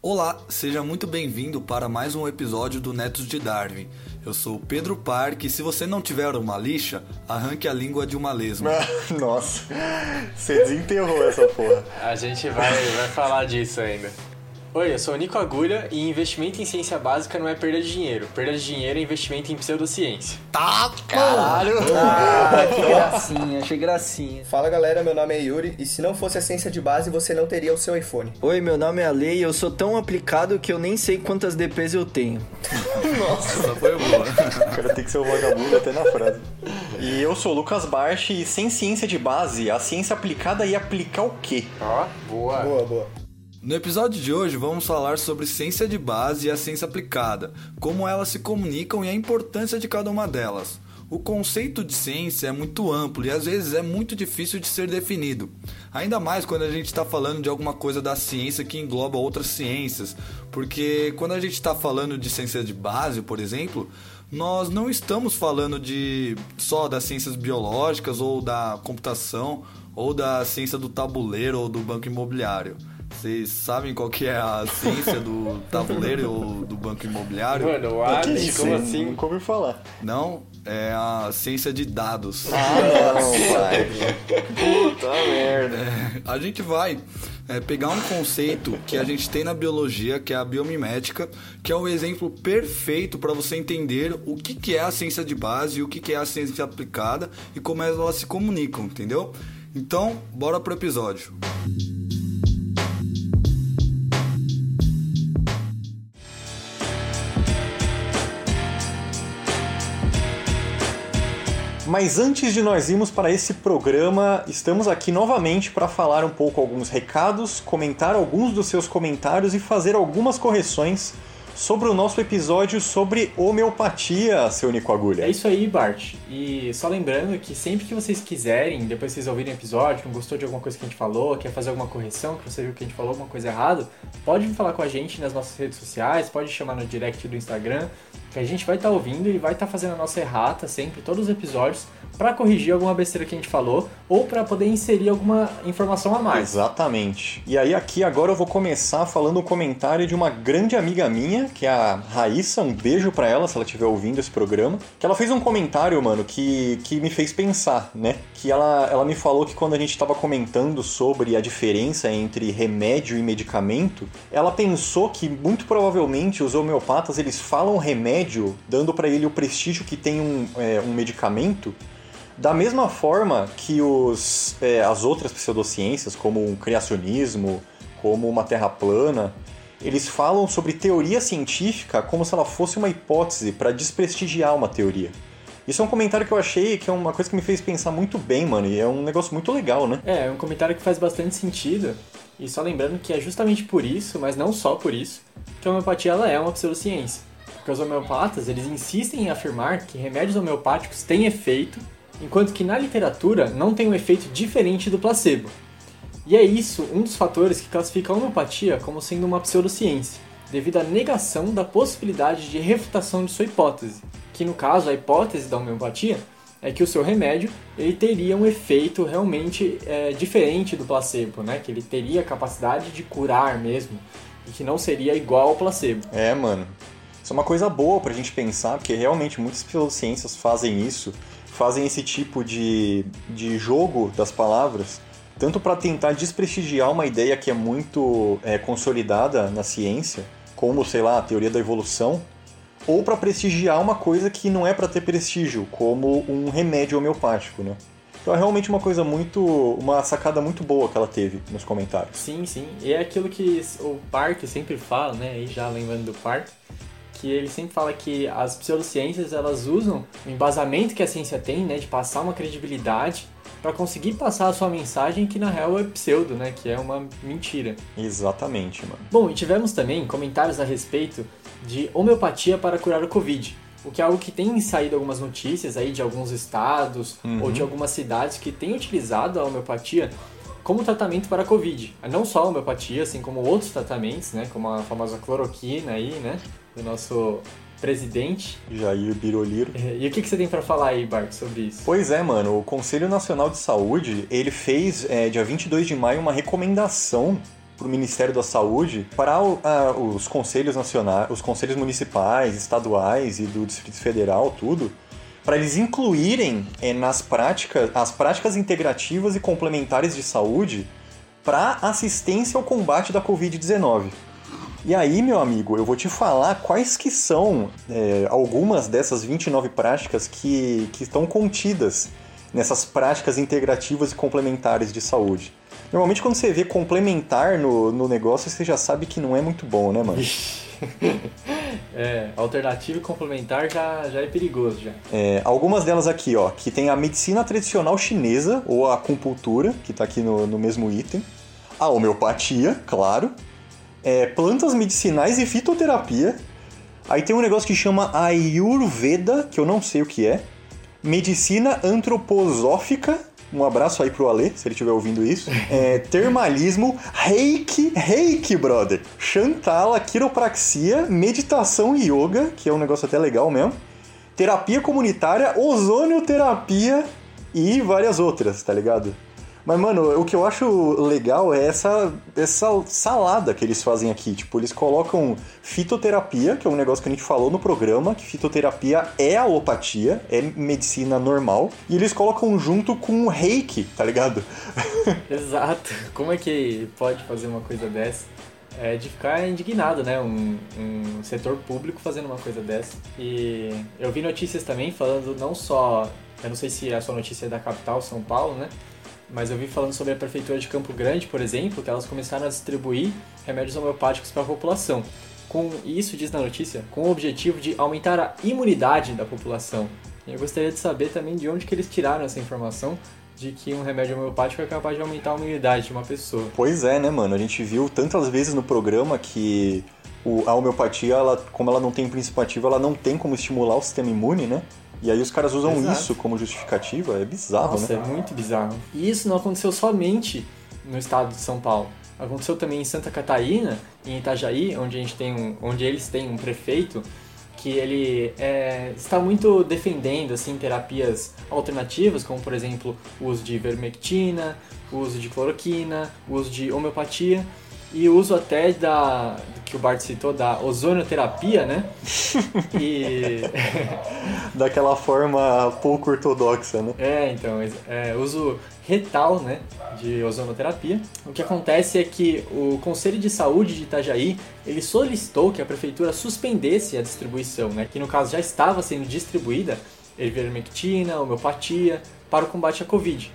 Olá, seja muito bem-vindo para mais um episódio do Netos de Darwin. Eu sou o Pedro Parque e se você não tiver uma lixa, arranque a língua de uma lesma. Nossa, você desenterrou essa porra. A gente vai, vai falar disso ainda. Oi, eu sou o Nico Agulha e investimento em ciência básica não é perda de dinheiro. Perda de dinheiro é investimento em pseudociência. Tá, Caralho! Ah, que gracinha, achei gracinha. Fala galera, meu nome é Yuri e se não fosse a ciência de base você não teria o seu iPhone. Oi, meu nome é Ale e eu sou tão aplicado que eu nem sei quantas DPs eu tenho. Nossa, foi boa. O cara tem que ser um vagabundo até na frase. E eu sou o Lucas Barchi e sem ciência de base, a ciência aplicada ia aplicar o quê? Ó, boa. Boa, boa. No episódio de hoje vamos falar sobre ciência de base e a ciência aplicada, como elas se comunicam e a importância de cada uma delas. O conceito de ciência é muito amplo e às vezes é muito difícil de ser definido. Ainda mais quando a gente está falando de alguma coisa da ciência que engloba outras ciências, porque quando a gente está falando de ciência de base, por exemplo, nós não estamos falando de só das ciências biológicas ou da computação ou da ciência do tabuleiro ou do banco imobiliário. Vocês sabem qual que é a ciência do tabuleiro ou do banco imobiliário? Mano, Alex, como assim? Nunca ouvi falar. Não, é a ciência de dados. Ah, não, pai. Puta merda. A gente vai é, pegar um conceito que a gente tem na biologia, que é a biomimética, que é o exemplo perfeito para você entender o que, que é a ciência de base e o que, que é a ciência aplicada e como elas se comunicam, entendeu? Então, bora pro episódio. Mas antes de nós irmos para esse programa, estamos aqui novamente para falar um pouco alguns recados, comentar alguns dos seus comentários e fazer algumas correções sobre o nosso episódio sobre homeopatia, seu Nico Agulha. É isso aí, Bart. E só lembrando que sempre que vocês quiserem, depois vocês ouvirem o episódio, não gostou de alguma coisa que a gente falou, quer fazer alguma correção, que você viu que a gente falou alguma coisa errada, pode falar com a gente nas nossas redes sociais, pode chamar no direct do Instagram, que a gente vai estar ouvindo e vai estar fazendo a nossa errata sempre, todos os episódios, para corrigir alguma besteira que a gente falou ou para poder inserir alguma informação a mais. Exatamente. E aí aqui agora eu vou começar falando um comentário de uma grande amiga minha, que é a Raíssa, um beijo pra ela se ela estiver ouvindo esse programa, que ela fez um comentário, mano, que, que me fez pensar, né? Que ela, ela me falou que quando a gente tava comentando sobre a diferença entre remédio e medicamento, ela pensou que muito provavelmente os homeopatas eles falam remédio dando pra ele o prestígio que tem um, é, um medicamento, da mesma forma que os, é, as outras pseudociências, como o criacionismo, como uma terra plana, eles falam sobre teoria científica como se ela fosse uma hipótese para desprestigiar uma teoria. Isso é um comentário que eu achei que é uma coisa que me fez pensar muito bem, mano, e é um negócio muito legal, né? É, é um comentário que faz bastante sentido. E só lembrando que é justamente por isso, mas não só por isso, que a homeopatia ela é uma pseudociência. Porque os homeopatas, eles insistem em afirmar que remédios homeopáticos têm efeito, enquanto que na literatura não tem um efeito diferente do placebo. E é isso um dos fatores que classifica a homeopatia como sendo uma pseudociência, devido à negação da possibilidade de refutação de sua hipótese, que no caso a hipótese da homeopatia é que o seu remédio ele teria um efeito realmente é, diferente do placebo, né? Que ele teria a capacidade de curar mesmo e que não seria igual ao placebo. É, mano. Isso é uma coisa boa pra gente pensar, porque realmente muitas pseudociências fazem isso, fazem esse tipo de, de jogo das palavras, tanto para tentar desprestigiar uma ideia que é muito é, consolidada na ciência, como, sei lá, a teoria da evolução, ou para prestigiar uma coisa que não é para ter prestígio, como um remédio homeopático, né? Então é realmente uma coisa muito. uma sacada muito boa que ela teve nos comentários. Sim, sim. E é aquilo que o Park sempre fala, né? E já lembrando do Park, que ele sempre fala que as pseudociências elas usam o embasamento que a ciência tem, né? De passar uma credibilidade para conseguir passar a sua mensagem que na real é pseudo, né? Que é uma mentira. Exatamente, mano. Bom, e tivemos também comentários a respeito de homeopatia para curar o Covid. O que é algo que tem saído algumas notícias aí de alguns estados ou de algumas cidades que têm utilizado a homeopatia como tratamento para a Covid. Não só a homeopatia, assim como outros tratamentos, né? Como a famosa cloroquina aí, né? Do nosso presidente. Jair Biroliro. E o que, que você tem para falar aí, Bart, sobre isso? Pois é, mano. O Conselho Nacional de Saúde, ele fez, é, dia 22 de maio, uma recomendação para o Ministério da Saúde para o- a- os conselhos nacionais, os conselhos municipais, estaduais e do Distrito Federal, tudo, para eles incluírem eh, nas práticas as práticas integrativas e complementares de saúde para assistência ao combate da Covid-19. E aí, meu amigo, eu vou te falar quais que são é, algumas dessas 29 práticas que, que estão contidas nessas práticas integrativas e complementares de saúde. Normalmente quando você vê complementar no, no negócio, você já sabe que não é muito bom, né, mano? É, alternativo e complementar já, já é perigoso já. É, algumas delas aqui, ó, que tem a medicina tradicional chinesa, ou a acupuntura, que tá aqui no, no mesmo item. A homeopatia, claro. É, plantas medicinais e fitoterapia. Aí tem um negócio que chama Ayurveda, que eu não sei o que é. Medicina antroposófica. Um abraço aí pro Ale, se ele estiver ouvindo isso. É, termalismo, reiki, reiki, brother. Chantala, quiropraxia, meditação e yoga, que é um negócio até legal mesmo terapia comunitária, ozonioterapia e várias outras, tá ligado? Mas, mano, o que eu acho legal é essa, essa salada que eles fazem aqui. Tipo, eles colocam fitoterapia, que é um negócio que a gente falou no programa, que fitoterapia é alopatia, é medicina normal. E eles colocam junto com reiki, tá ligado? Exato. Como é que pode fazer uma coisa dessa? É de ficar indignado, né? Um, um setor público fazendo uma coisa dessa. E eu vi notícias também falando não só. Eu não sei se a sua notícia é da capital, São Paulo, né? Mas eu vi falando sobre a prefeitura de Campo Grande, por exemplo, que elas começaram a distribuir remédios homeopáticos para a população. Com isso diz na notícia, com o objetivo de aumentar a imunidade da população. Eu gostaria de saber também de onde que eles tiraram essa informação de que um remédio homeopático é capaz de aumentar a imunidade de uma pessoa. Pois é, né, mano? A gente viu tantas vezes no programa que a homeopatia, ela, como ela não tem princípio ativo, ela não tem como estimular o sistema imune, né? E aí os caras usam Exato. isso como justificativa, é bizarro, Nossa, né? é muito bizarro. E isso não aconteceu somente no estado de São Paulo. Aconteceu também em Santa Catarina, em Itajaí, onde, a gente tem um, onde eles têm um prefeito que ele é, está muito defendendo assim terapias alternativas, como por exemplo o uso de ivermectina, o uso de cloroquina, o uso de homeopatia e uso até da que o Bart citou da ozonioterapia, né? E Daquela forma pouco ortodoxa, né? É, então, é, uso retal, né, de ozonoterapia. O que acontece é que o Conselho de Saúde de Itajaí, ele solicitou que a prefeitura suspendesse a distribuição, né, que no caso já estava sendo distribuída ivermectina, homeopatia, para o combate à Covid.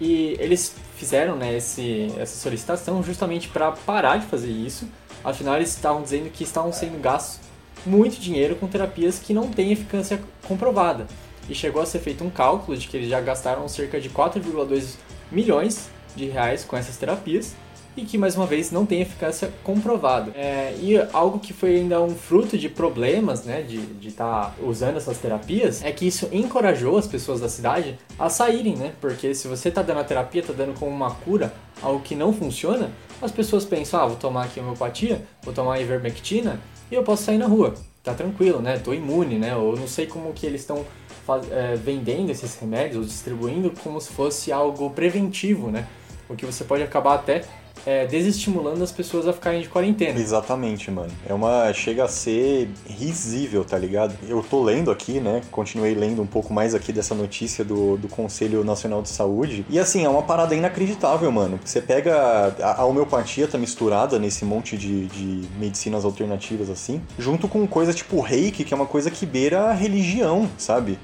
E eles fizeram, né, esse, essa solicitação justamente para parar de fazer isso. Afinal, eles estavam dizendo que estavam sendo gastos muito dinheiro com terapias que não têm eficácia comprovada. E chegou a ser feito um cálculo de que eles já gastaram cerca de 4,2 milhões de reais com essas terapias e que mais uma vez não tem eficácia comprovada. É, e algo que foi ainda um fruto de problemas, né, de estar usando essas terapias, é que isso encorajou as pessoas da cidade a saírem, né? Porque se você está dando a terapia, está dando como uma cura algo que não funciona, as pessoas pensam, ah, vou tomar aqui homeopatia, vou tomar ivermectina e eu posso sair na rua. Tá tranquilo, né? Tô imune, né? Ou não sei como que eles estão é, vendendo esses remédios ou distribuindo como se fosse algo preventivo, né? O que você pode acabar até é, desestimulando as pessoas a ficarem de quarentena. Exatamente, mano. É uma. chega a ser risível, tá ligado? Eu tô lendo aqui, né? Continuei lendo um pouco mais aqui dessa notícia do, do Conselho Nacional de Saúde. E assim, é uma parada inacreditável, mano. Você pega. A, a homeopatia tá misturada nesse monte de, de medicinas alternativas, assim, junto com coisa tipo reiki, que é uma coisa que beira a religião, sabe?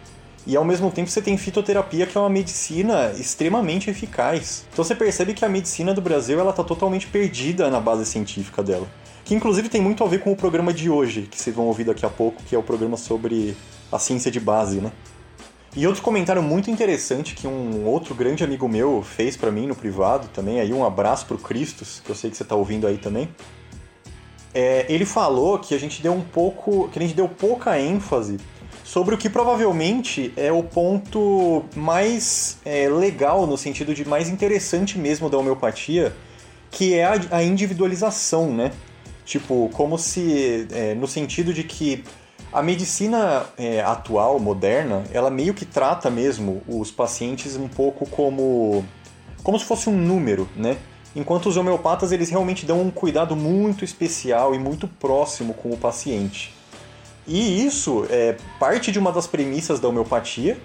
E ao mesmo tempo você tem fitoterapia, que é uma medicina extremamente eficaz. Então você percebe que a medicina do Brasil ela tá totalmente perdida na base científica dela. Que inclusive tem muito a ver com o programa de hoje, que vocês vão ouvir daqui a pouco, que é o programa sobre a ciência de base, né? E outro comentário muito interessante que um outro grande amigo meu fez pra mim no privado também, aí um abraço pro Cristos, que eu sei que você tá ouvindo aí também. É, ele falou que a gente deu um pouco, que a gente deu pouca ênfase sobre o que provavelmente é o ponto mais é, legal, no sentido de mais interessante mesmo da homeopatia, que é a, a individualização, né? Tipo, como se. é, no sentido de que a medicina é, atual, moderna, ela meio que trata mesmo os pacientes um pouco como. como se fosse um número, né? enquanto os homeopatas eles realmente dão um cuidado muito especial e muito próximo com o paciente. E isso é parte de uma das premissas da homeopatia,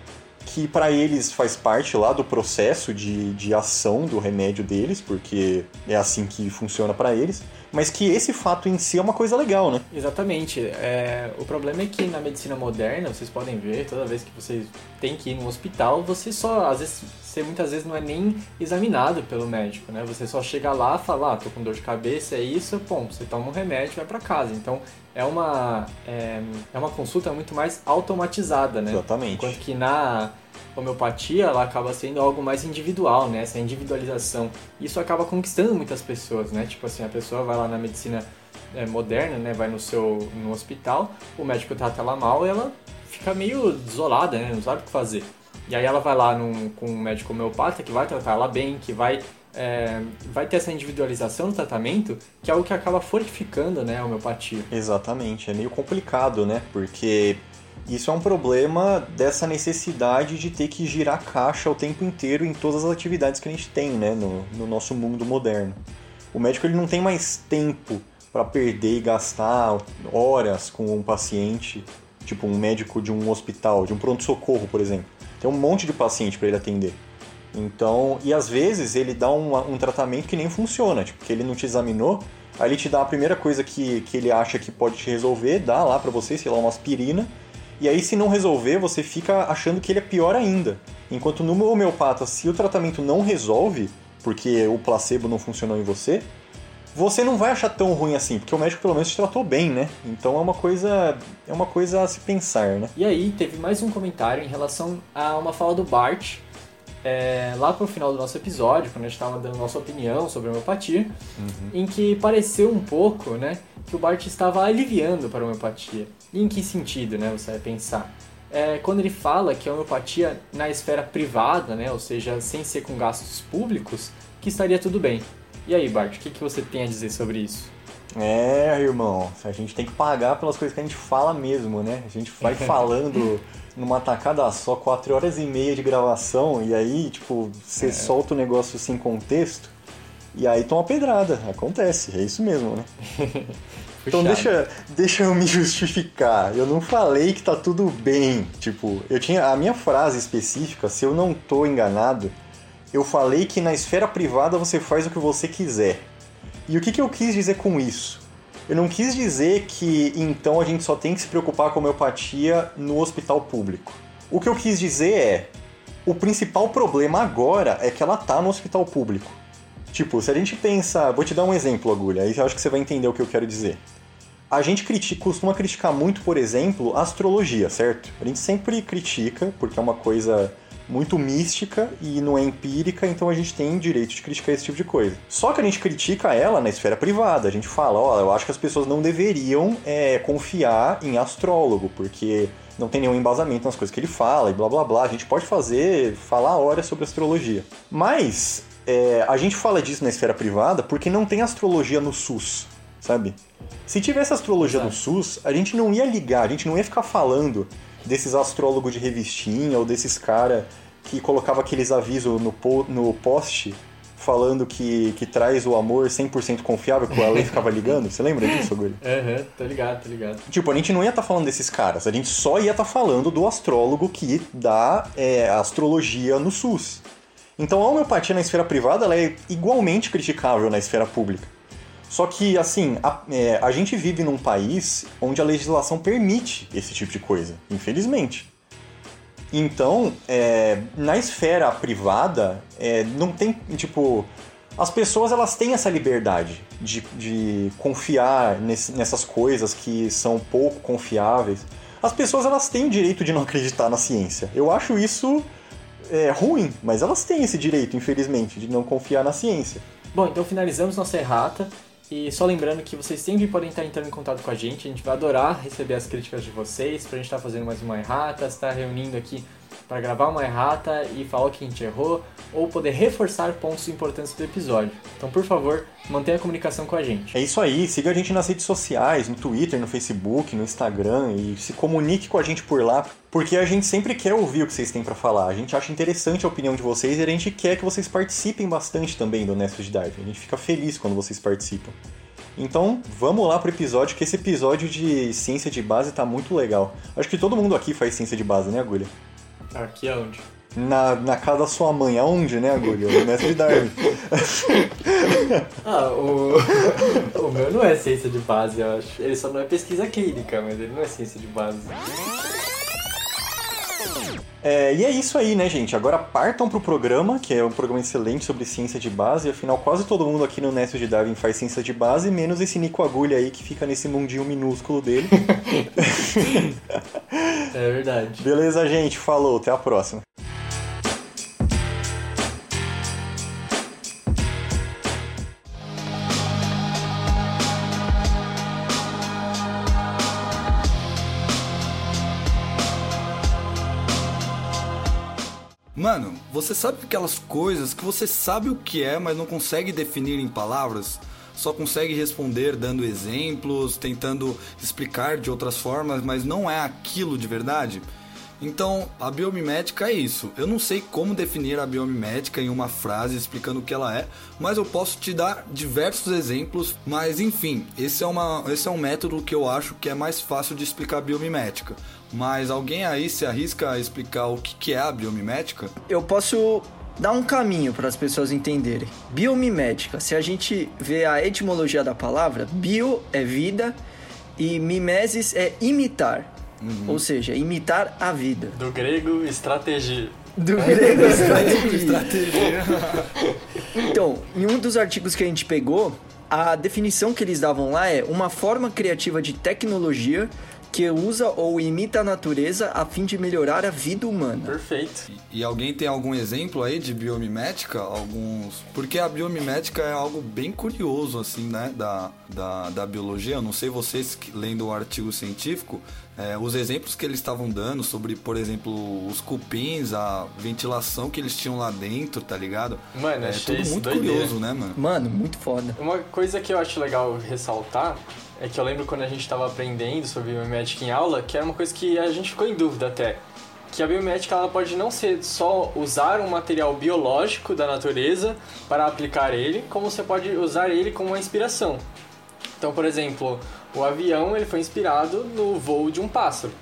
que para eles faz parte lá do processo de, de ação do remédio deles, porque é assim que funciona para eles, mas que esse fato em si é uma coisa legal, né? Exatamente. É, o problema é que na medicina moderna, vocês podem ver, toda vez que vocês têm que ir no hospital, você só, às vezes, você muitas vezes não é nem examinado pelo médico, né? Você só chega lá, fala, ah, tô com dor de cabeça, é isso, bom, você toma um remédio e vai para casa. Então, é uma, é, é uma consulta muito mais automatizada, né? Exatamente. Enquanto que na homeopatia ela acaba sendo algo mais individual, né? Essa individualização. Isso acaba conquistando muitas pessoas, né? Tipo assim, a pessoa vai lá na medicina é, moderna, né? Vai no seu no hospital, o médico trata ela mal e ela fica meio desolada, né? Não sabe o que fazer. E aí ela vai lá num, com um médico homeopata que vai tratar ela bem, que vai é, vai ter essa individualização no tratamento, que é algo que acaba fortificando né, a homeopatia. Exatamente, é meio complicado, né? Porque isso é um problema dessa necessidade de ter que girar caixa o tempo inteiro em todas as atividades que a gente tem né, no, no nosso mundo moderno. O médico ele não tem mais tempo para perder e gastar horas com um paciente, tipo um médico de um hospital, de um pronto-socorro, por exemplo. Tem um monte de paciente para ele atender. Então, e às vezes ele dá um, um tratamento que nem funciona, tipo, que ele não te examinou, aí ele te dá a primeira coisa que, que ele acha que pode te resolver, dá lá para você, sei lá, uma aspirina, e aí, se não resolver, você fica achando que ele é pior ainda. Enquanto no homeopata, se o tratamento não resolve, porque o placebo não funcionou em você, você não vai achar tão ruim assim, porque o médico pelo menos te tratou bem, né? Então é uma coisa, é uma coisa a se pensar, né? E aí, teve mais um comentário em relação a uma fala do Bart, é, lá pro final do nosso episódio, quando a gente estava dando nossa opinião sobre a homeopatia, uhum. em que pareceu um pouco, né, que o Bart estava aliviando para a homeopatia. E em que sentido, né, você vai pensar? É, quando ele fala que a homeopatia na esfera privada, né, ou seja, sem ser com gastos públicos, que estaria tudo bem. E aí, Bart, o que, que você tem a dizer sobre isso? É, irmão, a gente tem que pagar pelas coisas que a gente fala mesmo, né? A gente vai falando numa tacada só, quatro horas e meia de gravação, e aí, tipo, você é. solta o negócio sem contexto, e aí toma pedrada. Acontece, é isso mesmo, né? Então deixa, deixa eu me justificar. Eu não falei que tá tudo bem. Tipo, eu tinha a minha frase específica, se eu não tô enganado, eu falei que na esfera privada você faz o que você quiser. E o que, que eu quis dizer com isso? Eu não quis dizer que então a gente só tem que se preocupar com homeopatia no hospital público. O que eu quis dizer é: o principal problema agora é que ela tá no hospital público. Tipo, se a gente pensa. Vou te dar um exemplo, Agulha, aí eu acho que você vai entender o que eu quero dizer. A gente critica, costuma criticar muito, por exemplo, a astrologia, certo? A gente sempre critica, porque é uma coisa muito mística e não é empírica, então a gente tem direito de criticar esse tipo de coisa. Só que a gente critica ela na esfera privada. A gente fala, ó, oh, eu acho que as pessoas não deveriam é, confiar em astrólogo, porque não tem nenhum embasamento nas coisas que ele fala e blá blá blá. A gente pode fazer, falar horas sobre astrologia. Mas é, a gente fala disso na esfera privada porque não tem astrologia no SUS, sabe? Se tivesse astrologia no SUS, a gente não ia ligar, a gente não ia ficar falando desses astrólogos de revistinha ou desses cara que colocava aqueles avisos no, po no post falando que, que traz o amor 100% confiável, que o Ale ficava ligando. Você lembra disso, Guri? Aham, uhum, tô ligado, tô ligado. Tipo, a gente não ia estar tá falando desses caras, a gente só ia estar tá falando do astrólogo que dá é, astrologia no SUS. Então a homeopatia na esfera privada é igualmente criticável na esfera pública. Só que, assim, a, é, a gente vive num país onde a legislação permite esse tipo de coisa, infelizmente. Então, é, na esfera privada, é, não tem, tipo, as pessoas elas têm essa liberdade de, de confiar nesse, nessas coisas que são pouco confiáveis. As pessoas elas têm o direito de não acreditar na ciência. Eu acho isso é, ruim, mas elas têm esse direito, infelizmente, de não confiar na ciência. Bom, então finalizamos nossa errata. E só lembrando que vocês sempre podem estar entrando em contato com a gente, a gente vai adorar receber as críticas de vocês, pra gente estar fazendo mais uma errata, estar reunindo aqui para gravar uma errata e falar o que a gente errou, ou poder reforçar pontos importantes do episódio. Então, por favor, mantenha a comunicação com a gente. É isso aí, siga a gente nas redes sociais, no Twitter, no Facebook, no Instagram e se comunique com a gente por lá, porque a gente sempre quer ouvir o que vocês têm para falar. A gente acha interessante a opinião de vocês e a gente quer que vocês participem bastante também do Honesto de Dive. A gente fica feliz quando vocês participam. Então, vamos lá pro episódio, que esse episódio de ciência de base tá muito legal. Acho que todo mundo aqui faz ciência de base, né, Agulha? Aqui aonde? Na, na casa da sua mãe, aonde, né, Agulha? O mestre de Darwin. Ah, o... o meu não é ciência de base, eu acho. Ele só não é pesquisa clínica, mas ele não é ciência de base. É, e é isso aí, né, gente? Agora partam pro programa, que é um programa excelente sobre ciência de base. Afinal, quase todo mundo aqui no Nestor de Darwin faz ciência de base, menos esse Nico Agulha aí que fica nesse mundinho minúsculo dele. É verdade. Beleza, gente? Falou, até a próxima. Você sabe aquelas coisas que você sabe o que é, mas não consegue definir em palavras? Só consegue responder dando exemplos, tentando explicar de outras formas, mas não é aquilo de verdade? Então, a biomimética é isso. Eu não sei como definir a biomimética em uma frase explicando o que ela é, mas eu posso te dar diversos exemplos. Mas enfim, esse é, uma, esse é um método que eu acho que é mais fácil de explicar a biomimética. Mas alguém aí se arrisca a explicar o que que é a biomimética? Eu posso dar um caminho para as pessoas entenderem. Biomimética, se a gente vê a etimologia da palavra, bio é vida e mimesis é imitar. Ou seja, imitar a vida. Do grego, estratégia. Do grego estratégia. Estratégia. Então, em um dos artigos que a gente pegou, a definição que eles davam lá é uma forma criativa de tecnologia que usa ou imita a natureza a fim de melhorar a vida humana. Perfeito. E alguém tem algum exemplo aí de biomimética? Alguns. Porque a biomimética é algo bem curioso, assim, né? Da, da, da biologia. Eu não sei vocês que, lendo o artigo científico, é, os exemplos que eles estavam dando sobre, por exemplo, os cupins, a ventilação que eles tinham lá dentro, tá ligado? Mano, é achei tudo isso muito doideira. curioso, né, mano? Mano, muito foda. Uma coisa que eu acho legal ressaltar é que eu lembro quando a gente estava aprendendo sobre biomédica em aula, que era uma coisa que a gente ficou em dúvida até. Que a biomédica ela pode não ser só usar um material biológico da natureza para aplicar ele, como você pode usar ele como uma inspiração. Então, por exemplo, o avião ele foi inspirado no voo de um pássaro.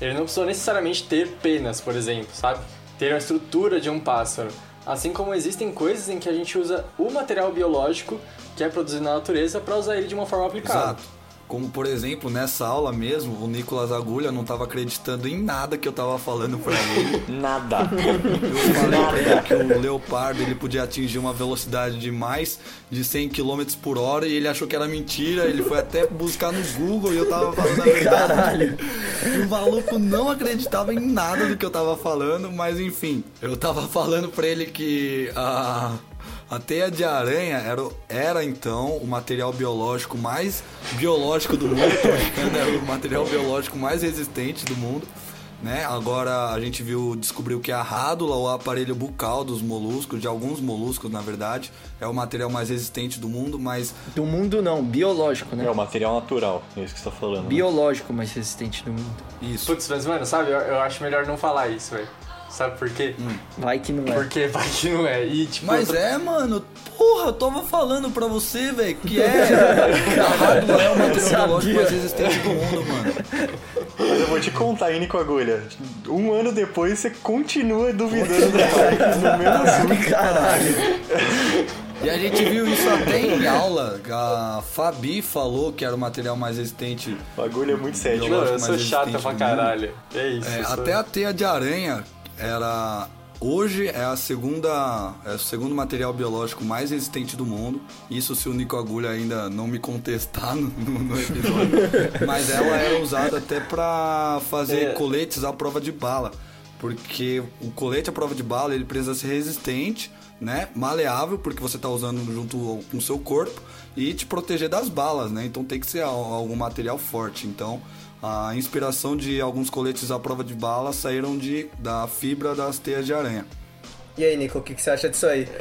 Ele não precisou necessariamente ter penas, por exemplo, sabe? Ter a estrutura de um pássaro. Assim como existem coisas em que a gente usa o material biológico que é produzido na natureza para usar ele de uma forma aplicada. Exato. Como, por exemplo, nessa aula mesmo, o Nicolas Agulha não tava acreditando em nada que eu tava falando pra ele. Nada. Eu falei pra ele que o leopardo ele podia atingir uma velocidade de mais de 100 km por hora e ele achou que era mentira. Ele foi até buscar no Google e eu tava falando a verdade. Caralho. E o maluco não acreditava em nada do que eu tava falando, mas enfim, eu tava falando pra ele que a. A teia de aranha era, era então o material biológico mais biológico do mundo, era o material biológico mais resistente do mundo. Né? Agora a gente viu, descobriu que a rádula, o aparelho bucal dos moluscos, de alguns moluscos na verdade, é o material mais resistente do mundo, mas Do mundo não, biológico, né? É o material natural, é isso que você tá falando. né? Biológico mais resistente do mundo. isso. Putz, mas mano, sabe, eu, eu acho melhor não falar isso, velho. Sabe por quê? Vai que não é. Porque vai que não é. E tipo, Mas outra- é, mano, porra, eu tava falando pra você, velho, que é. A rádula é o material biológico mais resistente do mundo, mano. Mas eu vou te contar, hein, Nico Agulha. Um ano depois você continua duvidando da no mesmo assunto. Caralho. E a gente viu isso até em aula. A Fabi falou que era o material mais resistente. O Agulha é muito sério. Mano, eu sou chata pra caralho. É isso. É, sou- até a teia de aranha era. Hoje é a segunda. É o segundo material biológico mais resistente do mundo. Isso se o Nico Agulha ainda não me contestar no, no- no episódio. Mas ela era usada até pra fazer É. coletes à prova de bala. Porque o colete à prova de bala ele precisa ser resistente, né? Maleável, porque você tá usando junto com o seu corpo, e te proteger das balas, né? Então tem que ser al- algum material forte. Então a inspiração de alguns coletes à prova de bala saíram de, da fibra das teias de aranha. E aí, Nico, o que, que você acha disso aí?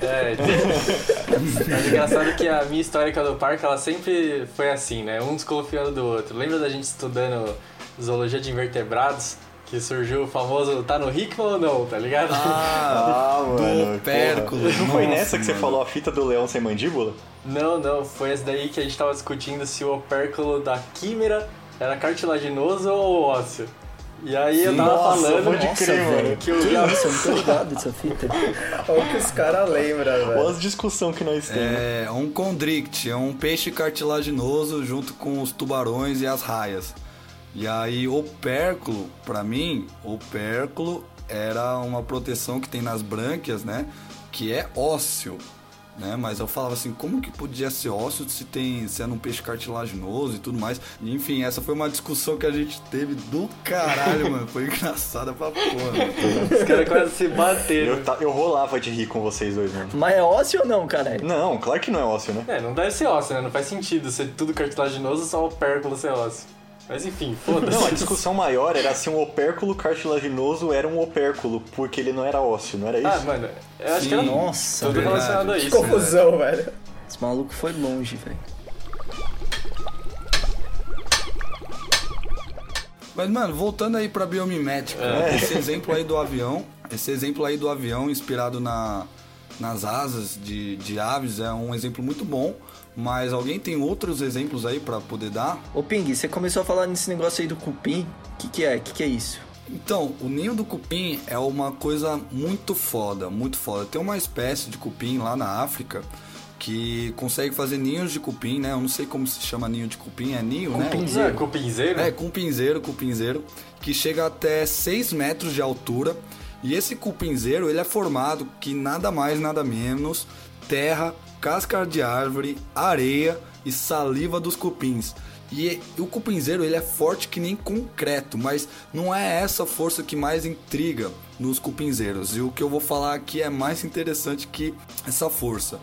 É, mas engraçado que a minha histórica do parque, ela sempre foi assim, né? Um desconfiando do outro. Lembra da gente estudando zoologia de invertebrados? Que surgiu o famoso tá no Hickman ou não, tá ligado? Ah, Ah, mano. do pérculo. Não foi nessa que você falou a fita do leão sem mandíbula? Não, não, foi essa daí que a gente tava discutindo se o opérculo da químera era cartilaginoso ou ósseo. E aí eu tava Nossa, falando pode Nossa, crer, velho. que Que o Gabriel- isso, eu não tô ligado dessa fita. Olha o que os caras lembram, Olha velho. as discussão que nós temos. É um condrict, é um peixe cartilaginoso junto com os tubarões e as raias. E aí o pérculo, pra mim, o pérculo era uma proteção que tem nas brânquias, né? Que é ósseo, né? Mas eu falava assim, como que podia ser ósseo se tem sendo um peixe cartilaginoso e tudo mais? Enfim, essa foi uma discussão que a gente teve do caralho, mano. Foi engraçada pra porra. mano. Os caras quase se bateram. Eu, eu rolava de rir com vocês dois, mano. Mas é ósseo ou não, caralho? Não, claro que não é ósseo, né? É, não deve ser ósseo, né? Não faz sentido ser tudo cartilaginoso só o opérculo ser ósseo. Mas enfim, foda-se. Não, a discussão maior era se um opérculo cartilaginoso era um opérculo, porque ele não era ósseo, não era isso? Ah, mano, eu acho Sim. que era Nossa, tudo verdade. relacionado a Que isso. confusão, velho. Esse maluco foi longe, velho. Mas, mano, voltando aí pra biomimética, É. esse exemplo aí do avião, esse exemplo aí do avião inspirado na, nas asas de, de aves é um exemplo muito bom, mas alguém tem outros exemplos aí pra poder dar? Ô Ping, você começou a falar nesse negócio aí do cupim. O que, que é? O que, que é isso? Então, o ninho do cupim é uma coisa muito foda, muito foda. Tem uma espécie de cupim lá na África que consegue fazer ninhos de cupim, né? Eu não sei como se chama ninho de cupim, é ninho, né? Não é cupinzeiro? É, cupinzeiro, cupinzeiro, que chega até 6 metros de altura. E esse cupinzeiro, ele é formado que nada mais, nada menos, terra, casca de árvore, areia e saliva dos cupins. E o cupinzeiro, ele é forte que nem concreto, mas não é essa força que mais intriga nos cupinzeiros. E o que eu vou falar aqui é mais interessante que essa força.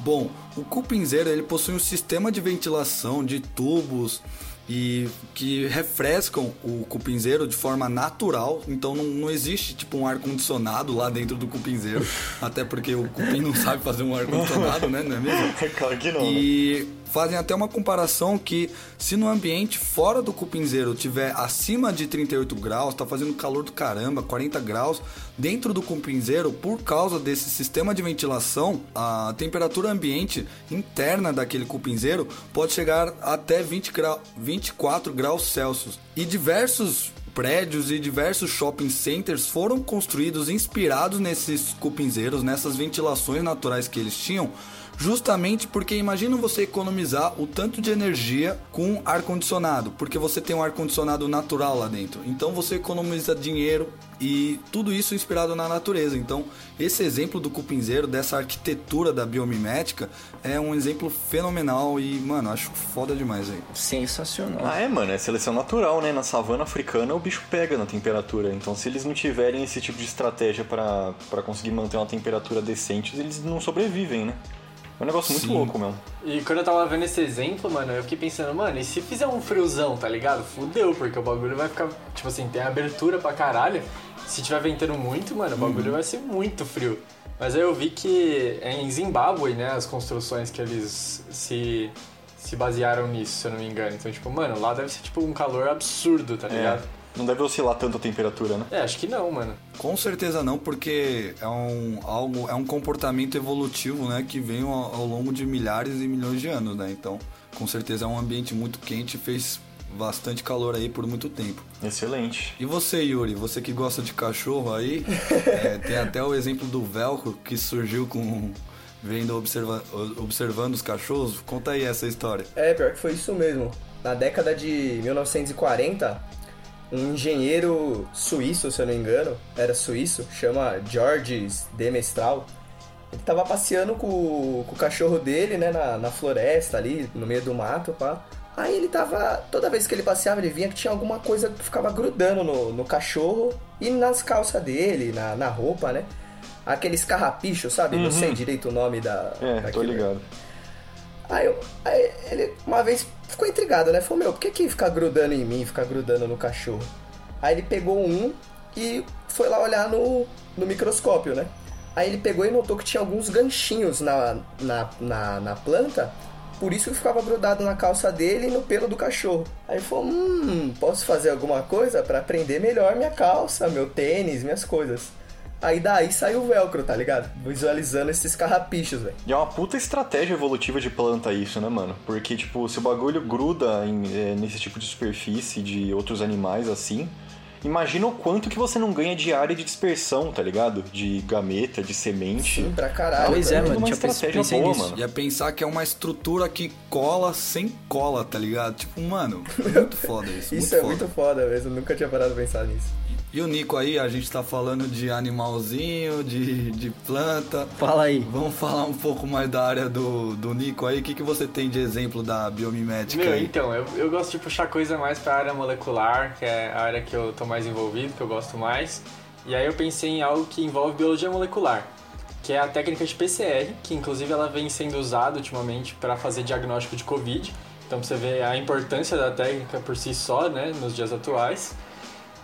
Bom, o cupinzeiro ele possui um sistema de ventilação de tubos e que refrescam o cupinzeiro de forma natural. Então não, não existe tipo um ar condicionado lá dentro do cupinzeiro, até porque o cupim não sabe fazer um ar condicionado, né? Não é mesmo? claro que não, né? E fazem até uma comparação que se no ambiente fora do cupinzeiro tiver acima de 38 graus, tá fazendo calor do caramba, 40 graus, dentro do cupinzeiro, por causa desse sistema de ventilação, a temperatura ambiente interna daquele cupinzeiro pode chegar até 20 grau, 24 graus Celsius. E diversos prédios e diversos shopping centers foram construídos inspirados nesses cupinzeiros, nessas ventilações naturais que eles tinham, justamente porque imagina você economizar o tanto de energia com ar condicionado, porque você tem um ar condicionado natural lá dentro. Então você economiza dinheiro e tudo isso inspirado na natureza. Então, esse exemplo do cupinzeiro, dessa arquitetura da biomimética, é um exemplo fenomenal e, mano, acho foda demais aí. Sensacional. Ah, é, mano, é seleção natural, né? Na savana africana o bicho pega na temperatura. Então, se eles não tiverem esse tipo de estratégia pra pra conseguir manter uma temperatura decente, eles não sobrevivem, né? É um negócio muito Sim. louco mesmo. E quando eu tava vendo esse exemplo, mano, eu fiquei pensando, mano, e se fizer um friozão, tá ligado? Fudeu, porque o bagulho vai ficar, tipo assim, tem abertura pra caralho. Se tiver ventando muito, mano, o bagulho vai ser muito frio. Mas aí eu vi que é em Zimbábue, né, as construções que eles se, se basearam nisso, se eu não me engano. Então, tipo, mano, lá deve ser tipo um calor absurdo, tá É. Não deve oscilar tanto a temperatura, né? É, acho que não, mano. Com certeza não, porque é um, algo, é um comportamento evolutivo, né, que vem ao, ao longo de milhares e milhões de anos, né? Então, com certeza é um ambiente muito quente e fez bastante calor aí por muito tempo. Excelente. E você, Yuri, você que gosta de cachorro aí, é, tem até o exemplo do velcro que surgiu com vendo observa, observando os cachorros. Conta aí essa história. É, pior que foi isso mesmo. Na década de 1940, um engenheiro suíço, se eu não me engano, era suíço, chama Georges de Mestral. Ele tava passeando com, o- com o cachorro dele, né, na, na floresta ali, no meio do mato, pá. Aí ele tava. Toda vez que ele passeava, ele vinha que tinha alguma coisa que ficava grudando no, no cachorro e nas calças dele, na, na roupa, né? Aqueles carrapichos, sabe? Não sei direito o nome da. É, tô ligado. Aí, eu, aí ele uma vez ficou intrigado, né? Falou, meu, por que que ficar grudando em mim, ficar grudando no cachorro? Aí ele pegou um e foi lá olhar no, no microscópio, né? Aí ele pegou e notou que tinha alguns ganchinhos na, na, na, na planta, por isso que ficava grudado na calça dele e no pelo do cachorro. Aí ele falou: Hum, posso fazer alguma coisa para prender melhor minha calça, meu tênis, minhas coisas. Aí daí saiu o velcro, tá ligado? Visualizando esses carrapichos, velho. E é uma puta estratégia evolutiva de planta isso, né, mano? Porque, tipo, se o bagulho gruda em, é, nesse tipo de superfície de outros animais assim, imagina o quanto que você não ganha de área de dispersão, tá ligado? De gameta, de semente. Sim, pra caralho. Pois é, mano, uma tinha estratégia pensei boa, nisso. mano. Ia pensar que é uma estrutura que cola sem cola, tá ligado? Tipo, mano, muito foda isso. Isso muito é foda. muito foda mesmo, eu nunca tinha parado pra pensar nisso. E o Nico aí, a gente tá falando de animalzinho, de, de planta. Fala aí. Vamos falar um pouco mais da área do, do Nico aí. O que, que você tem de exemplo da biomimética Meu, aí? então, eu, eu gosto de puxar coisa mais pra área molecular, que é a área que eu tô mais envolvido, que eu gosto mais. E aí eu pensei em algo que envolve biologia molecular, que é a técnica de PCR, que inclusive ela vem sendo usada ultimamente para fazer diagnóstico de Covid. Então pra você ver a importância da técnica por si só, né, nos dias atuais.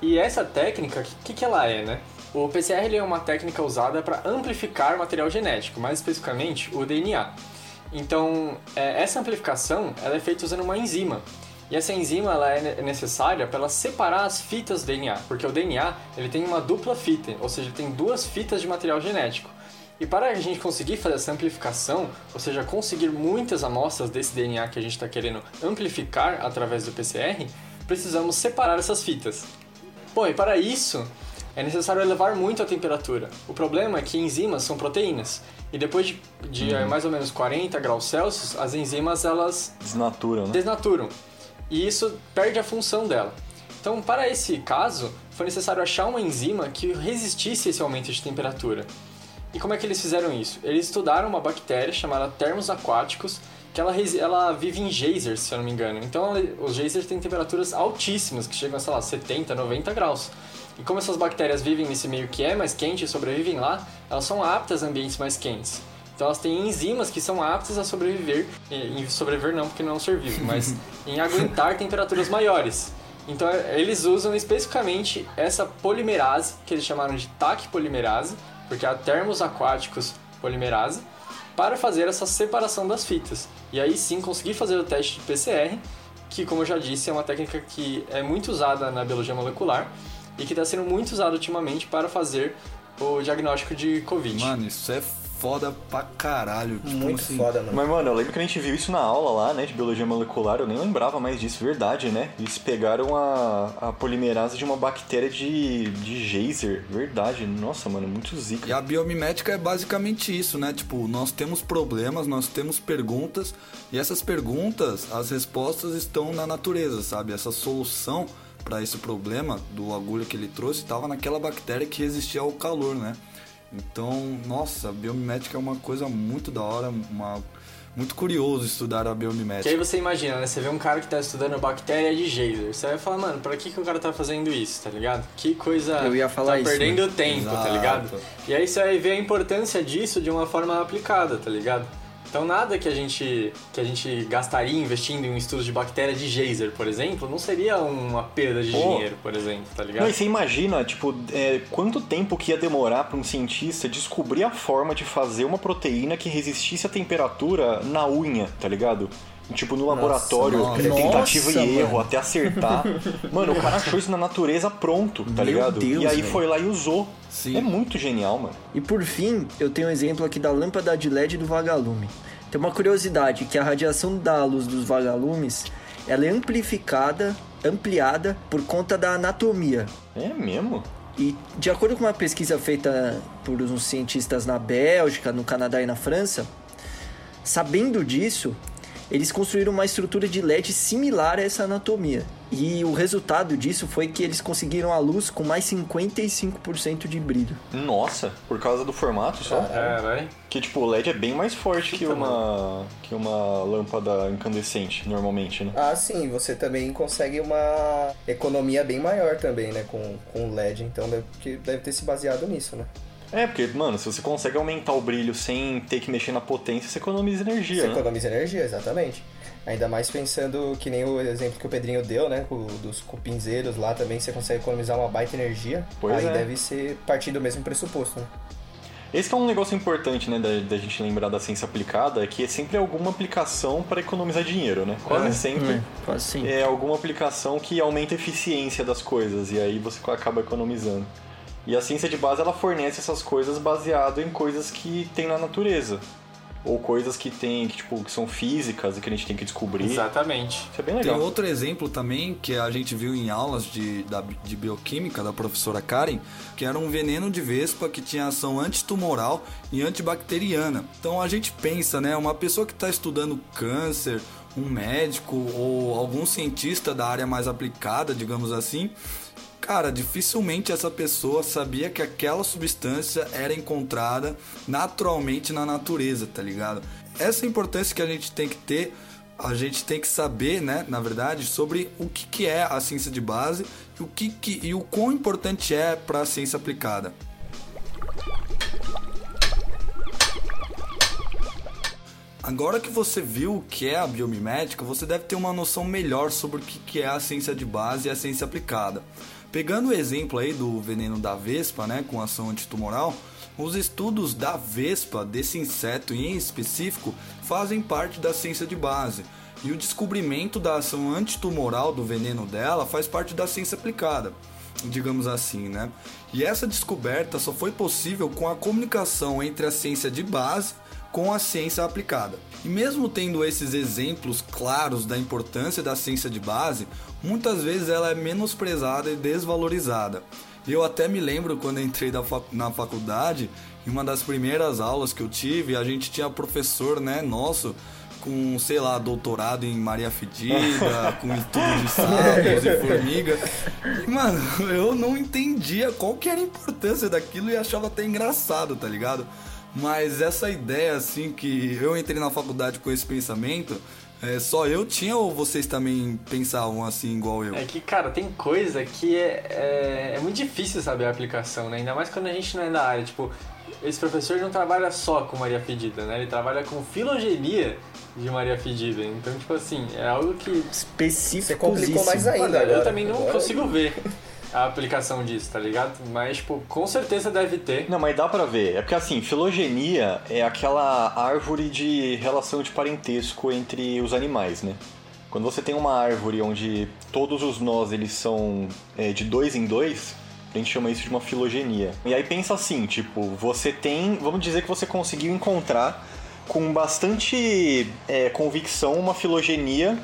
E essa técnica, o que, que ela é, né? O PCR ele é uma técnica usada para amplificar material genético, mais especificamente o DNA. Então, é, essa amplificação ela é feita usando uma enzima. E essa enzima ela é ne- necessária para separar as fitas do DNA, porque o DNA ele tem uma dupla fita, ou seja, tem duas fitas de material genético. E para a gente conseguir fazer essa amplificação, ou seja, conseguir muitas amostras desse DNA que a gente está querendo amplificar através do PCR, precisamos separar essas fitas. Bom, e para isso é necessário elevar muito a temperatura. O problema é que enzimas são proteínas. E depois de, de eh, mais ou menos 40 graus Celsius, as enzimas elas Desnatura, né? desnaturam. E isso perde a função dela. Então, para esse caso, foi necessário achar uma enzima que resistisse esse aumento de temperatura. E como é que eles fizeram isso? Eles estudaram uma bactéria chamada termos aquáticos, que ela, ela vive em geysers, se eu não me engano. Então, ela- os geysers têm temperaturas altíssimas, que chegam a, sei lá, 70, 90 graus. E como essas bactérias vivem nesse meio que é mais quente e sobrevivem lá, elas são aptas a ambientes mais quentes. Então elas têm enzimas que são aptas a sobreviver, sobreviver não porque não é um ser vivo, mas em aguentar temperaturas maiores. Então é, eles usam especificamente essa polimerase, que eles chamaram de TAC polimerase, porque é a termos aquáticos polimerase, para fazer essa separação das fitas. E aí sim conseguir fazer o teste de PCR, que como eu já disse é uma técnica que é muito usada na biologia molecular e que está sendo muito usada ultimamente para fazer o diagnóstico de Covid. Mano, isso é foda pra caralho. Tipo Muito assim, foda, mano. Mas, mano, eu lembro que a gente viu isso na aula lá, né, de biologia molecular, eu nem lembrava mais disso, verdade, né? Eles pegaram a, a polimerase de uma bactéria de, de geyser, verdade. Nossa, mano, muito E zica. a biomimética é basicamente isso, né? Tipo, nós temos problemas, nós temos perguntas, e essas perguntas, as respostas estão na natureza, sabe? Essa solução para esse problema do agulha que ele trouxe estava naquela bactéria que resistia ao calor, né? Então, nossa, a biomimética é uma coisa muito da hora, uma muito curioso estudar a Que aí biomimética. você imagina, né? Você vê um cara que tá estudando bactéria de geyser. Você vai falar, mano, pra que, que o cara tá fazendo isso, tá ligado? Que coisa. Eu ia falar tá isso, perdendo tempo, tá Exato. ligado? E aí você vai ver a importância disso de uma forma aplicada, tá ligado? Então nada que a gente que a gente gastaria investindo em um estudo de bactéria de geyser, por exemplo, não seria uma perda de Pô. dinheiro, por exemplo, tá ligado? Não, e você imagina, tipo, é, quanto tempo que ia demorar para um cientista descobrir a forma de fazer uma proteína que resistisse à temperatura na unha, tá ligado? Tipo, no laboratório, nossa. tentativa Nossa, e erro, mano. até acertar. Mano, o cara achou isso na natureza pronto, tá Meu ligado? Deus, e aí foi lá e usou. Sim. É muito genial, mano. E por fim, eu tenho um exemplo aqui da lâmpada de LED do vagalume. Tem uma curiosidade que a radiação da luz dos vagalumes, ela é amplificada, ampliada por conta da anatomia. É mesmo? E de acordo com uma pesquisa feita por uns cientistas na Bélgica, no Canadá e na França, sabendo disso, eles construíram uma estrutura de LED similar a essa anatomia. E o resultado disso foi que eles conseguiram a luz com mais 55% de brilho. Nossa, por causa do formato só? É, vai. Que tipo, o LED é bem mais forte que uma, que uma lâmpada incandescente, normalmente, né? Ah, sim, você também consegue uma economia bem maior também, né, com, com o LED, então deve, que deve ter se baseado nisso, né? É, porque, mano, se você consegue aumentar o brilho sem ter que mexer na potência, você economiza energia, Você né? economiza energia, exatamente. Ainda mais pensando que nem o exemplo que o Pedrinho deu, né? com- Dos cupinzeiros lá também, você consegue economizar uma baita energia. Pois Aí é. deve ser partir do mesmo pressuposto, né? Esse que é um negócio importante, né, da, da gente lembrar da ciência aplicada, é que é sempre alguma aplicação para economizar dinheiro, né? Quase sempre É, quase sempre. é alguma aplicação que aumenta a eficiência das coisas, e aí você acaba economizando. E a ciência de base, ela fornece essas coisas baseado em coisas que tem na natureza. Ou coisas que tem, que, tipo, que são físicas e que a gente tem que descobrir. Exatamente. Isso é bem Tem legal. outro exemplo também que a gente viu em aulas de, da- de bioquímica da professora Karen, que era um veneno de vespa que tinha ação antitumoral e antibacteriana. Então a gente pensa, né, uma pessoa que está estudando câncer, um médico ou algum cientista da área mais aplicada, digamos assim, Cara, dificilmente essa pessoa sabia que aquela substância era encontrada naturalmente na natureza, tá ligado? Essa importância que a gente tem que ter, a gente tem que saber, né, na verdade, sobre o que, que é a ciência de base e o, que, que, e o quão importante é para a ciência aplicada. Agora que você viu o que é a biomimética, você deve ter uma noção melhor sobre o que que é a ciência de base e a ciência aplicada. Pegando o exemplo aí do veneno da vespa, né, com ação antitumoral, os estudos da vespa, desse inseto em específico, fazem parte da ciência de base. E o descobrimento da ação antitumoral do veneno dela faz parte da ciência aplicada digamos assim, né? E essa descoberta só foi possível com a comunicação entre a ciência de base com a ciência aplicada. E mesmo tendo esses exemplos claros da importância da ciência de base, muitas vezes ela é menosprezada e desvalorizada. Eu até me lembro quando entrei na faculdade, em uma das primeiras aulas que eu tive, a gente tinha professor, né, nosso, com, sei lá, doutorado em Maria Fedida, com estudo de sapos e formiga. E, mano, eu não entendia qual que era a importância daquilo e achava até engraçado, tá ligado? Mas essa ideia, assim, que eu entrei na faculdade com esse pensamento, é, só eu tinha ou vocês também pensavam assim igual eu? É que, cara, tem coisa que é, é, é muito difícil saber a aplicação, né? Ainda mais quando a gente não é da área. Tipo, esse professor não trabalha só com Maria Fedida, né? Ele trabalha com filogenia de Maria Fedida. Então, tipo assim, é algo que Específico. Você complicou mais ainda Mano, eu agora. também não Agora- consigo ver a aplicação disso, tá ligado? Mas, tipo, com certeza deve ter. Não, mas dá pra ver. É porque assim, filogenia é aquela árvore de relação de parentesco entre os animais, né? Quando você tem uma árvore onde todos os nós eles são é, de dois em dois, a gente chama isso de uma filogenia. E aí pensa assim, tipo, você tem, vamos dizer que você conseguiu encontrar com bastante é, convicção uma filogenia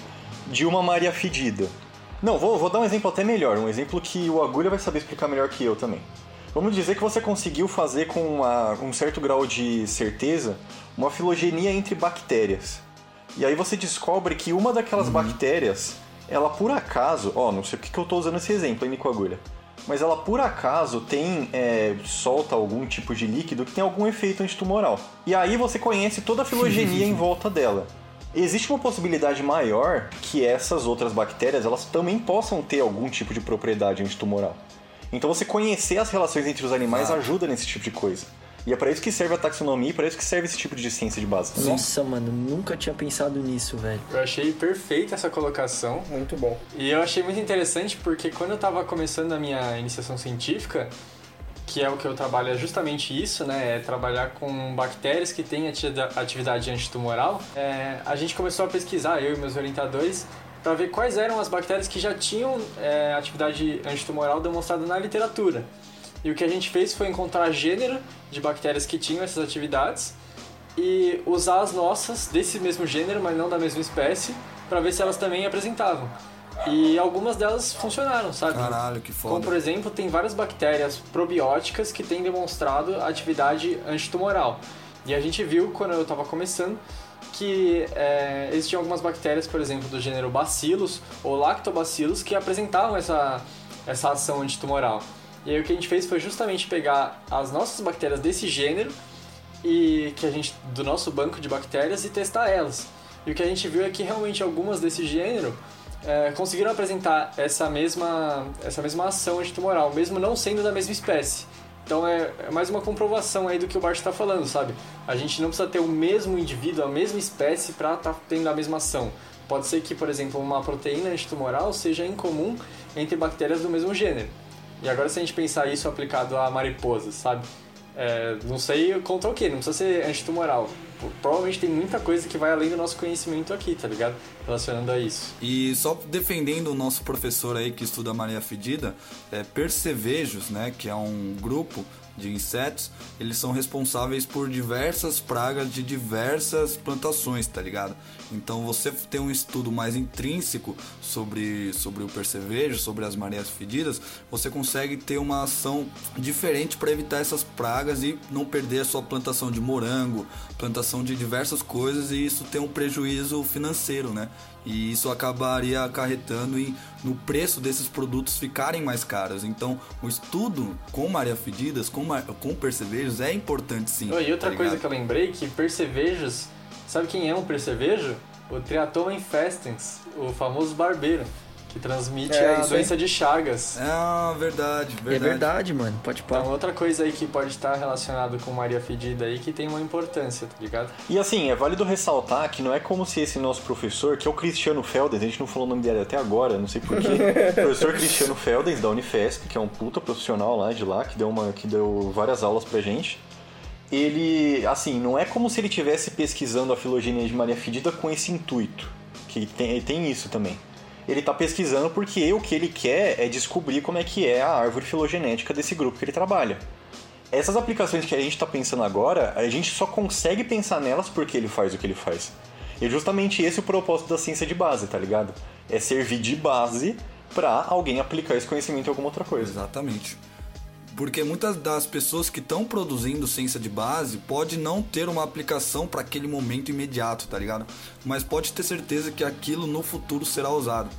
de uma Maria Fedida. Não, vou, vou dar um exemplo até melhor, um exemplo que o Agulha vai saber explicar melhor que eu também. Vamos dizer que você conseguiu fazer com uma- um certo grau de certeza uma filogenia entre bactérias. E aí você descobre que uma daquelas bactérias, ela por acaso, ó, não sei porque que eu tô usando esse exemplo, hein, Nico Agulha, mas ela por acaso tem, é, solta algum tipo de líquido que tem algum efeito antitumoral. E aí você conhece toda a filogenia em volta dela. Existe uma possibilidade maior que essas outras bactérias elas também possam ter algum tipo de propriedade antitumoral. Então você conhecer as relações entre os animais ajuda nesse tipo de coisa. E é para isso que serve a taxonomia e para isso que serve esse tipo de ciência de base. Nossa, mano, nunca tinha pensado nisso, velho. Eu achei perfeita essa colocação. Muito bom. E eu achei muito interessante porque quando eu tava começando a minha iniciação científica, que é o que eu trabalho é justamente isso, né? É trabalhar com bactérias que têm atividade antitumoral. É, a gente começou a pesquisar, eu e meus orientadores, para ver quais eram as bactérias que já tinham é, atividade antitumoral demonstrada na literatura. E o que a gente fez foi encontrar gênero de bactérias que tinham essas atividades e usar as nossas desse mesmo gênero, mas não da mesma espécie, para ver se elas também apresentavam. E algumas delas funcionaram, sabe? Caralho, que Como, foda. por exemplo, tem várias bactérias probióticas que têm demonstrado atividade antitumoral. E a gente viu, quando eu estava começando, que é, existiam algumas bactérias, por exemplo, do gênero Bacillus ou Lactobacillus, que apresentavam essa, essa ação antitumoral. E aí o que a gente fez foi justamente pegar as nossas bactérias desse gênero e que a gente do nosso banco de bactérias e testar elas. E o que a gente viu é que realmente algumas desse gênero é, conseguiram apresentar essa mesma essa mesma ação antitumoral, mesmo não sendo da mesma espécie. Então é, é mais uma comprovação aí do que o Bart está falando, sabe? A gente não precisa ter o mesmo indivíduo, a mesma espécie para estar tá tendo a mesma ação. Pode ser que, por exemplo, uma proteína antitumoral seja incomum entre bactérias do mesmo gênero. E agora se a gente pensar isso aplicado a mariposas, sabe? É, não sei contra o que, não precisa ser antitumoral. Provavelmente tem muita coisa que vai além do nosso conhecimento aqui, tá ligado? Relacionando a isso. E só defendendo o nosso professor aí que estuda Maria Fedida, é, percevejos, né, que é um grupo de insetos, eles são responsáveis por diversas pragas de diversas plantações, tá ligado? Então você tem um estudo mais intrínseco sobre, sobre o percevejo, sobre as mareias fedidas, você consegue ter uma ação diferente para evitar essas pragas e não perder a sua plantação de morango, plantação de diversas coisas e isso tem um prejuízo financeiro, né? e isso acabaria acarretando em, no preço desses produtos ficarem mais caros. Então, o estudo com Maria Fedidas, com, com percevejos, é importante sim. Oh, e outra tá coisa que eu lembrei, que percevejos, sabe quem é um percevejo? O Triatoma infestens, o famoso barbeiro que transmite é, a doença de Chagas. É verdade, verdade. É verdade, mano. Pode parar. Então, outra coisa aí que pode estar relacionado com Maria Fedida aí que tem uma importância, tá ligado? E assim, é válido ressaltar que não é como se esse nosso professor, que é o Cristiano Feldes, a gente não falou o nome dele até agora, não sei porquê. professor Cristiano Feldes, da Unifesp, que é um puta profissional lá de lá, que deu, uma, que deu várias aulas pra gente ele, assim, não é como se ele estivesse pesquisando a filogenia de Maria Fedida com esse intuito, que tem, tem isso também ele está pesquisando porque o que ele quer é descobrir como é que é a árvore filogenética desse grupo que ele trabalha. Essas aplicações que a gente está pensando agora, a gente só consegue pensar nelas porque ele faz o que ele faz. E é justamente esse o propósito da ciência de base, tá ligado? É servir de base para alguém aplicar esse conhecimento em alguma outra coisa. Exatamente. Porque muitas das pessoas que estão produzindo ciência de base pode não ter uma aplicação para aquele momento imediato, tá ligado? Mas pode ter certeza que aquilo no futuro será usado.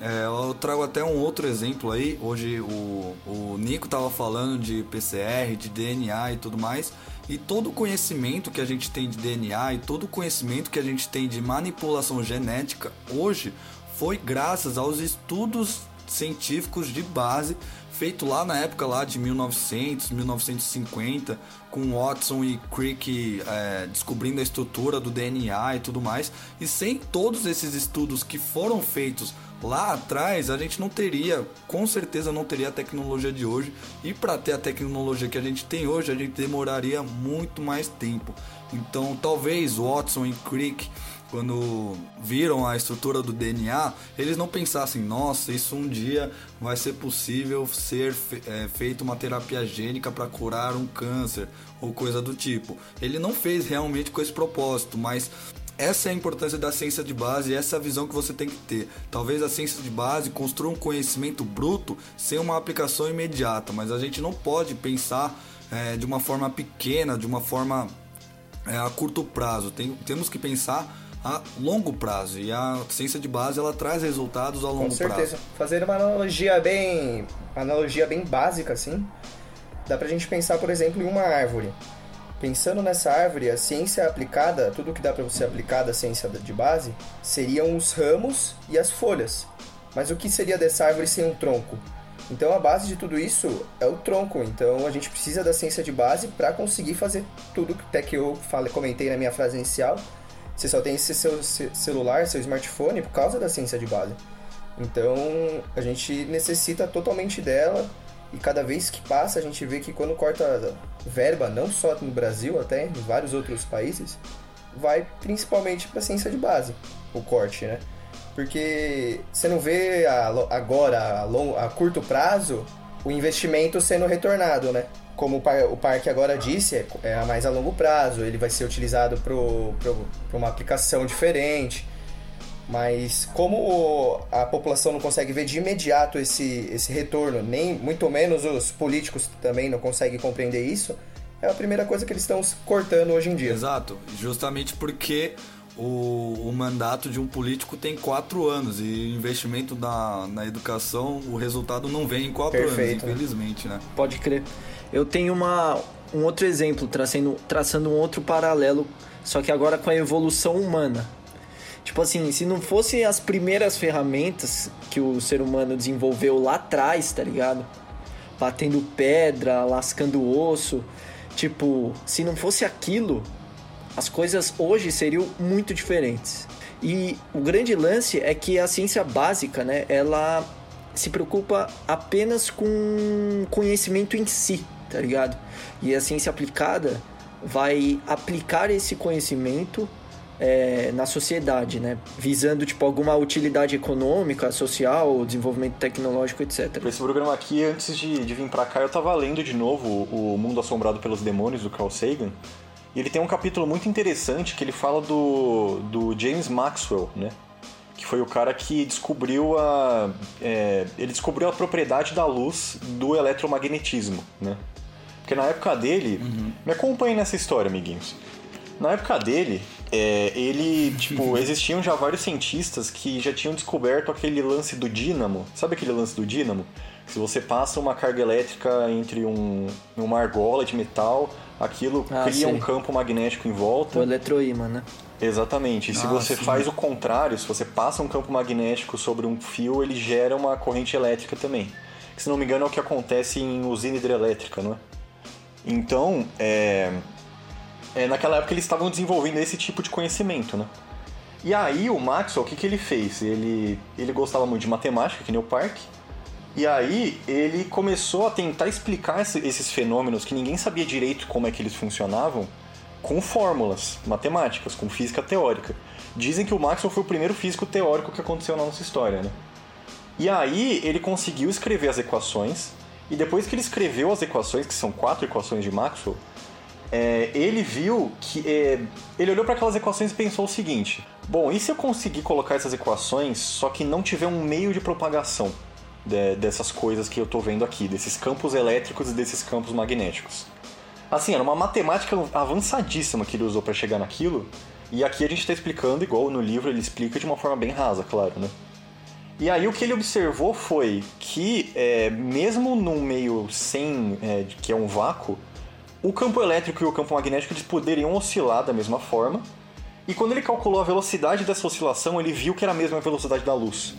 É, eu trago até um outro exemplo aí. Hoje o, o Nico tava falando de PCR, de DNA e tudo mais. E todo o conhecimento que a gente tem de DNA e todo o conhecimento que a gente tem de manipulação genética hoje foi graças aos estudos científicos de base feito lá na época lá de 1900, 1950, com Watson e Crick é, descobrindo a estrutura do DNA e tudo mais. E sem todos esses estudos que foram feitos lá atrás, a gente não teria, com certeza não teria a tecnologia de hoje. E para ter a tecnologia que a gente tem hoje, a gente demoraria muito mais tempo. Então, talvez Watson e Crick quando viram a estrutura do DNA, eles não pensassem, nossa, isso um dia vai ser possível ser fe é, feito uma terapia gênica para curar um câncer ou coisa do tipo. Ele não fez realmente com esse propósito, mas essa é a importância da ciência de base, essa é a visão que você tem que ter. Talvez a ciência de base construa um conhecimento bruto sem uma aplicação imediata, mas a gente não pode pensar é, de uma forma pequena, de uma forma é, a curto prazo. Tem, temos que pensar a longo prazo. E a ciência de base ela traz resultados a longo prazo. Com certeza. Prazo. Fazer uma analogia bem, analogia bem básica assim, dá pra gente pensar, por exemplo, em uma árvore. Pensando nessa árvore, a ciência aplicada, tudo que dá para você aplicar da ciência de base, seriam os ramos e as folhas. Mas o que seria dessa árvore sem um tronco? Então a base de tudo isso é o tronco. Então a gente precisa da ciência de base para conseguir fazer tudo até que eu falei, comentei na minha frase inicial, você só tem esse seu celular, seu smartphone por causa da ciência de base. Então a gente necessita totalmente dela e cada vez que passa a gente vê que quando corta verba, não só no Brasil, até em vários outros países, vai principalmente para a ciência de base, o corte, né? Porque você não vê a, agora, a, long, a curto prazo, o investimento sendo retornado, né? Como o parque agora disse, é, é mais a longo prazo, ele vai ser utilizado para uma aplicação diferente. Mas como a população não consegue ver de imediato esse, esse retorno, nem muito menos os políticos também não conseguem compreender isso, é a primeira coisa que eles estão cortando hoje em dia. Exato, justamente porque o, o mandato de um político tem quatro anos e investimento na, na educação, o resultado não vem em quatro Perfeito, anos, infelizmente, né? Pode crer. Eu tenho uma, um outro exemplo, traçando, traçando um outro paralelo, só que agora com a evolução humana. Tipo assim, se não fossem as primeiras ferramentas que o ser humano desenvolveu lá atrás, tá ligado? batendo pedra, lascando osso. Tipo, se não fosse aquilo, as coisas hoje seriam muito diferentes. E o grande lance é que a ciência básica, né, ela se preocupa apenas com conhecimento em si, tá ligado? E a ciência aplicada vai aplicar esse conhecimento é, na sociedade, né? Visando, tipo, alguma utilidade econômica, social, desenvolvimento tecnológico, etc. Esse programa aqui, antes de, de vir pra cá, eu tava lendo de novo o Mundo Assombrado pelos Demônios, do Carl Sagan. E ele tem um capítulo muito interessante que ele fala do, do James Maxwell, né? Que foi o cara que descobriu a... É, ele descobriu a propriedade da luz do eletromagnetismo, né? Porque na época dele... Uhum. Me acompanhe nessa história, amiguinhos. Na época dele, é, ele, tipo, existiam já vários cientistas que já tinham descoberto aquele lance do dínamo. Sabe aquele lance do dínamo? Se você passa uma carga elétrica entre um, uma argola de metal, aquilo ah, cria sei. um campo magnético em volta. O eletroímã, né? Exatamente. E se ah, você sim. faz o contrário, se você passa um campo magnético sobre um fio, ele gera uma corrente elétrica também. Que, se não me engano, é o que acontece em usina hidrelétrica, não é? Então, é, é, naquela época eles estavam desenvolvendo esse tipo de conhecimento, né? E aí o Maxwell, o que, que ele fez? Ele, ele gostava muito de matemática, que nem o Park, e aí ele começou a tentar explicar esses fenômenos que ninguém sabia direito como é que eles funcionavam com fórmulas matemáticas, com física teórica. Dizem que o Maxwell foi o primeiro físico teórico que aconteceu na nossa história, né? E aí ele conseguiu escrever as equações, e depois que ele escreveu as equações, que são quatro equações de Maxwell, é, ele viu que. É, ele olhou para aquelas equações e pensou o seguinte: bom, e se eu conseguir colocar essas equações, só que não tiver um meio de propagação de, dessas coisas que eu estou vendo aqui, desses campos elétricos e desses campos magnéticos? Assim, era uma matemática avançadíssima que ele usou para chegar naquilo, e aqui a gente está explicando, igual no livro ele explica de uma forma bem rasa, claro, né? E aí o que ele observou foi que, é, mesmo num meio sem, é, que é um vácuo, o campo elétrico e o campo magnético eles poderiam oscilar da mesma forma. E quando ele calculou a velocidade dessa oscilação, ele viu que era a mesma velocidade da luz.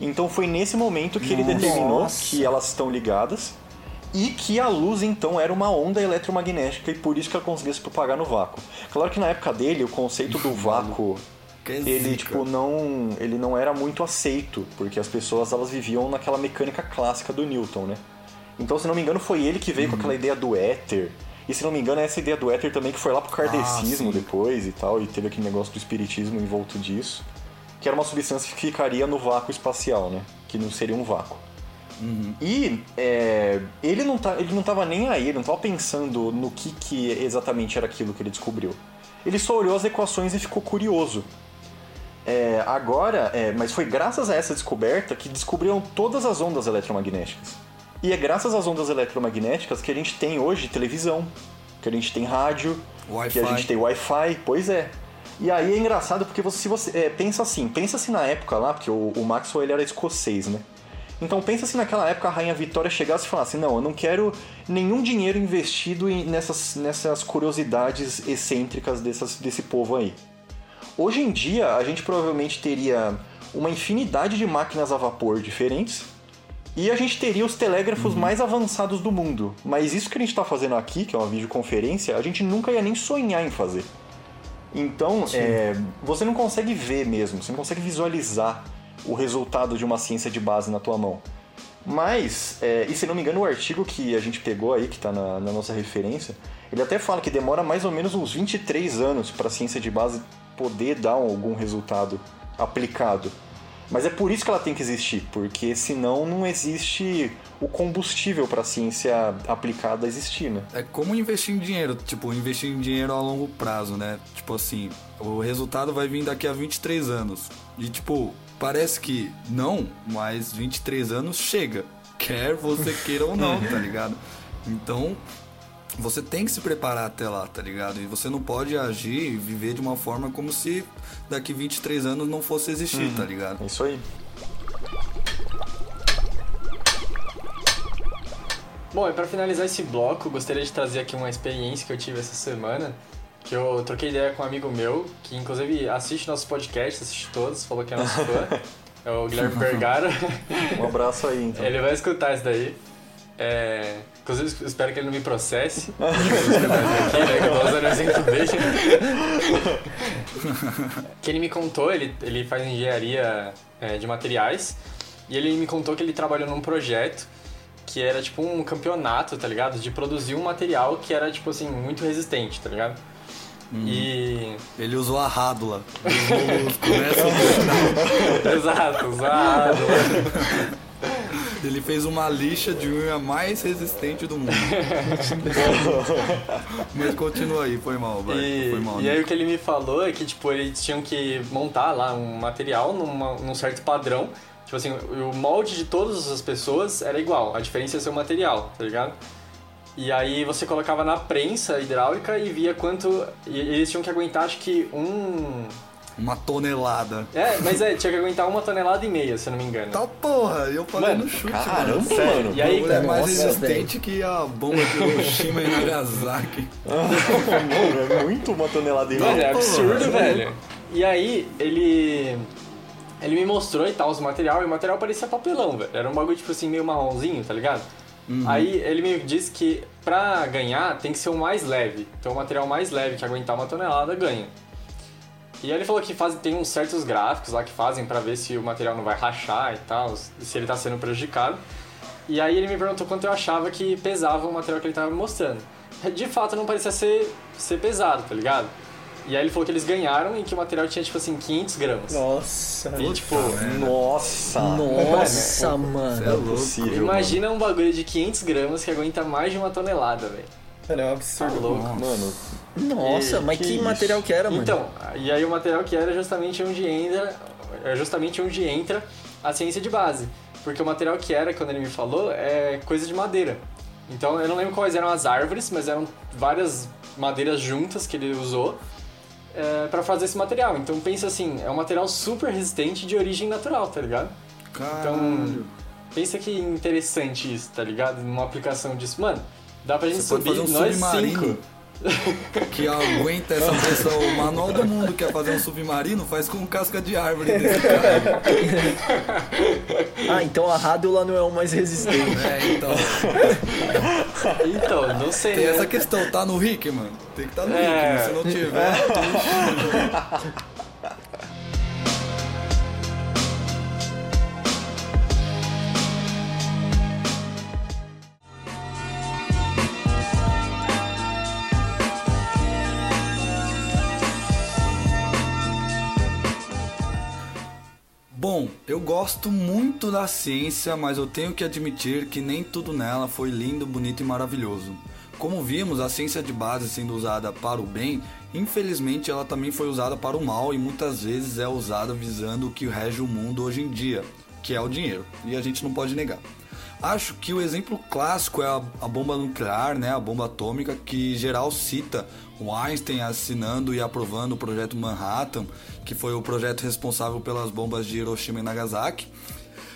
Então foi nesse momento que ele Nossa. determinou que elas estão ligadas e que a luz então era uma onda eletromagnética e por isso que ela conseguia se propagar no vácuo. Claro que na época dele o conceito do vácuo ele tipo não ele não era muito aceito porque as pessoas elas viviam naquela mecânica clássica do Newton, né? Então se não me engano foi ele que veio uhum. com aquela ideia do éter e se não me engano, é essa ideia do éter também que foi lá pro kardecismo ah, depois e tal, e teve aquele negócio do espiritismo em volta disso. Que era uma substância que ficaria no vácuo espacial, né? Que não seria um vácuo. Uhum. E é, ele, não tá, ele não tava nem aí, ele não tava pensando no que, que exatamente era aquilo que ele descobriu. Ele só olhou as equações e ficou curioso. É, agora, é, mas foi graças a essa descoberta que descobriram todas as ondas eletromagnéticas. E é graças às ondas eletromagnéticas que a gente tem hoje televisão, que a gente tem rádio, que a gente tem Wi-Fi, pois é. E aí é engraçado porque você, se você é, pensa assim, pensa se na época lá, porque o, o Maxwell ele era escocês, né? Então pensa se naquela época a Rainha Vitória chegasse e falasse, não, eu não quero nenhum dinheiro investido nessas, nessas curiosidades excêntricas dessas, desse povo aí. Hoje em dia a gente provavelmente teria uma infinidade de máquinas a vapor diferentes, e a gente teria os telégrafos uhum. mais avançados do mundo. Mas isso que a gente está fazendo aqui, que é uma videoconferência, a gente nunca ia nem sonhar em fazer. Então, é, você não consegue ver mesmo, você não consegue visualizar o resultado de uma ciência de base na tua mão. Mas, é, e se não me engano, o artigo que a gente pegou aí, que está na, na, nossa referência, ele até fala que demora mais ou menos uns 23 anos para a ciência de base poder dar algum resultado aplicado. Mas é por isso que ela tem que existir, porque senão não existe o combustível para a ciência aplicada existir, né? É como investir em dinheiro, tipo, investir em dinheiro a longo prazo, né? Tipo assim, o resultado vai vir daqui a 23 anos. E tipo, parece que não, mas 23 anos chega. Quer você queira ou não, tá ligado? Então, você tem que se preparar até lá, tá ligado? E você não pode agir e viver de uma forma como se daqui 23 anos não fosse existir, uhum. tá ligado? É isso aí. Bom, e para finalizar esse bloco, gostaria de trazer aqui uma experiência que eu tive essa semana, que eu troquei ideia com um amigo meu, que inclusive assiste nossos podcasts, assiste todos, falou que é nosso fã, é o Guilherme Bergara. Um abraço aí, então. Ele vai escutar isso daí. É, inclusive, espero que ele não me processe. que ele me contou, ele, ele faz engenharia é, de materiais, e ele me contou que ele trabalhou num projeto que era tipo um campeonato, tá ligado? De produzir um material que era, tipo assim, muito resistente, tá ligado? E. Ele usou a rádula. Começam Exato, usou a rádula. Ele fez uma lixa de unha mais resistente do mundo. Mas continua aí, foi mal, vai. E, foi mal. e né? aí o que ele me falou é que, tipo, eles tinham que montar lá um material numa, num certo padrão. Tipo assim, o molde de todas as pessoas era igual, a diferença é ser o material, tá ligado? E aí você colocava na prensa hidráulica e via quanto. E eles tinham que aguentar, acho que um. Uma tonelada. É, mas é, tinha que aguentar uma tonelada e meia, se eu não me engano. Tá porra, eu falei Mano, no chute, Caramba, mano. Sério, mano. e aí, O bagulho é mais resistente que a bomba de Hiroshima e Nagasaki. Mano, é muito uma tonelada e Mano, é meia. absurdo, porra. velho. E aí, ele. Ele me mostrou e tal os material, e o material parecia papelão, velho. Era um bagulho, tipo assim, meio marronzinho, tá ligado? Aí ele me disse que pra ganhar tem que ser o mais leve. Então o material mais leve que aguentar uma tonelada ganha. E aí ele falou que faz, tem uns certos gráficos lá que fazem pra ver se o material não vai rachar e tal, se ele tá sendo prejudicado. E aí ele me perguntou quanto eu achava que pesava o material que ele tava me mostrando. De fato não parecia ser, ser pesado, tá ligado? E aí ele falou que eles ganharam e que o material tinha, tipo assim, 500 gramas. Nossa. E tipo, Nossa. Nossa, Cê mano. é é possível. imagina um bagulho de 500 gramas que aguenta mais de uma tonelada, velho. Mano, é um Tá absurdo. louco. Mano. Mano, Nossa, E- mas que que, material que era, mano? Então, e aí o material que era justamente onde entra, é justamente onde entra a ciência de base. Porque o material que era, quando ele me falou, é coisa de madeira. Então eu não lembro quais eram as árvores, mas eram várias madeiras juntas que ele usou é, para fazer esse material. Então pensa assim, é um material super resistente de origem natural, tá ligado? Caralho. Então, pensa que interessante isso, tá ligado? Numa aplicação disso. Mano, dá pra gente Você subir um nós submarino cinco. Que aguenta essa pressão. O manual do mundo quer fazer um submarino, faz com casca de árvore desse cara. Ah, então a rádula não é o mais resistente. É, então. Então, não sei, Tem né? essa questão, tá no Rick, mano? Tem que estar tá no É. Rick, se não tiver. Bom, eu gosto muito da ciência, mas eu tenho que admitir que nem tudo nela foi lindo, bonito e maravilhoso. Como vimos, a ciência de base sendo usada para o bem, infelizmente ela também foi usada para o mal e muitas vezes é usada visando o que rege o mundo hoje em dia, que é o dinheiro, e a gente não pode negar. Acho que o exemplo clássico é a, a bomba nuclear, né, a bomba atômica, que geral cita o Einstein assinando e aprovando o projeto Manhattan, que foi o projeto responsável pelas bombas de Hiroshima e Nagasaki.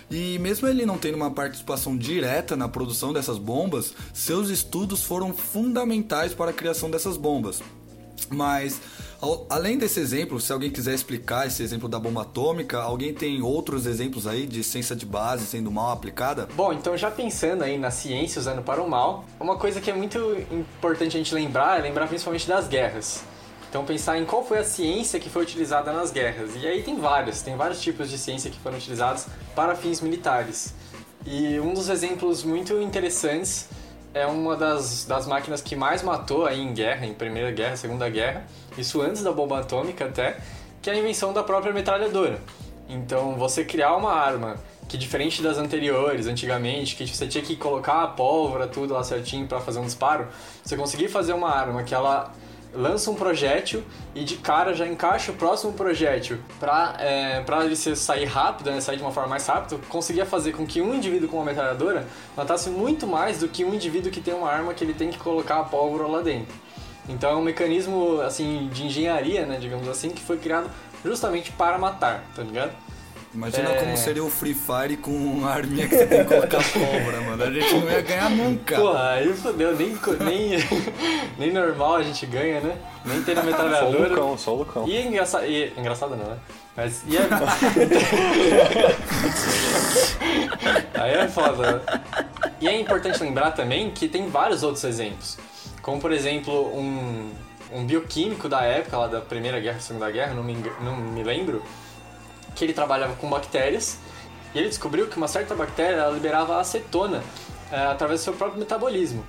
E mesmo ele não tendo uma participação direta na produção dessas bombas, seus estudos foram fundamentais para a criação dessas bombas. Mas, além desse exemplo, se alguém quiser explicar esse exemplo da bomba atômica, alguém tem outros exemplos aí de ciência de base sendo mal aplicada? Bom, então já pensando aí na ciência usando para o mal, uma coisa que é muito importante a gente lembrar é lembrar principalmente das guerras. Então pensar em qual foi a ciência que foi utilizada nas guerras. E aí tem várias, tem vários tipos de ciência que foram utilizados para fins militares. E um dos exemplos muito interessantes é uma das, das máquinas que mais matou aí em guerra, em Primeira Guerra, Segunda Guerra, isso antes da bomba atômica até, que é a invenção da própria metralhadora. Então, você criar uma arma que diferente das anteriores, antigamente, que você tinha que colocar a pólvora, tudo lá certinho para fazer um disparo, você conseguir fazer uma arma que ela lança um projétil e de cara já encaixa o próximo projétil para é, pra ele sair rápido, né, sair de uma forma mais rápida, conseguia fazer com que um indivíduo com uma metralhadora matasse muito mais do que um indivíduo que tem uma arma que ele tem que colocar a pólvora lá dentro. Então é um mecanismo assim de engenharia, né, digamos assim, que foi criado justamente para matar, tá ligado? Imagina É. como seria o Free Fire com uma arminha que você tem que colocar pólvora, mano. A gente não ia ganhar nunca. Porra, aí fodeu, nem, nem, nem normal a gente ganha, né? Nem tem na Só o metralhadora. Lucão, só o Lucão. E é engraçado. E, engraçado não, né? Mas. E é... Aí é foda, né? E é importante lembrar também que tem vários outros exemplos. Como, por exemplo, um, um bioquímico da época, lá da Primeira Guerra Segunda Guerra, não me, não me lembro, que ele trabalhava com bactérias e ele descobriu que uma certa bactéria liberava acetona é, através do seu próprio metabolismo.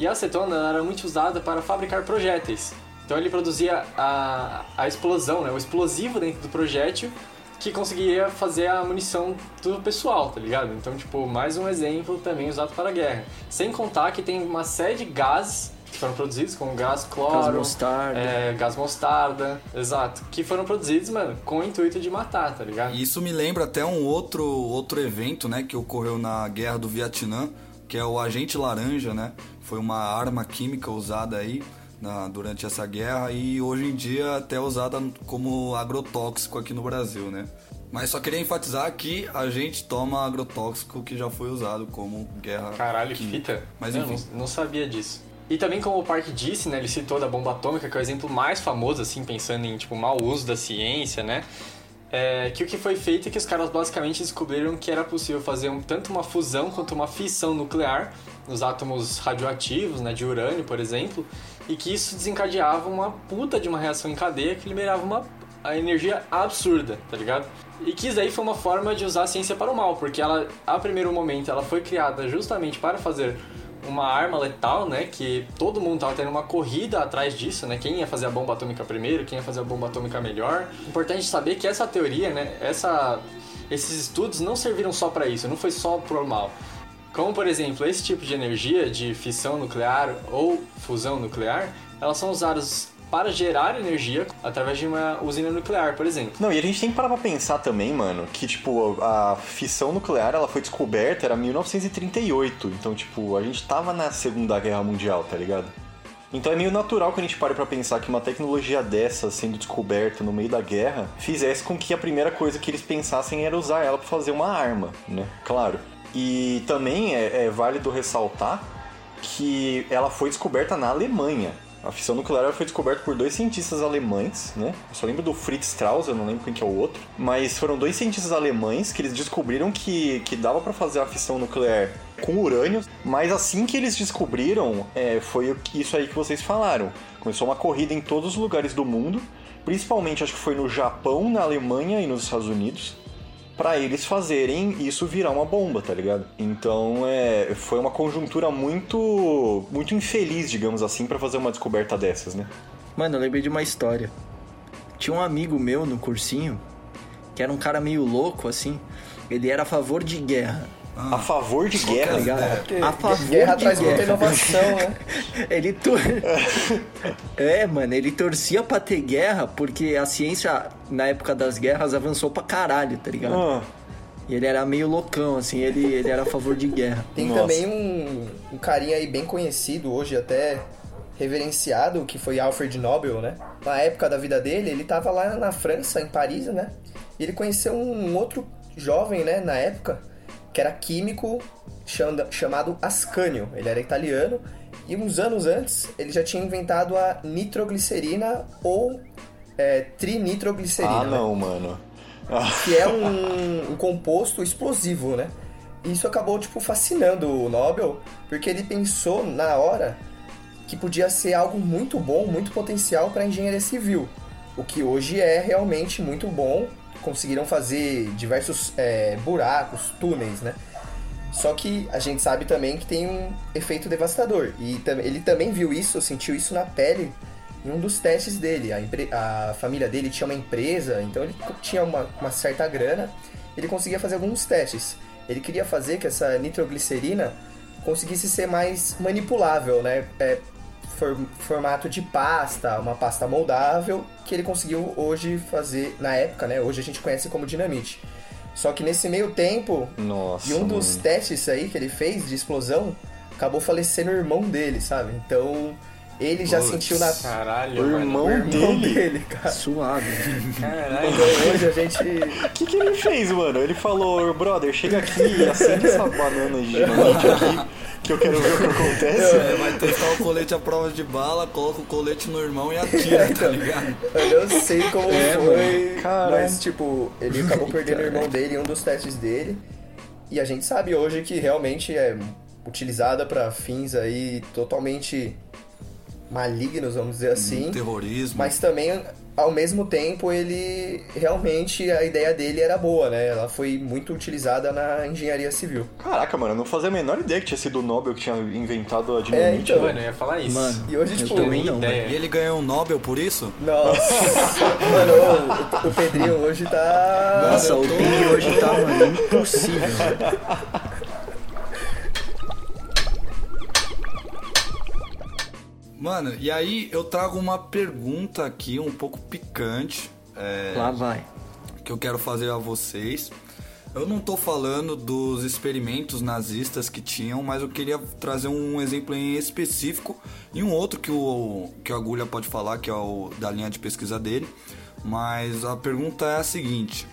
E a acetona era muito usada para fabricar projéteis. Então ele produzia a, a explosão, né, o explosivo dentro do projétil que conseguiria fazer a munição do pessoal, tá ligado? Então, tipo, mais um exemplo também usado para a guerra. Sem contar que tem uma série de gases que foram produzidos, como gás cloro, Gás mostarda. é, gás mostarda, exato, que foram produzidos, mano, com o intuito de matar, tá ligado? E isso me lembra até um outro, outro evento, né, que ocorreu na Guerra do Vietnã, que é o Agente Laranja, né? Foi uma arma química usada aí na, durante essa guerra e hoje em dia até usada como agrotóxico aqui no Brasil, né? Mas só queria enfatizar que a gente toma agrotóxico que já foi usado como guerra Caralho, química. fita. Mas Eu enfim. não, não sabia disso. E também como o Park disse, né, ele citou da bomba atômica, que é o exemplo mais famoso, assim, pensando em, tipo, mau uso da ciência, né? É, que o que foi feito é que os caras basicamente descobriram que era possível fazer um- tanto uma fusão quanto uma fissão nuclear nos átomos radioativos, né, de urânio, por exemplo, e que isso desencadeava uma puta de uma reação em cadeia que liberava uma a energia absurda, tá ligado? E que isso daí foi uma forma de usar a ciência para o mal, porque ela, a primeiro momento, ela foi criada justamente para fazer uma arma letal, né? Que todo mundo tava tendo uma corrida atrás disso, né? Quem ia fazer a bomba atômica primeiro, quem ia fazer a bomba atômica melhor. Importante saber que essa teoria, né? Essa, esses estudos não serviram só para isso, não foi só pro mal. Como, por exemplo, esse tipo de energia de fissão nuclear ou fusão nuclear, elas são usadas para gerar energia através de uma usina nuclear, por exemplo. Não, e a gente tem que parar pra pensar também, mano, que, tipo, a fissão nuclear, ela foi descoberta, era 1938. Então, tipo, a gente tava na Segunda Guerra Mundial, tá ligado? Então é meio natural que a gente pare pra pensar que uma tecnologia dessa sendo descoberta no meio da guerra fizesse com que a primeira coisa que eles pensassem era usar ela pra fazer uma arma, né? Claro. E também é, é válido ressaltar que ela foi descoberta na Alemanha. A fissão nuclear foi descoberta por dois cientistas alemães, né? Eu só lembro do Fritz Strauss, eu não lembro quem que é o outro. Mas foram dois cientistas alemães que eles descobriram que, que dava pra fazer a fissão nuclear com urânio. Mas assim que eles descobriram, é, foi isso aí que vocês falaram. Começou uma corrida em todos os lugares do mundo. Principalmente, acho que foi no Japão, na Alemanha e nos Estados Unidos pra eles fazerem isso virar uma bomba, tá ligado? Então é, foi uma conjuntura muito muito infeliz, digamos assim, pra fazer uma descoberta dessas, né? Mano, eu lembrei de uma história. Tinha um amigo meu no cursinho, que era um cara meio louco, assim. Ele era a favor de guerra, A favor de tá guerra. ligado? Porque A favor guerra de traz muita guerra. inovação, né? Ele tor... É, mano, ele torcia pra ter guerra porque a ciência, na época das guerras, avançou pra caralho, tá ligado? Ah, E ele era meio loucão, assim, ele, ele era a favor de guerra. Tem Nossa. também um, um carinha aí bem conhecido, hoje até reverenciado, que foi Alfred Nobel, né? Na época da vida dele, ele tava lá na França, em Paris, né? E ele conheceu um outro jovem, né, na época, que era químico chama- chamado Ascanio. Ele era italiano e uns anos antes ele já tinha inventado a nitroglicerina ou é, trinitroglicerina. ah, né? não, mano. Ah, que é um, um composto explosivo, né? E isso acabou, tipo, fascinando o Nobel, porque ele pensou na hora que podia ser algo muito bom, muito potencial para a engenharia civil. O que hoje é realmente muito bom. Conseguiram fazer diversos é, buracos, túneis, né? Só que a gente sabe também que tem um efeito devastador. E ele também viu isso, sentiu isso na pele em um dos testes dele. A, a família dele tinha uma empresa, então ele tinha uma, uma certa grana. Ele conseguia fazer alguns testes. Ele queria fazer que essa nitroglicerina conseguisse ser mais manipulável, né? É, for- formato de pasta, uma pasta moldável, que ele conseguiu hoje fazer, na época, né? Hoje a gente conhece como dinamite. Só que nesse meio tempo, nossa. e um dos mano. testes aí que ele fez de explosão acabou falecendo o irmão dele, sabe? Então ele já Putz. sentiu na. Caralho, O mano. irmão O irmão dele? dele, cara. Suave. Caralho. Então hoje a gente. O que, que ele fez, mano? Ele falou, brother, chega aqui e acende essa banana de dinamite aqui, que eu quero ver o que acontece. É, vai testar o colete à prova de bala, coloca o colete no irmão e atira, tá ligado? Eu não sei como É, foi, Caralho. mas tipo, ele acabou perdendo o irmão dele em um dos testes dele. E a gente sabe hoje que realmente é utilizada para fins aí totalmente malignos, vamos dizer assim. Terrorismo. Mas também, ao mesmo tempo, ele realmente a ideia dele era boa, né? Ela foi muito utilizada na engenharia civil. Caraca, mano, eu não fazia a menor ideia que tinha sido o Nobel que tinha inventado a É, dinamite. então. Mano, eu ia falar isso. Mano, E hoje, eu tipo, não, ideia. E ele ganhou um Nobel por isso? Nossa, mano, o, o Pedrinho hoje tá. Nossa, o Pini hoje tá, mano, impossível. Mano, e aí eu trago uma pergunta aqui um pouco picante. é, Lá vai. que eu quero fazer a vocês. Eu não tô falando dos experimentos nazistas que tinham, mas eu queria trazer um exemplo em específico e um outro que o, que o Agulha pode falar, que é o da linha de pesquisa dele. Mas a pergunta é a seguinte: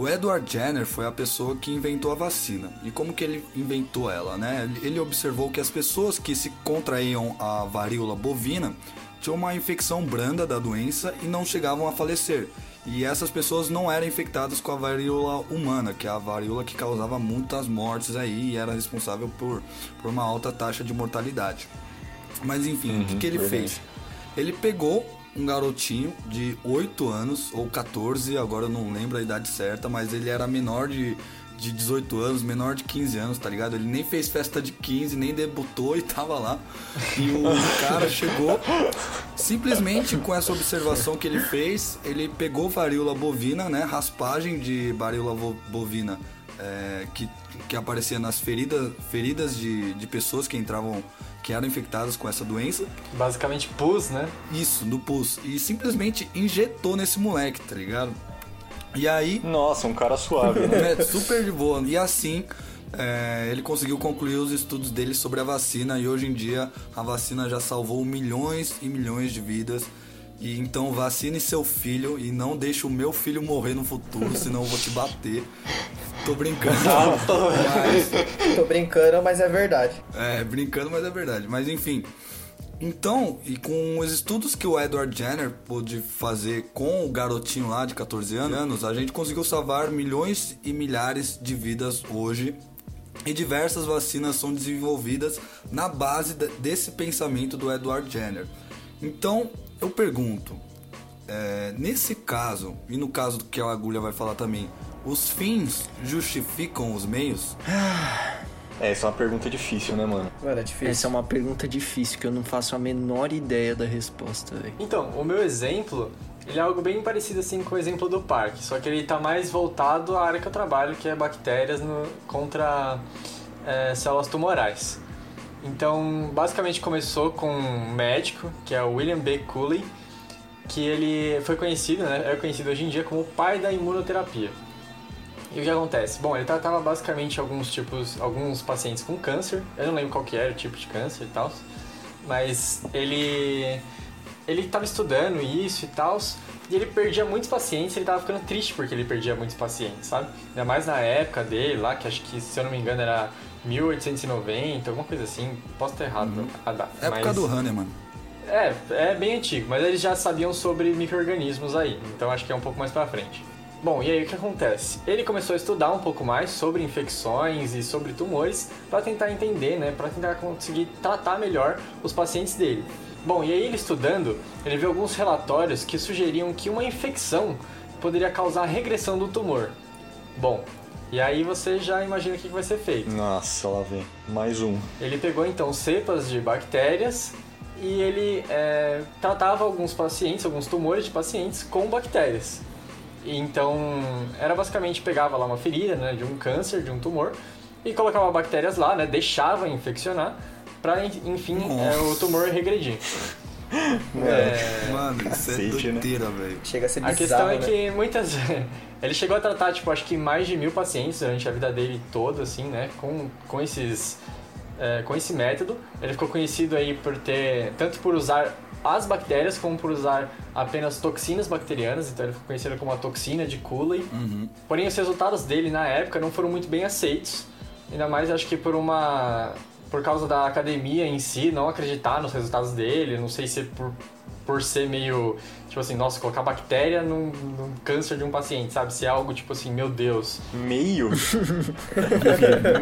o Edward Jenner foi a pessoa que inventou a vacina. E como que ele inventou ela, né? Ele observou que as pessoas que se contraíam a varíola bovina tinham uma infecção branda da doença e não chegavam a falecer. E essas pessoas não eram infectadas com a varíola humana, que é a varíola que causava muitas mortes aí e era responsável por, por uma alta taxa de mortalidade. Mas enfim, o que, que ele verdade. fez? Ele pegou um garotinho de 8 anos, ou 14, agora eu não lembro a idade certa, mas ele era menor de, de 18 anos, menor de 15 anos, tá ligado? Ele nem fez festa de 15, nem debutou e tava lá. E o cara chegou, simplesmente com essa observação que ele fez, ele pegou varíola bovina, né? Raspagem de varíola bovina. é, que, que aparecia nas feridas, feridas de, de pessoas que entravam, que eram infectadas com essa doença. Basicamente pus, né? Isso, no pus. E simplesmente injetou nesse moleque, tá ligado? E aí, Nossa, um cara suave, né? é, super de boa. E assim, é, ele conseguiu concluir os estudos dele sobre a vacina. E hoje em dia, a vacina já salvou milhões e milhões de vidas. E então, vacine seu filho e não deixe o meu filho morrer no futuro, senão eu vou te bater. Tô brincando. mas, Tô brincando, mas é verdade. é, brincando, mas é verdade. Mas enfim. Então, e com os estudos que o Edward Jenner pôde fazer com o garotinho lá de 14 anos, a gente conseguiu salvar milhões e milhares de vidas hoje. E diversas vacinas são desenvolvidas na base de- desse pensamento do Edward Jenner. Então, eu pergunto, é, nesse caso, e no caso do que a agulha vai falar também, os fins justificam os meios? É, essa é uma pergunta difícil, né, mano? Mano, é difícil. Essa é uma pergunta difícil que eu não faço a menor ideia da resposta, velho. Então, o meu exemplo, ele é algo bem parecido assim com o exemplo do parque, só que ele tá mais voltado à área que eu trabalho, que é bactérias no- contra é, células tumorais. Então, basicamente começou com um médico, que é o William B. Cooley, que ele foi conhecido, né, é conhecido hoje em dia como o pai da imunoterapia. E o que acontece? Bom, ele tratava basicamente alguns tipos, alguns pacientes com câncer. Eu não lembro qual que era o tipo de câncer e tal, mas ele ele estava estudando isso e tal, e ele perdia muitos pacientes, ele estava ficando triste porque ele perdia muitos pacientes, sabe? Ainda mais na época dele lá, que acho que, se eu não me engano, era 1890, alguma coisa assim. Posso estar errado a data. Época mas... do Hahnemann. É, é bem antigo, mas eles já sabiam sobre micro-organismos aí, então acho que é um pouco mais pra frente. Bom, e aí o que acontece? Ele começou a estudar um pouco mais sobre infecções e sobre tumores para tentar entender, né, para tentar conseguir tratar melhor os pacientes dele. Bom, e aí ele estudando, ele viu alguns relatórios que sugeriam que uma infecção poderia causar regressão do tumor. Bom, e aí você já imagina o que vai ser feito. Nossa, lá vem. Mais um. Ele pegou então cepas de bactérias e ele é, tratava alguns pacientes, alguns tumores de pacientes com bactérias. Então era basicamente pegava lá uma ferida, né, de um câncer, de um tumor e colocava bactérias lá, né, deixava infeccionar para enfim é, o tumor regredir. É, Mano, isso é Cacete, né? doideira, velho. Chega a ser a bizarro, questão é né? que muitas. ele chegou a tratar, tipo, acho que mais de mil pacientes durante a vida dele toda, assim, né? Com, com esses. é, com esse método. Ele ficou conhecido aí por ter. tanto por usar as bactérias como por usar apenas toxinas bacterianas, então ele ficou conhecido como a toxina de Cooley. Porém, os resultados dele na época não foram muito bem aceitos, ainda mais acho que por uma por causa da academia em si não acreditar nos resultados dele, não sei se por, por ser meio, tipo assim, nossa, colocar bactéria num, num câncer de um paciente, sabe? Se é algo tipo assim, meu Deus. Meio?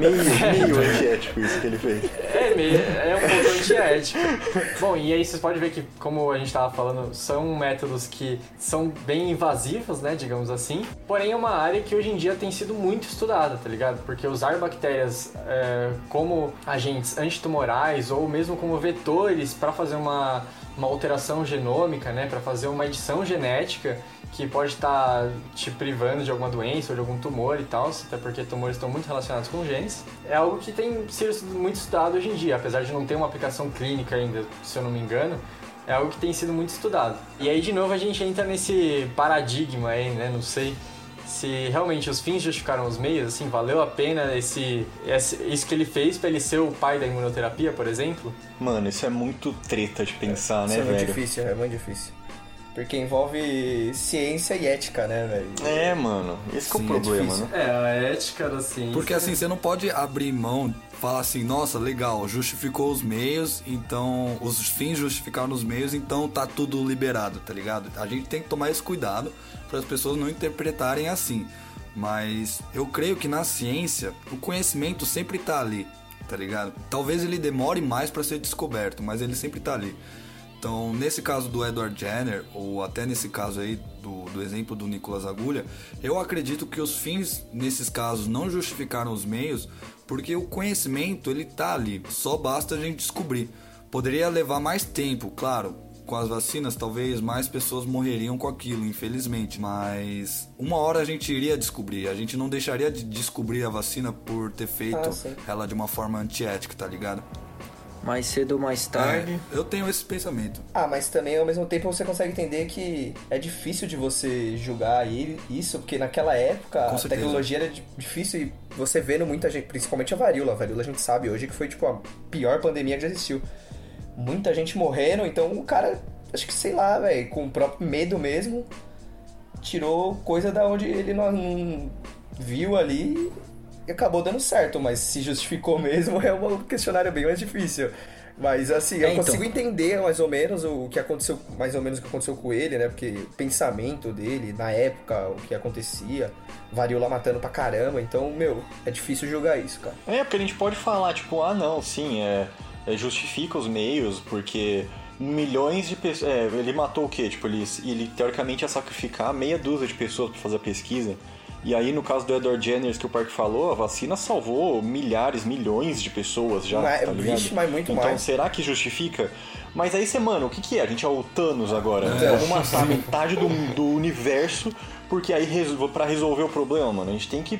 meio, meio antiético isso que ele fez. É, meio, é um pouco antiético. Bom, e aí vocês podem ver que, como a gente tava falando, são métodos que são bem invasivos, né, digamos assim. Porém, é uma área que hoje em dia tem sido muito estudada, tá ligado? Porque usar bactérias é, como agentes antitumorais ou mesmo como vetores para fazer uma, uma alteração genômica, né, para fazer uma edição genética que pode estar tá te privando de alguma doença ou de algum tumor e tal, até porque tumores estão muito relacionados com genes, é algo que tem sido muito estudado hoje em dia, apesar de não ter uma aplicação clínica ainda, se eu não me engano, é algo que tem sido muito estudado. E aí, de novo, a gente entra nesse paradigma aí, né, não sei se realmente os fins justificaram os meios, assim, valeu a pena esse, esse isso que ele fez para ele ser o pai da imunoterapia, por exemplo? Mano, isso é muito treta de pensar, é, né, velho? Isso é muito difícil, é muito difícil. Porque envolve ciência e ética, né, velho? É, mano. Esse Sim, é o problema, é né? É, a ética da ciência. Porque assim, você não pode abrir mão, falar assim, nossa, legal, justificou os meios, então os fins justificaram os meios, então tá tudo liberado, tá ligado? A gente tem que tomar esse cuidado para as pessoas não interpretarem assim. Mas eu creio que na ciência o conhecimento sempre tá ali, tá ligado? Talvez ele demore mais para ser descoberto, mas ele sempre tá ali. Então, nesse caso do Edward Jenner, ou até nesse caso aí do, do exemplo do Nicolas Agulha, eu acredito que os fins nesses casos não justificaram os meios, porque o conhecimento ele tá ali, só basta a gente descobrir. Poderia levar mais tempo, claro, com as vacinas, talvez mais pessoas morreriam com aquilo, infelizmente. Mas uma hora a gente iria descobrir. A gente não deixaria de descobrir a vacina por ter feito ah, ela de uma forma antiética, tá ligado? Mais cedo ou mais tarde. É, eu tenho esse pensamento. Ah, mas também ao mesmo tempo você consegue entender que é difícil de você julgar isso, porque naquela época a tecnologia era difícil e você vendo muita gente, principalmente a varíola. A varíola a gente sabe hoje que foi tipo a pior pandemia que já existiu muita gente morrendo, então o cara, acho que sei lá, velho, com o próprio medo mesmo, tirou coisa da onde ele não, não viu ali acabou dando certo, mas se justificou mesmo é um questionário bem mais difícil. Mas assim, eu é, então. consigo entender mais ou menos o que aconteceu, mais ou menos o que aconteceu com ele, né? Porque o pensamento dele, na época, o que acontecia, variou lá matando pra caramba, então, meu, é difícil julgar isso, cara. É, porque a gente pode falar, tipo, ah não, sim, é é, justifica os meios, porque milhões de pessoas. É, ele matou o quê? Tipo, ele, ele teoricamente ia sacrificar meia dúzia de pessoas para fazer a pesquisa. E aí, no caso do Edward Jenner, que o Parque falou, a vacina salvou milhares, milhões de pessoas já. Mas, tá ligado? Vixe, mas muito então, mais. será que justifica? Mas aí você, mano, o que, que é? A gente é o Thanos agora. É. Vamos matar metade do, do universo porque aí para resolver o problema, mano, a gente tem que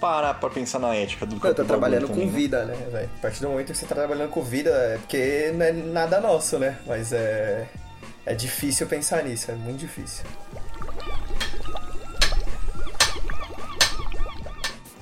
parar pra pensar na ética do Eu tô trabalhando também, com né? vida, né, velho? A partir do momento que você tá trabalhando com vida, é porque não é nada nosso, né? Mas é. É difícil pensar nisso, é muito difícil.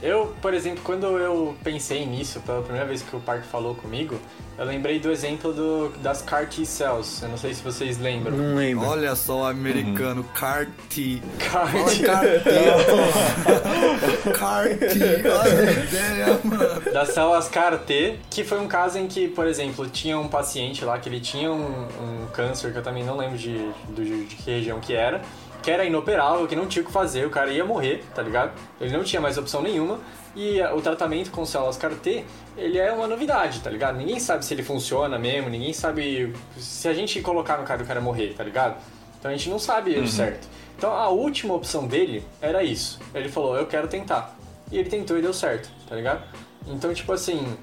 Eu, por exemplo, quando eu pensei nisso, pela primeira vez que o Parque falou comigo, eu lembrei do exemplo do, das CAR T cells. Eu não sei se vocês lembram. Não lembro. Olha só o americano, uhum. CAR T. CAR T. CAR T. Olha a ideia, mano. Das células CAR T, que foi um caso em que, por exemplo, tinha um paciente lá que ele tinha um, um câncer, que eu também não lembro de, de, de que região que era que era inoperável, que não tinha o que fazer, o cara ia morrer, tá ligado? Ele não tinha mais opção nenhuma. E o tratamento com células CAR-T, ele é uma novidade, tá ligado? Ninguém sabe se ele funciona mesmo, ninguém sabe se a gente colocar no cara o cara morrer, tá ligado? Então a gente não sabe uhum. certo. Então a última opção dele era isso. Ele falou, eu quero tentar. E ele tentou e deu certo, tá ligado? Então, tipo assim.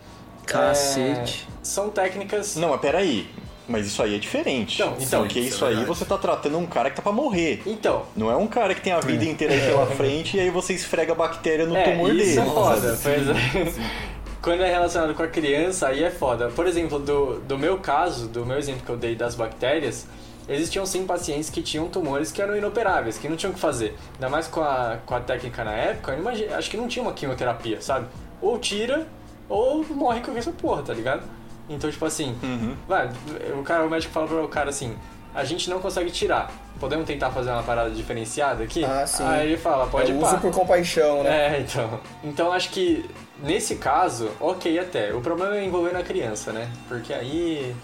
Cacete. É... São técnicas. Não, mas peraí. Mas isso aí é diferente. Então, então Porque isso, é aí você tá tratando um cara que tá pra morrer. Então. Não é um cara que tem a vida inteira pela frente e aí você esfrega a bactéria no é, tumor isso dele. É foda. Pois é. Quando é relacionado com a criança, aí é foda. Por exemplo, do, do meu caso, do meu exemplo que eu dei das bactérias, existiam sim pacientes que tinham tumores que eram inoperáveis, que não tinham o que fazer. Ainda mais com a, com a técnica na época, imagino, acho que não tinha uma quimioterapia, sabe? Ou tira, ou morre com essa porra, tá ligado? Então, tipo assim, uhum. vai, o cara, o médico fala para o cara assim, a gente não consegue tirar. Podemos tentar fazer uma parada diferenciada aqui? Ah, sim. Aí ele fala, pode é pá. uso por compaixão, né? É, então. Então acho que nesse caso, ok até. O problema é envolvendo a criança, né? Porque aí.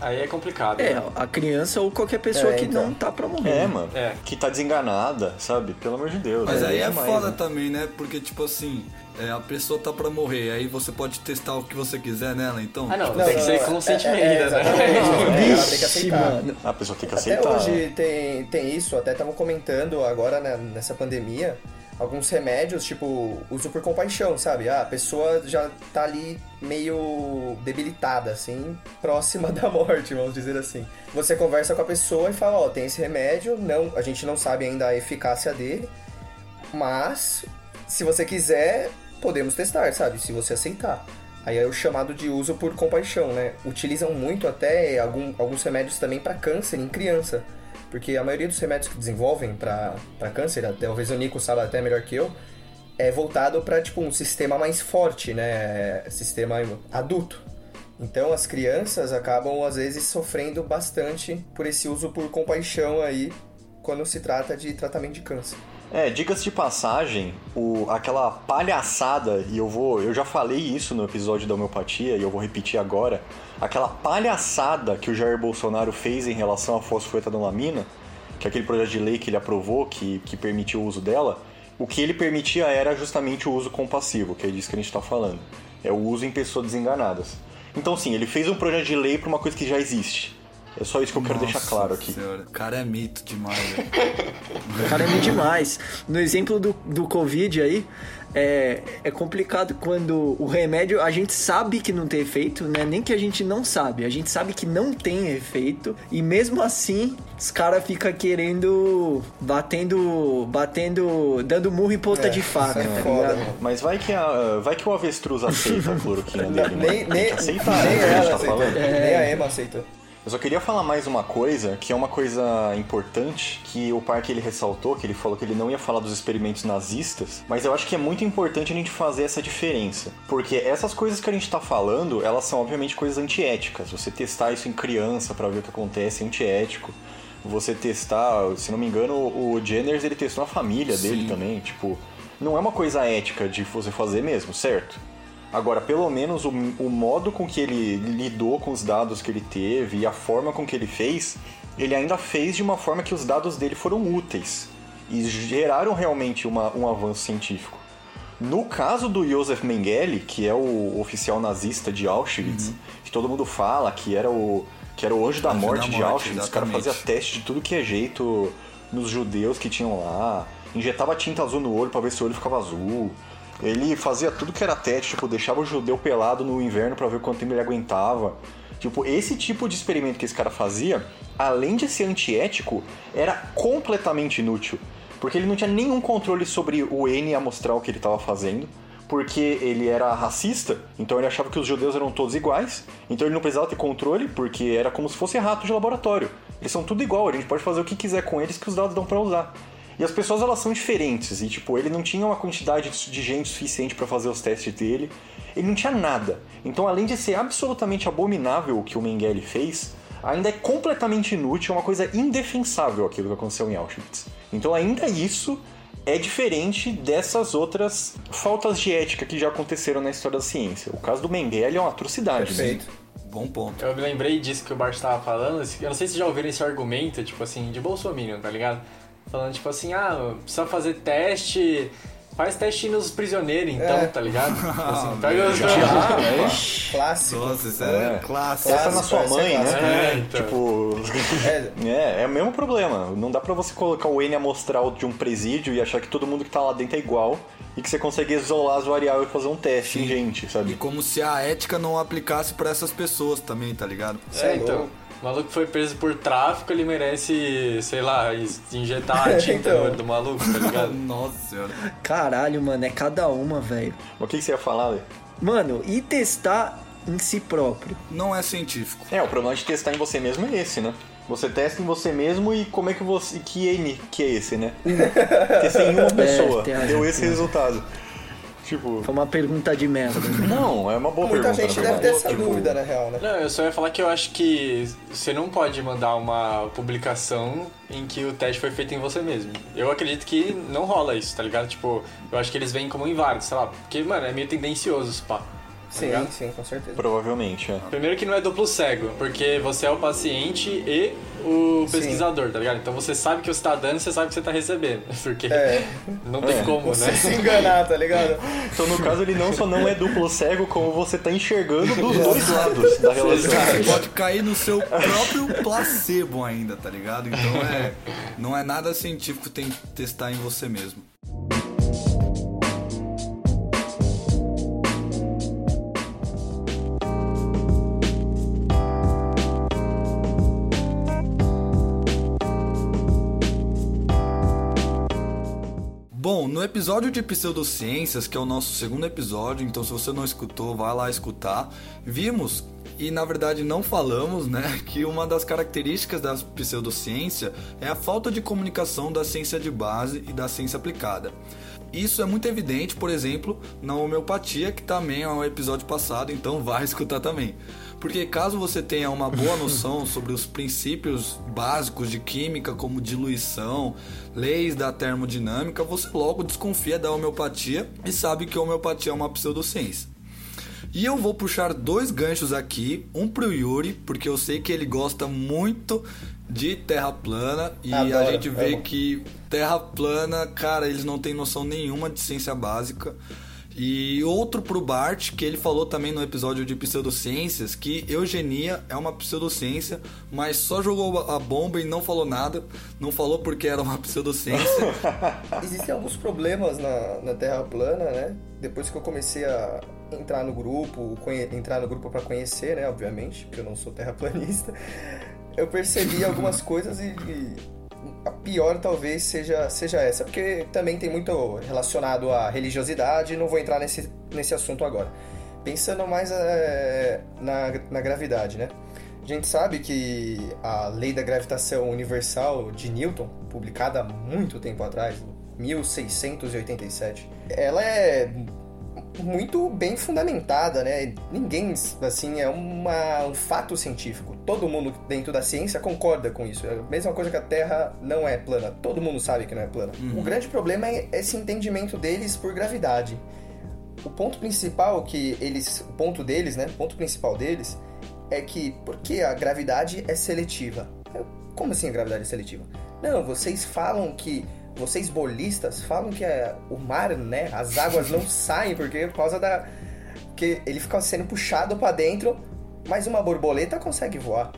Aí é complicado. É, né? a criança ou qualquer pessoa É, que então. não tá pra morrer. É, mano. É. Que tá desenganada, sabe? Pelo amor de Deus. Mas aí é demais, foda né? também, né? Porque, tipo assim, é, a pessoa tá pra morrer, aí você pode testar o que você quiser nela, então. Ah, não, tipo, Não, tem que não, ser não, consentimento, é, é, né? É, ela tem que aceitar. mano. A pessoa tem que Até aceitar. hoje tem, tem isso, até estavam comentando agora né, nessa pandemia, alguns remédios, tipo, uso por compaixão, sabe? Ah, a pessoa já tá ali meio debilitada, assim, próxima da morte, vamos dizer assim. Você conversa com a pessoa e fala, ó, tem esse remédio, não, a gente não sabe ainda a eficácia dele, mas se você quiser, podemos testar, sabe? Se você aceitar. Aí é o chamado de uso por compaixão, né? Utilizam muito até algum- alguns remédios também para câncer em criança. Porque a maioria dos remédios que desenvolvem para câncer, talvez o Nico saiba até melhor que eu, é voltado para tipo um sistema mais forte, né? Sistema adulto. Então as crianças acabam às vezes sofrendo bastante por esse uso por compaixão aí quando se trata de tratamento de câncer. É, diga-se de passagem, o, aquela palhaçada, e eu vou. Eu já falei isso no episódio da homeopatia e eu vou repetir agora. Aquela palhaçada que o Jair Bolsonaro fez em relação à fosfetanolamina, que é aquele projeto de lei que ele aprovou, que, que permitiu o uso dela, o que ele permitia era justamente o uso compassivo, que é disso que a gente está falando. É o uso em pessoas desenganadas. Então, sim, ele fez um projeto de lei para uma coisa que já existe. É só isso que eu quero deixar nossa claro aqui. senhora, O cara é mito demais, velho. O cara é meio demais. No exemplo do, do Covid aí, é, é complicado quando o remédio a gente sabe que não tem efeito, né? Nem que a gente não sabe. A gente sabe que não tem efeito. E mesmo assim, os caras ficam querendo. batendo. batendo. dando murro em ponta É, de faca, é tá foda. Mas vai que, a, vai que o avestruz aceita a cloroquina dele, mano. Nem, nem, que aceitar, nem né, ela tá aceita. falando. Nem a Emma aceita. Eu só queria falar mais uma coisa, que é uma coisa importante, que o Parque ele ressaltou, que ele falou que ele não ia falar dos experimentos nazistas, mas eu acho que é muito importante a gente fazer essa diferença. Porque essas coisas que a gente tá falando, elas são obviamente coisas antiéticas. Você testar isso em criança pra ver o que acontece é antiético. Você testar, se não me engano, o Jenners ele testou na família dele Sim. também, tipo, não é uma coisa ética de você fazer mesmo, certo? Agora, pelo menos o, o modo com que ele lidou com os dados que ele teve e a forma com que ele fez, ele ainda fez de uma forma que os dados dele foram úteis e geraram realmente uma- um avanço científico. No caso do Josef Mengele, que é o oficial nazista de Auschwitz, que todo mundo fala que era o que era o anjo da Anjo morte da de morte, Auschwitz, os caras exatamente. faziam teste de tudo que é jeito nos judeus que tinham lá, injetava tinta azul no olho pra ver se o olho ficava azul. Ele fazia tudo que era teste, tipo, deixava o judeu pelado no inverno pra ver quanto tempo ele aguentava. Tipo, esse tipo de experimento que esse cara fazia, além de ser antiético, era completamente inútil. Porque ele não tinha nenhum controle sobre o N amostral que ele estava fazendo. Porque ele era racista, então ele achava que os judeus eram todos iguais. Então ele não precisava ter controle, porque era como se fosse rato de laboratório. Eles são tudo igual, a gente pode fazer o que quiser com eles que os dados dão pra usar. E as pessoas elas são diferentes e tipo, ele não tinha uma quantidade de gente suficiente pra fazer os testes dele. Ele não tinha nada. Então, além de ser absolutamente abominável o que o Mengele fez, ainda é completamente inútil, é uma coisa indefensável aquilo que aconteceu em Auschwitz. Então, ainda isso é diferente dessas outras faltas de ética que já aconteceram na história da ciência. O caso do Mengele é uma atrocidade. né? Perfeito. Bom ponto. Eu me lembrei disso que o Bart tava falando. Eu não sei se já ouviram esse argumento, tipo assim, de Bolsonaro, tá ligado? Falando, tipo assim, ah, precisa fazer teste. Faz teste nos prisioneiros, então, É. tá ligado? Tipo assim, Ah, pega os Clássico. Nossa, isso É. é, clássico. Essa na sua é mãe, né? É, então. Tipo. É, É, é o mesmo problema. Não dá pra você colocar o N amostral de um presídio e achar que todo mundo que tá lá dentro é igual e que você consegue isolar as variáveis e fazer um teste em gente, E sabe? como se a ética não aplicasse pra essas pessoas também, tá ligado? É, é então. louco. O maluco foi preso por tráfico, ele merece, sei lá, injetar a tinta Então. no olho do maluco, tá ligado? Nossa senhora. Caralho, mano, é cada uma, velho. Mas o que que você ia falar, Lê? Mano, e testar em si próprio? Não é científico. É, o problema de testar em você mesmo é esse, né? Você testa em você mesmo e como é que você. Que N que é esse, né? Testei em uma pessoa, tem razão, deu esse resultado. Tipo, Foi uma pergunta de merda. não, é uma boa Muita pergunta, gente na deve verdade. ter essa Tipo, dúvida, na real, né? Não, eu só ia falar que eu acho que você não pode mandar uma publicação em que o teste foi feito em você mesmo. Eu acredito que não rola isso, tá ligado? Tipo, eu acho que eles vêm como inválidos, sei lá. Porque, mano, é meio tendencioso esse pá. Sim, ligado? sim, com certeza. Provavelmente, é. Primeiro que não é duplo cego, porque você é o paciente e o Sim. pesquisador, tá ligado? Então você sabe que você tá dando e você sabe que você tá recebendo. Porque É. não tem É. como, Você né? se enganar, tá ligado? Então, no caso, ele não só não é duplo cego, como você tá enxergando dos dois lados da relação. Você pode cair no seu próprio placebo ainda, tá ligado? Então é. Não é nada científico, tem que testar em você mesmo. No episódio de pseudociências, que é o nosso segundo episódio, então se você não escutou, vai lá escutar. Vimos e na verdade não falamos, né, que uma das características da pseudociência é a falta de comunicação da ciência de base e da ciência aplicada. Isso é muito evidente, por exemplo, na homeopatia, que também é um episódio passado, então vai escutar também. Porque caso você tenha uma boa noção sobre os princípios básicos de química, como diluição, leis da termodinâmica, você logo desconfia da homeopatia e sabe que a homeopatia é uma pseudociência. E eu vou puxar dois ganchos aqui, um pro Yuri, porque eu sei que ele gosta muito de terra plana e a Adoro, gente vê amo. que terra plana, cara, eles não têm noção nenhuma de ciência básica. E outro pro Bart, que ele falou também no episódio de pseudociências, que eugenia é uma pseudociência, mas só jogou a bomba e não falou nada. Não falou porque era uma pseudociência. Existem alguns problemas na, na Terra plana, né? Depois que eu comecei a entrar no grupo, entrar no grupo para conhecer, né? Obviamente, porque eu não sou terraplanista, eu percebi algumas coisas e, e a pior talvez seja, seja essa, porque também tem muito relacionado à religiosidade, não vou entrar nesse, nesse assunto agora. Pensando mais é, na, na gravidade, né? A gente sabe que a lei da gravitação universal de Newton, publicada há muito tempo atrás, 1687, ela é muito bem fundamentada, né? Ninguém, assim, é uma, um fato científico. Todo mundo dentro da ciência concorda com isso. É a mesma coisa que a Terra não é plana. Todo mundo sabe que não é plana. O grande problema é esse entendimento deles por gravidade. O ponto principal que eles, o ponto deles, né? O ponto principal deles é que porque a gravidade é seletiva. Como assim a gravidade é seletiva? Não, vocês falam que vocês bolistas falam que é, o mar, né, as águas não saem porque por causa da que ele fica sendo puxado pra dentro, mas uma borboleta consegue voar.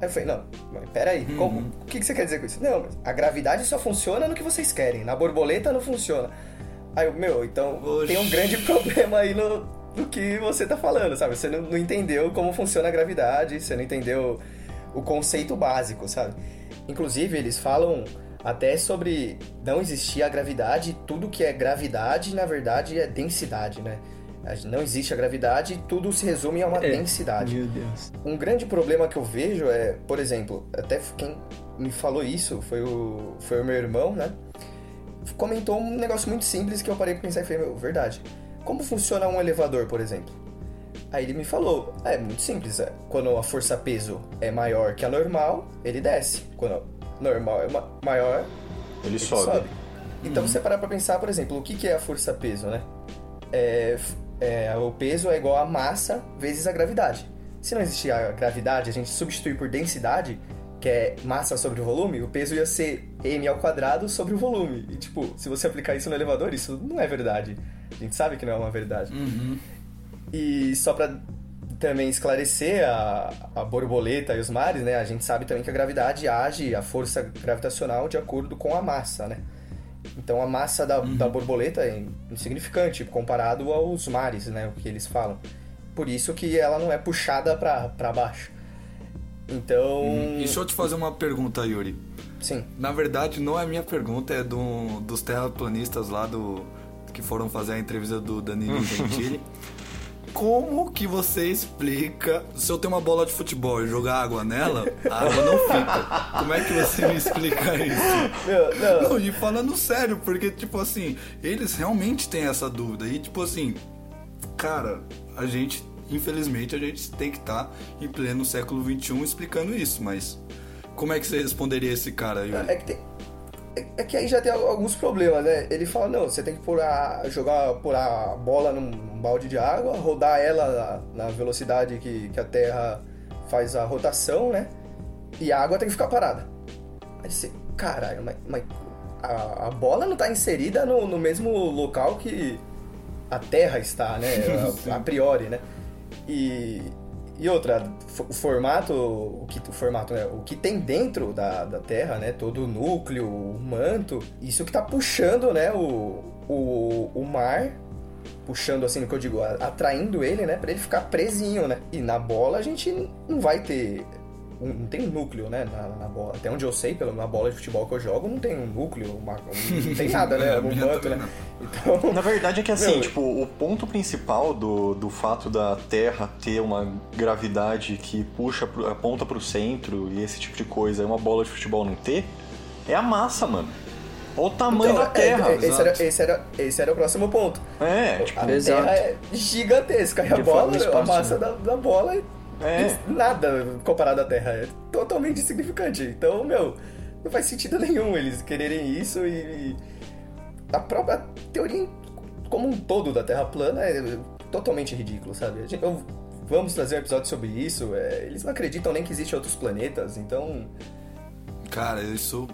Aí eu falei, não, mas peraí, como, o que, que você quer dizer com isso? Não, mas a gravidade só funciona no que vocês querem, na borboleta não funciona. Aí eu, meu, então Oxi. tem um grande problema aí no, no que você tá falando, sabe? Você não, não entendeu como funciona a gravidade, você não entendeu o conceito básico, sabe? Inclusive, eles falam até sobre não existir a gravidade, tudo que é gravidade, na verdade, é densidade, né? Não existe a gravidade, tudo se resume a uma É. densidade. Meu Deus. Um grande problema que eu vejo é, por exemplo, até quem me falou isso foi o, foi o meu irmão, né? Comentou um negócio muito simples que eu parei pra pensar e falei, meu, verdade. Como funciona um elevador, por exemplo? Aí ele me falou, "Ah, é muito simples, é. quando a força-peso é maior que a normal, ele desce. Quando normal é ma- maior, Ele ele sobe. sobe. Então você parar pra pensar, por exemplo, o que, que é a força-peso, né? É, é, o peso é igual a massa vezes a gravidade. Se não existir a gravidade, a gente substituir por densidade, que é massa sobre o volume, o peso ia ser m ao quadrado sobre o volume. E tipo, se você aplicar isso no elevador, isso não é verdade. A gente sabe que não é uma verdade. E só pra também esclarecer a, a borboleta e os mares, né? A gente sabe também que a gravidade age, a força gravitacional, de acordo com a massa, né? Então a massa da, da borboleta é insignificante comparado aos mares, né? O que eles falam. Por isso que ela não é puxada pra baixo. Então. E deixa eu te fazer uma pergunta, Yuri. Sim. Na verdade, não é minha pergunta, é do, dos terraplanistas lá do que foram fazer a entrevista do Danilo Gentili. Como que você explica se eu tenho uma bola de futebol e jogar água nela, a água não fica? Como é que você me explica isso? Meu, não. Não, e falando sério, porque, tipo assim, eles realmente têm essa dúvida. E, tipo assim, cara, a gente, infelizmente, a gente tem que estar em pleno século XXI explicando isso, mas como é que você responderia esse cara aí? É que tem. É- que aí já tem alguns problemas, né? Ele fala, não, você tem que pôr a, jogar, pôr a bola num balde de água, rodar ela na, na velocidade que, que a Terra faz a rotação, né? E a água tem que ficar parada. Aí você, caralho, mas, mas a, a bola não tá inserida no, no mesmo local que a Terra está, né? A, a priori, né? E, e outra, o formato, o que, o formato, né? O que tem dentro da, da Terra, né? Todo o núcleo, o manto, isso que tá puxando, né? O, o, o mar, puxando assim, no que eu digo, atraindo ele, né? Pra ele ficar presinho, né? E na bola a gente não vai ter... um- Não tem um núcleo, né, na, na bola. Até onde eu sei, pela na bola de futebol que eu jogo, não tem um núcleo, uma- não tem nada, né? Um também né? Então, Na verdade é que assim, Meu, tipo, o ponto principal do, do fato da Terra ter uma gravidade que puxa, pro- aponta pro centro e esse tipo de coisa, e uma bola de futebol não ter, é a massa, mano. Olha o tamanho Então, da Terra. é, é, esse, era, esse, era, esse era o próximo ponto. É, tipo, A Exato. Terra é gigantesca e a bola, a massa né? da, da bola é, É. nada comparado à Terra. É totalmente insignificante. Então, meu, não faz sentido nenhum eles quererem isso e. A própria teoria como um todo da Terra plana é totalmente ridículo, sabe? Eu- vamos trazer um episódio sobre isso. é, eles não acreditam nem que existem outros planetas, então. Cara, isso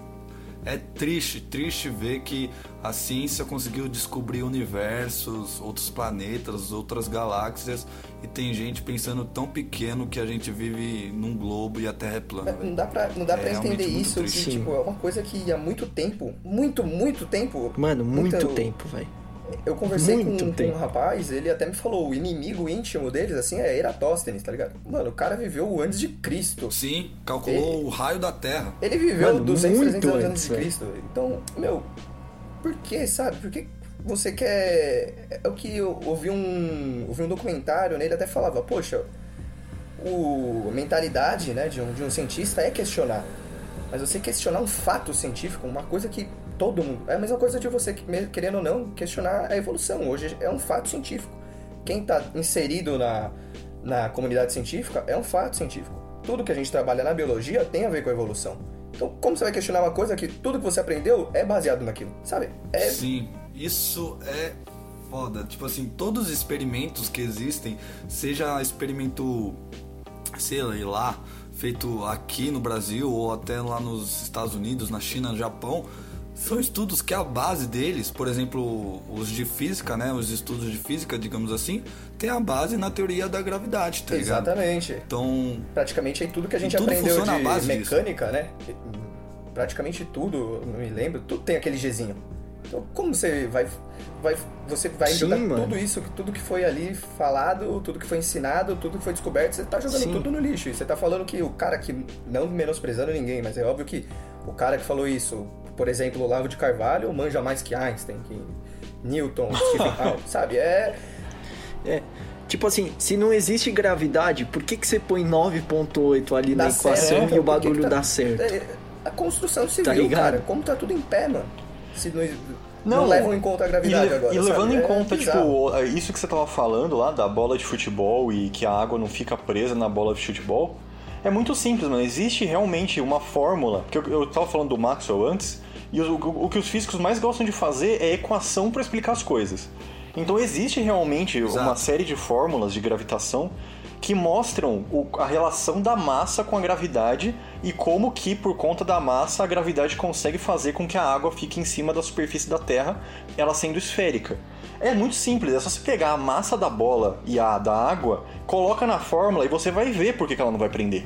é triste, triste ver que a ciência conseguiu descobrir universos, outros planetas, outras galáxias e tem gente pensando tão pequeno que a gente vive num globo e a Terra é plana. Não dá pra, não dá É pra entender muito isso, que triste. tipo, é uma coisa que há muito tempo, muito, muito tempo. Mano, muito Então, tempo, velho. Eu conversei com, com um rapaz, ele até me falou, o inimigo íntimo deles, assim, é Eratóstenes, tá ligado? Mano, o cara viveu antes de Cristo. Sim, calculou o raio da Terra. Ele viveu Mano, 200, muito 300 anos antes, antes de. Cristo. Então, meu, por que, sabe? Por que você quer... É o que eu ouvi um, ouvi um documentário, né? Ele até falava, poxa, o, a mentalidade né, de, um, de um cientista é questionar. Mas você questionar um fato científico, uma coisa que todo mundo... É a mesma coisa de você, que- querendo ou não, questionar a evolução. Hoje é um fato científico. Quem está inserido na, na comunidade científica é um fato científico. Tudo que a gente trabalha na biologia tem a ver com a evolução. Então, como você vai questionar uma coisa que tudo que você aprendeu é baseado naquilo, sabe? É, Sim, isso é foda. Tipo assim, todos os experimentos que existem, seja experimento, sei lá, feito aqui no Brasil ou até lá nos Estados Unidos, na China, no Japão, são estudos que a base deles, por exemplo, os de física, né, os estudos de física, digamos assim, tem a base na teoria da gravidade, tá ligado? exatamente. Então, praticamente aí tudo que a gente aprendeu de base disso. mecânica, né? Praticamente tudo, não me lembro, tudo tem aquele Gzinho. Então, como você vai vai você vai Sim, jogar mano. tudo isso, tudo que foi ali falado, tudo que foi ensinado, tudo que foi descoberto, você tá jogando Sim. tudo no lixo. E você tá falando que o cara que não menosprezando ninguém, mas é óbvio que o cara que falou isso, por exemplo, o Olavo de Carvalho, manja mais que Einstein, que Newton, Stephen Hawking, sabe? É É. Tipo assim, se não existe gravidade, por que, que você põe 9.8 ali na Dá equação certo, e o por que bagulho que tá- dá certo? É, a construção civil, Tá cara, como tá tudo em pé, mano. Se não, não, Não, levam em conta a gravidade e, agora. e levando sabe? em É conta, bizarro. tipo, isso que você tava falando lá da bola de futebol e que a água não fica presa na bola de futebol, é muito simples, mano. Existe realmente uma fórmula, porque eu, eu tava falando do Maxwell antes, e o, o- o que os físicos mais gostam de fazer é equação para explicar as coisas. Então existe realmente uma Exato. série de fórmulas de gravitação que mostram o- a relação da massa com a gravidade e como que, por conta da massa, a gravidade consegue fazer com que a água fique em cima da superfície da Terra, ela sendo esférica. É muito simples, é só você pegar a massa da bola e a da água, coloca na fórmula e você vai ver por que que ela não vai prender.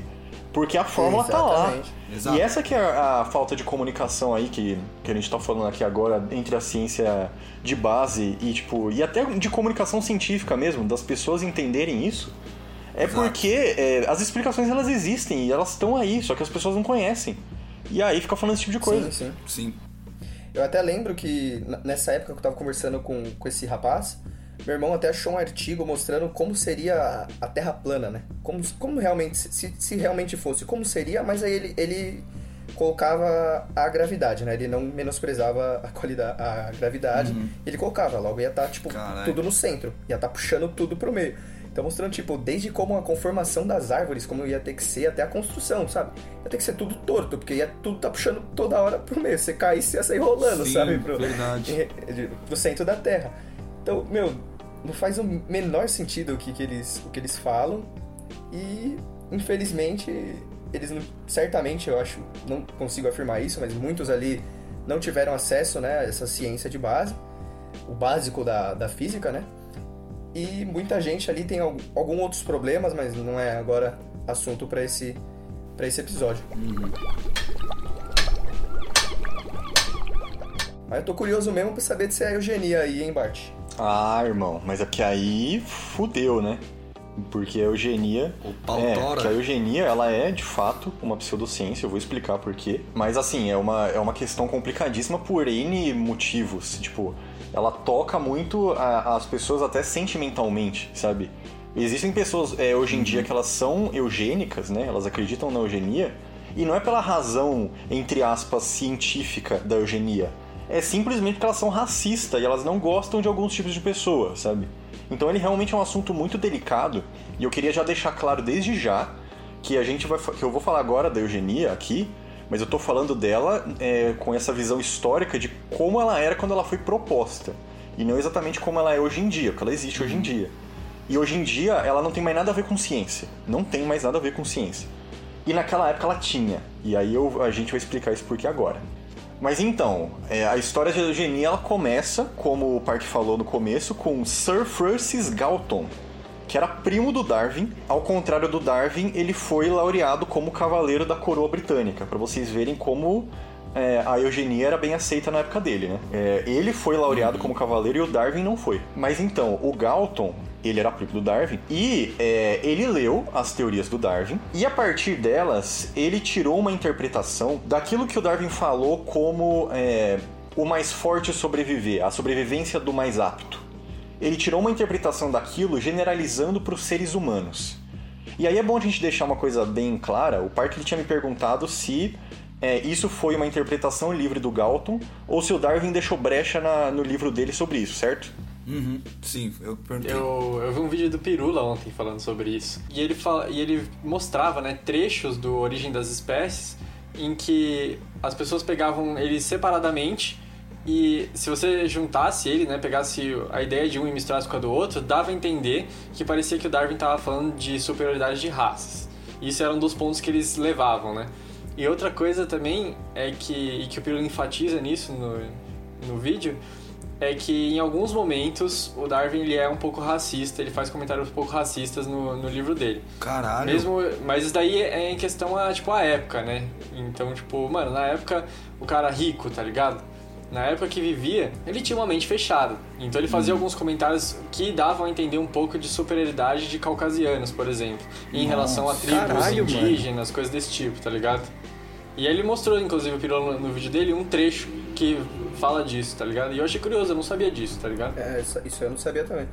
Porque a fórmula tá lá. Exatamente. Exato. E essa que é a, a falta de comunicação aí que, que a gente tá falando aqui agora entre a ciência de base e tipo e até de comunicação científica mesmo, das pessoas entenderem isso. É Exato. porque é, as explicações elas existem e elas estão aí, só que as pessoas não conhecem. E aí fica falando esse tipo de coisa. Sim, sim. sim. Eu até lembro que nessa época que eu tava conversando com, com esse rapaz, Meu irmão até achou um artigo mostrando como seria a Terra plana, né? Como, como realmente, se, se realmente fosse, como seria, mas aí ele, ele colocava a gravidade, né? Ele não menosprezava a qualidade, a gravidade, Uhum. ele colocava, logo ia estar, tipo, Caralho. tudo no centro, ia estar puxando tudo pro meio. Então mostrando, tipo, desde como a conformação das árvores, como ia ter que ser, até a construção, sabe? Ia ter que ser tudo torto, porque ia tudo tá puxando toda hora pro meio. Você caísse, ia sair rolando, Sim, sabe? Pro, verdade. pro centro da Terra. Então, meu, não faz o menor sentido o que, que, eles, o que eles falam. E, infelizmente, eles não, certamente, eu acho, não consigo afirmar isso, mas muitos ali não tiveram acesso né, a essa ciência de base, o básico da, da física, né? E muita gente ali tem algum, algum outros problemas, mas não é agora assunto para esse, pra esse episódio. Mas eu tô curioso mesmo pra saber se é eugenia aí, hein, Bart? Ah, irmão, mas é que aí fudeu, né? Porque a eugenia. O pau é, tora. que a eugenia, ela é de fato uma pseudociência, eu vou explicar por quê. Mas assim, é uma, é uma questão complicadíssima por N motivos. Tipo, ela toca muito a- as pessoas até sentimentalmente, sabe? Existem pessoas é, hoje em dia que elas são eugênicas, né? Elas acreditam na eugenia. E não é pela razão, entre aspas, científica da eugenia. É simplesmente porque elas são racistas e elas não gostam de alguns tipos de pessoa, sabe? Então ele realmente é um assunto muito delicado e eu queria já deixar claro desde já que a gente vai que eu vou falar agora da eugenia aqui, mas eu tô falando dela é, com essa visão histórica de como ela era quando ela foi proposta e não exatamente como ela é hoje em dia, porque ela existe hoje em dia. E hoje em dia ela não tem mais nada a ver com ciência, não tem mais nada a ver com ciência. E naquela época ela tinha, e aí eu- a gente vai explicar isso por que agora. Mas então, é, a história de eugenia ela começa, como o Park falou no começo, com Sir Francis Galton, que era primo do Darwin. Ao contrário do Darwin, ele foi laureado como cavaleiro da coroa britânica, para vocês verem como é, a eugenia era bem aceita na época dele, né? É, ele foi laureado como cavaleiro e o Darwin não foi. Mas então, o Galton, ele era primo do Darwin, e é, ele leu as teorias do Darwin, e a partir delas, ele tirou uma interpretação daquilo que o Darwin falou como é, o mais forte sobreviver, a sobrevivência do mais apto. Ele tirou uma interpretação daquilo generalizando para os seres humanos. E aí é bom a gente deixar uma coisa bem clara. O Park ele tinha me perguntado se é, isso foi uma interpretação livre do Galton ou se o Darwin deixou brecha na- no livro dele sobre isso, certo? Uhum, sim, eu perguntei. Eu, eu vi um vídeo do Pirula ontem falando sobre isso. E ele, fala, e ele mostrava né, trechos do Origem das Espécies em que as pessoas pegavam ele separadamente e se você juntasse ele, né, pegasse a ideia de um e misturasse com a do outro, dava a entender que parecia que o Darwin estava falando de superioridade de raças. Isso era um dos pontos que eles levavam, né? E outra coisa também é que, e que o Pirula enfatiza nisso no, no vídeo, é que em alguns momentos o Darwin ele é um pouco racista, ele faz comentários um pouco racistas no, no livro dele. Caralho. Mesmo, mas isso daí é em questão a, tipo, a época, né? Então, tipo, mano, na época o cara rico, tá ligado? Na época que vivia, ele tinha uma mente fechada. Então ele fazia alguns comentários que davam a entender um pouco de superioridade de caucasianos, por exemplo. Em relação a tribos caralho, mano. indígenas, coisas desse tipo, tá ligado? E aí ele mostrou, inclusive, o Pirolo no vídeo dele, um trecho que fala disso, tá ligado? E eu achei curioso, eu não sabia disso, tá ligado? É, isso, isso eu não sabia também.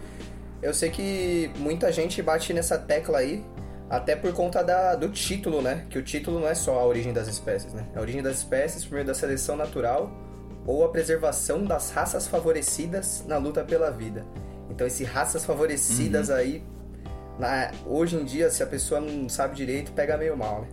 Eu sei que muita gente bate nessa tecla aí, até por conta da, do título, né? Que o título não é só a origem das espécies, né? A origem das espécies por meio da seleção natural ou a preservação das raças favorecidas na luta pela vida. Então, esse raças favorecidas aí, na- hoje em dia, se a pessoa não sabe direito, pega meio mal, né?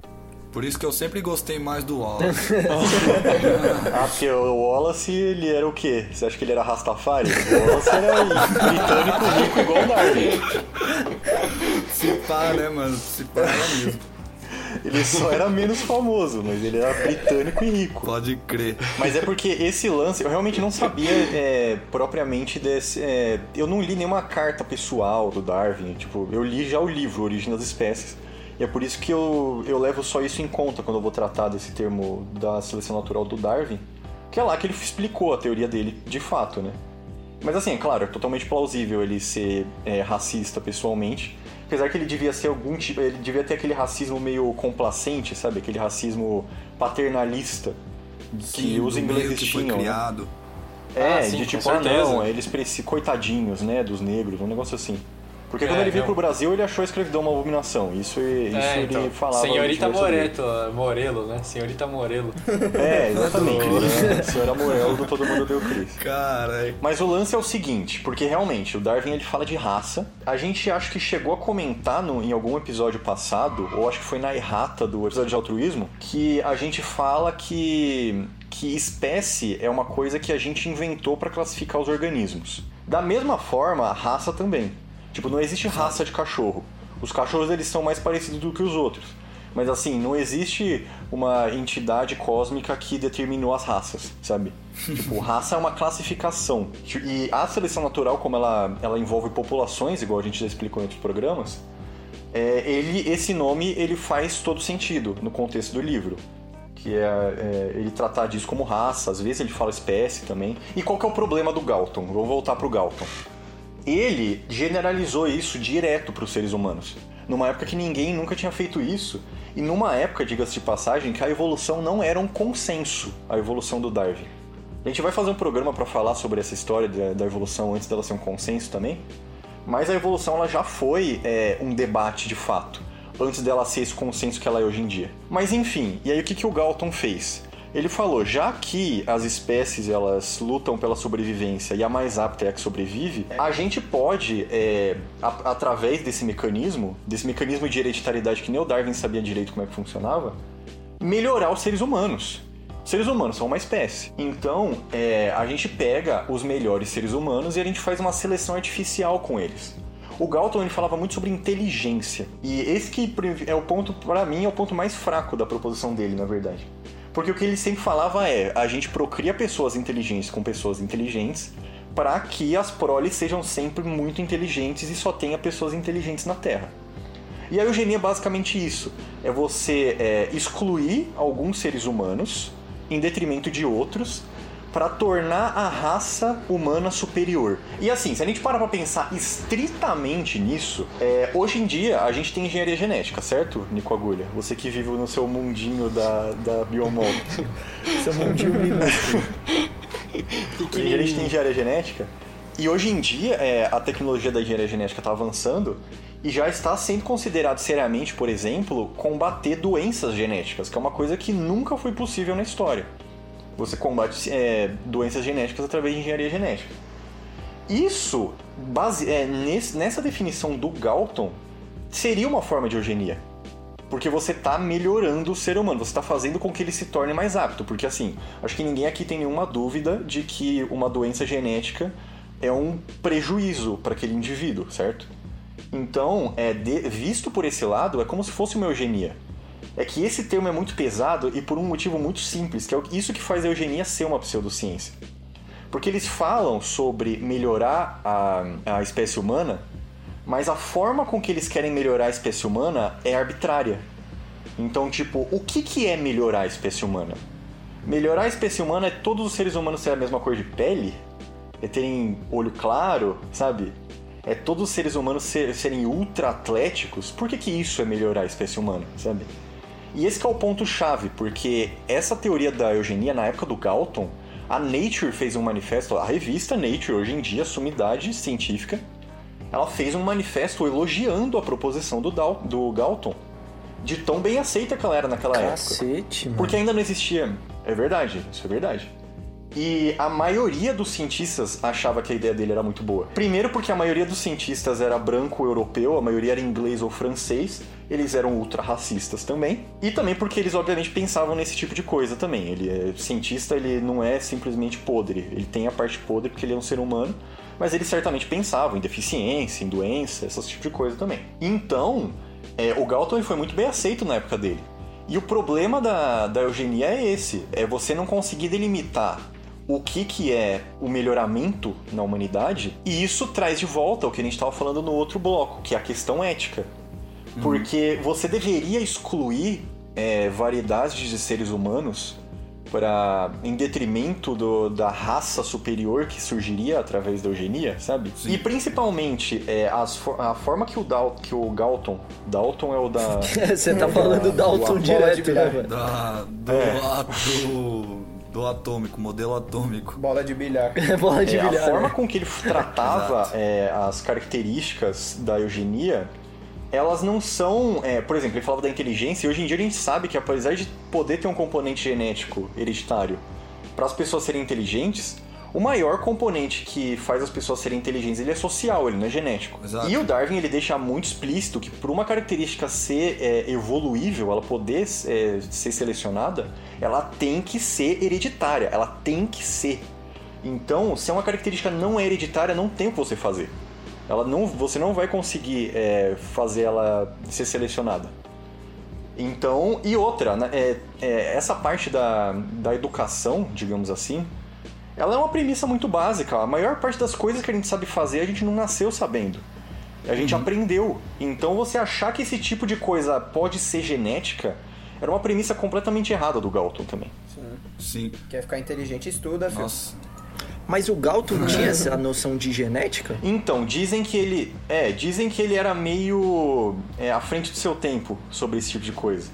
Por isso que eu sempre gostei mais do Wallace. Ah, porque o Wallace, ele era o quê? Você acha que ele era Rastafari? O Wallace era britânico rico igual o Darwin. Se pá, né, mano? Se pá era mesmo. Ele só era menos famoso, mas ele era britânico e rico. Pode crer. Mas é porque esse lance, eu realmente não sabia é, propriamente desse. é, eu não li nenhuma carta pessoal do Darwin. Tipo, eu li já o livro Origem das Espécies. E é por isso que eu, eu levo só isso em conta quando eu vou tratar desse termo da seleção natural do Darwin. Que é lá que ele explicou a teoria dele de fato, né? Mas assim, é claro, é totalmente plausível ele ser é, racista pessoalmente. Apesar que ele devia ser algum tipo. Ele devia ter aquele racismo meio complacente, sabe? Aquele racismo paternalista que Sim, os ingleses que foi tinham. né? criado. É, Ah, sim, de tipo, ah não, eles precisam, coitadinhos, né, dos negros, um negócio assim. Porque É, quando ele veio pro Brasil, ele achou a escravidão uma abominação. Isso, isso É, ele então, falava. Senhorita Moreto, Morelo, né? Senhorita Morelo. É, exatamente. né? Senhora Morel do Todo Mundo Deu Cris. Cara, Mas o lance é o seguinte, porque realmente o Darwin ele fala de raça. A gente acho que chegou a comentar no, em algum episódio passado, ou acho que foi na errata do episódio de altruísmo, que a gente fala que que espécie é uma coisa que a gente inventou para classificar os organismos. Da mesma forma, a raça também. Tipo, não existe raça de cachorro. Os cachorros eles são mais parecidos do que os outros. Mas assim, não existe uma entidade cósmica que determinou as raças, sabe? tipo, raça é uma classificação. E a seleção natural, como ela, ela envolve populações, igual a gente já explicou em outros programas, é, ele, esse nome ele faz todo sentido no contexto do livro. Que é, é, ele tratar disso como raça, às vezes ele fala espécie também. E qual que é o problema do Galton? Vou voltar pro Galton. Ele generalizou isso direto para os seres humanos. Numa época que ninguém nunca tinha feito isso. E numa época, diga-se de passagem, que a evolução não era um consenso, a evolução do Darwin. A gente vai fazer um programa para falar sobre essa história da, evolução antes dela ser um consenso também. Mas a evolução ela já foi é, um debate de fato, antes dela ser esse consenso que ela é hoje em dia. Mas enfim, e aí o que, que o Galton fez? Ele falou, já que as espécies elas lutam pela sobrevivência e a mais apta é a que sobrevive, a gente pode, é, a- através desse mecanismo, desse mecanismo de hereditariedade que nem o Darwin sabia direito como é que funcionava, melhorar os seres humanos. Os seres humanos são uma espécie. Então, é, a gente pega os melhores seres humanos e a gente faz uma seleção artificial com eles. O Galton ele falava muito sobre inteligência. E esse que é o ponto, para mim, é o ponto mais fraco da proposição dele, na verdade. Porque o que ele sempre falava é: a gente procria pessoas inteligentes com pessoas inteligentes para que as proles sejam sempre muito inteligentes e só tenha pessoas inteligentes na Terra. E a eugenia é basicamente isso: é você é, excluir alguns seres humanos em detrimento de outros para tornar a raça humana superior. E assim, se a gente parar pra pensar estritamente nisso, é, hoje em dia a gente tem engenharia genética, certo, Nico Agulha? Você que vive no seu mundinho da, da biomol. Seu mundinho minúsculo. A gente tem engenharia genética. E hoje em dia é, a tecnologia da engenharia genética está avançando e já está sendo considerado seriamente, por exemplo, combater doenças genéticas, que é uma coisa que nunca foi possível na história. Você combate é, doenças genéticas através de engenharia genética. Isso, base, é, nesse- nessa definição do Galton, seria uma forma de eugenia. Porque você está melhorando o ser humano, você está fazendo com que ele se torne mais apto. Porque assim, acho que ninguém aqui tem nenhuma dúvida de que uma doença genética é um prejuízo para aquele indivíduo, certo? Então, é, de- visto por esse lado, é como se fosse uma eugenia. É que esse termo é muito pesado e por um motivo muito simples, que é isso que faz a eugenia ser uma pseudociência. Porque eles falam sobre melhorar a, a espécie humana, mas a forma com que eles querem melhorar a espécie humana é arbitrária. Então, tipo, o que, que é melhorar a espécie humana? Melhorar a espécie humana é todos os seres humanos terem a mesma cor de pele? É terem olho claro, sabe? É todos os seres humanos ser- serem ultra atléticos? Por que, que isso é melhorar a espécie humana, sabe? E esse que é o ponto-chave, porque essa teoria da eugenia, na época do Galton, a Nature fez um manifesto, a revista Nature, hoje em dia, sumidade científica, ela fez um manifesto elogiando a proposição do, Dal- do Galton, de tão bem aceita que ela era naquela época. Cacete, mano. Porque ainda não existia. É verdade, isso é verdade. E a maioria dos cientistas achava que a ideia dele era muito boa. Primeiro porque a maioria dos cientistas era branco europeu, a maioria era inglês ou francês, eles eram ultra racistas também. E também porque eles obviamente pensavam nesse tipo de coisa também. Ele é cientista, ele não é simplesmente podre, ele tem a parte podre porque ele é um ser humano, mas eles certamente pensavam em deficiência, em doença, esse tipo de coisa também. Então, é, o Galton ele foi muito bem aceito na época dele. E o problema da, da eugenia é esse: é você não conseguir delimitar o que, que é o melhoramento na humanidade, e isso traz de volta o que a gente estava falando no outro bloco, que é a questão ética. Porque você deveria excluir é, variedades de seres humanos para em detrimento do- da raça superior que surgiria através da eugenia, sabe? E principalmente é, as a forma que o, Dal, que o Galton, Dalton é o da Você tá falando Dalton bola de direto, né, bilhar. mano? Da, do É. lado do atômico, modelo atômico. Bola de bilhar. Bola de É, bilhar. a forma né? com que ele tratava é, as características da eugenia, elas não são. é, por exemplo, ele falava da inteligência, e hoje em dia a gente sabe que apesar de poder ter um componente genético hereditário para as pessoas serem inteligentes, o maior componente que faz as pessoas serem inteligentes ele é social, ele não é genético. Exato. E o Darwin ele deixa muito explícito que por uma característica ser é, evoluível, ela poder é, ser selecionada, ela tem que ser hereditária, ela tem que ser. Então, se uma característica não é hereditária, não tem o que você fazer. Ela não, você não vai conseguir é, fazer ela ser selecionada. Então, e outra, né, é, é, essa parte da, da educação, digamos assim, ela é uma premissa muito básica. A maior parte das coisas que a gente sabe fazer, a gente não nasceu sabendo. A gente aprendeu. Então, você achar que esse tipo de coisa pode ser genética, era uma premissa completamente errada do Galton também. Sim. Quer ficar inteligente, estuda, filho. Nossa. Mas o Galton tinha essa noção de genética? Então, dizem que ele. É, dizem que ele era meio é, à frente do seu tempo sobre esse tipo de coisa.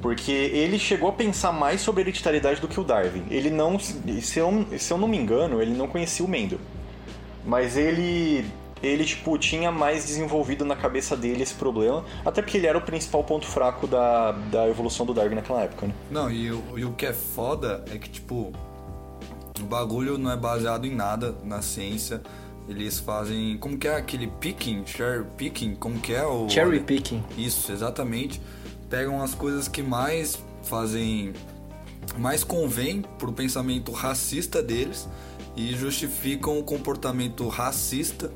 Porque ele chegou a pensar mais sobre hereditariedade do que o Darwin. Ele não. Se eu, se eu não me engano, ele não conhecia o Mendel. Mas ele. Ele, tipo, tinha mais desenvolvido na cabeça dele esse problema. Até porque ele era o principal ponto fraco da, da evolução do Darwin naquela época, né? Não, e, o- e o que é foda é que, tipo, o bagulho não é baseado em nada na ciência. Eles fazem. Como que é aquele picking? Cherry picking? Como que é o. Cherry picking. Isso, exatamente. Pegam as coisas que mais fazem. mais convém pro pensamento racista deles e justificam o comportamento racista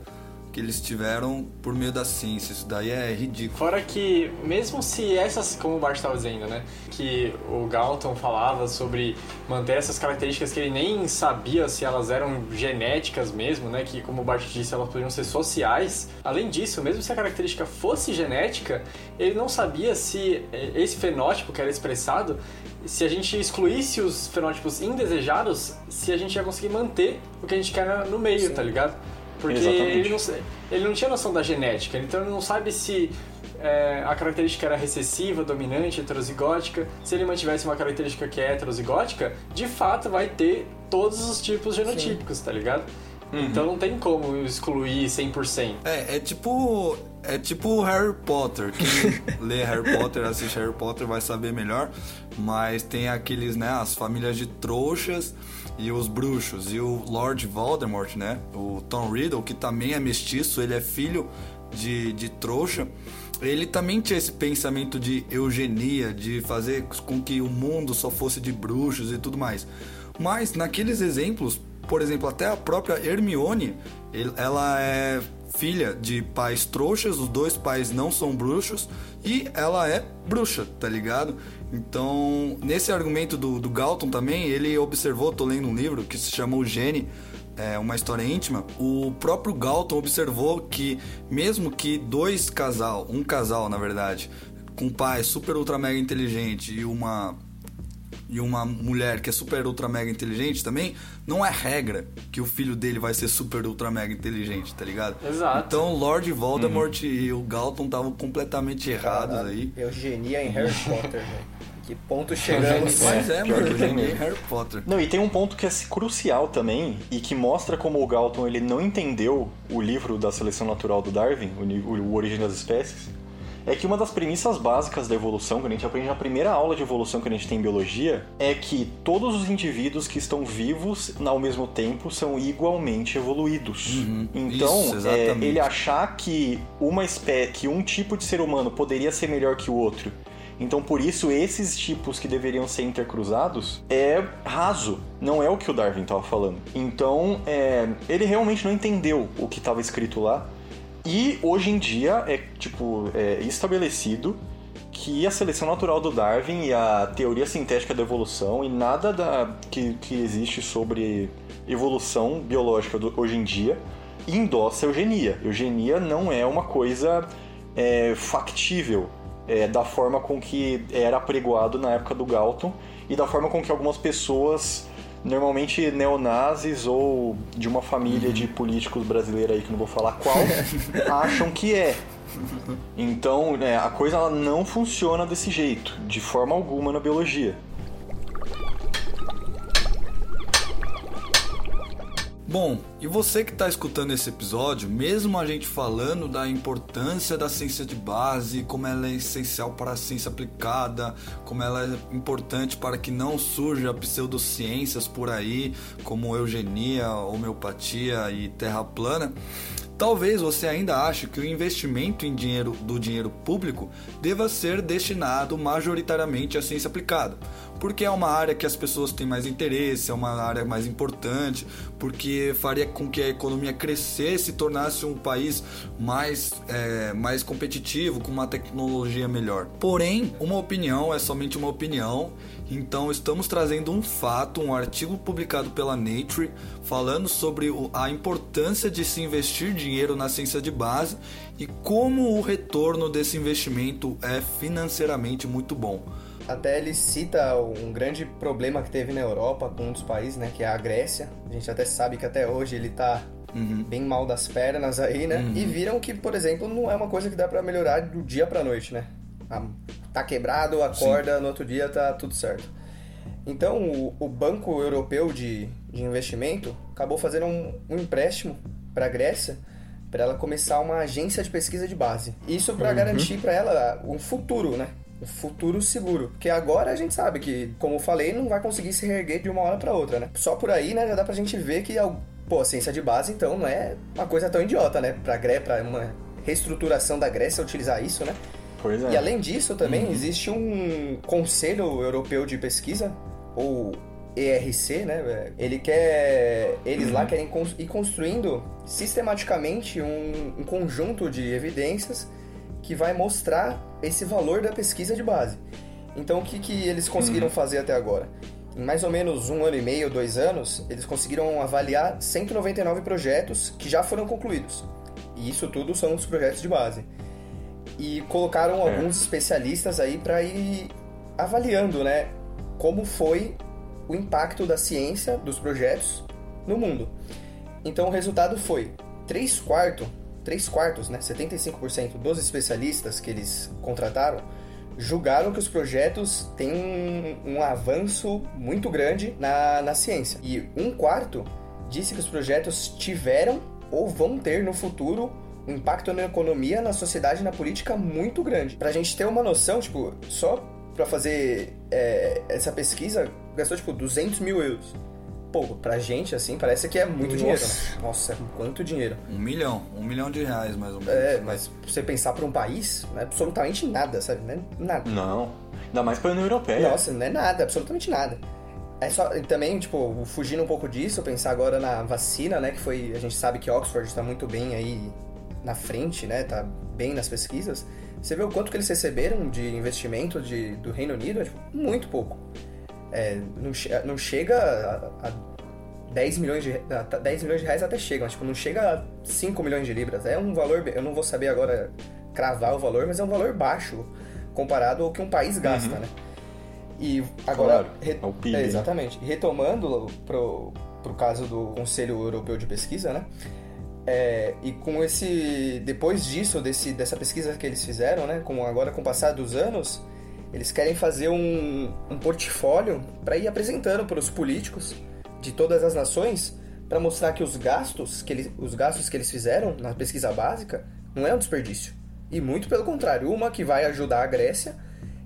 que eles tiveram por meio da ciência. Isso daí é ridículo. Fora que, mesmo se essas, como o Bart estava dizendo, né? Que o Galton falava sobre manter essas características que ele nem sabia se elas eram genéticas mesmo, né? Que, como o Bart disse, elas poderiam ser sociais. Além disso, mesmo se a característica fosse genética, ele não sabia se eh, esse fenótipo que era expressado, se a gente excluísse os fenótipos indesejados, se a gente ia conseguir manter o que a gente quer no meio, tá ligado? Porque Exatamente. ele não, ele não tinha noção da genética, então ele não sabe se é, a característica era recessiva, dominante, heterozigótica. Se ele mantivesse uma característica que é heterozigótica, de fato vai ter todos os tipos genotípicos, tá ligado? Então não tem como excluir 100%. É, é tipo. É tipo Harry Potter. Quem lê Harry Potter, assiste Harry Potter vai saber melhor. Mas tem aqueles, né? As famílias de trouxas e os bruxos. E o Lord Voldemort, né? O Tom Riddle, que também é mestiço, ele é filho de, de trouxa. Ele também tinha esse pensamento de eugenia, de fazer com que o mundo só fosse de bruxos e tudo mais. Mas naqueles exemplos, por exemplo, até a própria Hermione, ela é filha de pais trouxas, os dois pais não são bruxos e ela é bruxa, tá ligado? Então, nesse argumento do, do Galton também, ele observou, tô lendo um livro que se chama O Gene, é uma história íntima. O próprio Galton observou que mesmo que dois casal, um casal na verdade, com um pai super ultra mega inteligente e uma e uma mulher que é super ultra mega inteligente também, não é regra que o filho dele vai ser super ultra mega inteligente, tá ligado? Exato. Então Lord Voldemort e o Galton estavam completamente errados Caralho, aí. Eugenia em Harry Potter, velho. Que ponto chegamos? Mas é, pior mano. Harry Potter. Não, e tem um ponto que é crucial também e que mostra como o Galton ele não entendeu o livro da seleção natural do Darwin, o, o Origem das Espécies, é que uma das premissas básicas da evolução, que a gente aprende na primeira aula de evolução que a gente tem em biologia, é que todos os indivíduos que estão vivos ao mesmo tempo são igualmente evoluídos. Uhum, Então, isso, é, ele achar que uma espé que um tipo de ser humano poderia ser melhor que o outro então, por isso, esses tipos que deveriam ser intercruzados é raso. Não é o que o Darwin estava falando. Então, é, ele realmente não entendeu o que estava escrito lá. E hoje em dia é tipo é estabelecido que a seleção natural do Darwin e a teoria sintética da evolução e nada da, que, que existe sobre evolução biológica do- hoje em dia endossa eugenia. Eugenia não é uma coisa é, factível é, da forma com que era apregoado na época do Galton e da forma com que algumas pessoas, normalmente neonazis ou de uma família de políticos brasileiros aí que não vou falar qual, acham que é. Então, né, a coisa ela não funciona desse jeito, de forma alguma na biologia. Bom, e você que está escutando esse episódio, mesmo a gente falando da importância da ciência de base, como ela é essencial para a ciência aplicada, como ela é importante para que não surja pseudociências por aí, como eugenia, homeopatia e terra plana, Talvez você ainda ache que o investimento em dinheiro do dinheiro público deva ser destinado majoritariamente à ciência aplicada, porque é uma área que as pessoas têm mais interesse, é uma área mais importante, porque faria com que a economia crescesse e tornasse um país mais, é, mais competitivo, com uma tecnologia melhor. Porém, uma opinião é somente uma opinião então estamos trazendo um fato, um artigo publicado pela Nature, falando sobre a importância de se investir dinheiro na ciência de base e como o retorno desse investimento é financeiramente muito bom. Até ele cita um grande problema que teve na Europa com um dos países, né, que é a Grécia. A gente até sabe que até hoje ele está uhum. bem mal das pernas aí, né? Uhum. E viram que, por exemplo, não é uma coisa que dá para melhorar do dia para noite, né? Tá quebrado, acorda, Sim. no outro dia tá tudo certo. Então, o, o Banco Europeu de, de Investimento acabou fazendo um, um empréstimo para a Grécia para ela começar uma agência de pesquisa de base. Isso para uhum. garantir para ela um futuro, né? Um futuro seguro. Porque agora a gente sabe que, como eu falei, não vai conseguir se reerguer de uma hora para outra, né? Só por aí, né, já dá pra gente ver que, pô, a ciência de base, então, não é uma coisa tão idiota, né? Pra, pra uma reestruturação da Grécia utilizar isso, né? Pois é. E além disso, também uhum. existe um Conselho Europeu de Pesquisa, ou ERC, né? Ele quer. Eles uhum. lá querem ir construindo sistematicamente um, um, conjunto de evidências que vai mostrar esse valor da pesquisa de base. Então, o que, que eles conseguiram uhum. fazer até agora? Em mais ou menos um ano e meio, dois anos, eles conseguiram avaliar 199 projetos que já foram concluídos. E isso tudo são os projetos de base e colocaram é. alguns especialistas aí para ir avaliando, né, como foi o impacto da ciência dos projetos no mundo. Então o resultado foi 3 quartos, 3 quartos, né, 75% dos especialistas que eles contrataram julgaram que os projetos têm um, um avanço muito grande na, na ciência. E um quarto disse que os projetos tiveram ou vão ter no futuro um impacto na economia, na sociedade e na política muito grande. Pra gente ter uma noção, tipo, só pra fazer é, essa pesquisa, gastou, tipo, 200 mil euros. Pô, pra gente, assim, parece que é muito Nossa. dinheiro, né? Nossa, quanto dinheiro. Um milhão, um milhão de reais, mais ou menos. É, mas você pensar pra um país, não é absolutamente nada, sabe? Não é nada. Não, ainda mais pra União Europeia. Nossa, não é nada, absolutamente nada. É só, também, tipo, fugindo um pouco disso, pensar agora na vacina, né? Que foi, a gente sabe que Oxford está muito bem aí na frente, né? Tá bem nas pesquisas. Você vê o quanto que eles receberam de investimento de, do Reino Unido, é tipo, muito pouco. É, não, não chega a, a 10 milhões de, a 10 milhões de reais até chega, mas tipo, não chega a 5 milhões de libras. É um valor, eu não vou saber agora cravar o valor, mas é um valor baixo comparado ao que um país gasta, uhum. né? E agora... Claro, PIB, é, exatamente. Retomando pro, pro caso do Conselho Europeu de Pesquisa, né? É, e com esse. Depois disso, desse, dessa pesquisa que eles fizeram, né? Com, agora com o passar dos anos, eles querem fazer um, um portfólio para ir apresentando para os políticos de todas as nações para mostrar que os gastos que, eles, os gastos que eles fizeram na pesquisa básica não é um desperdício. E muito pelo contrário, uma que vai ajudar a Grécia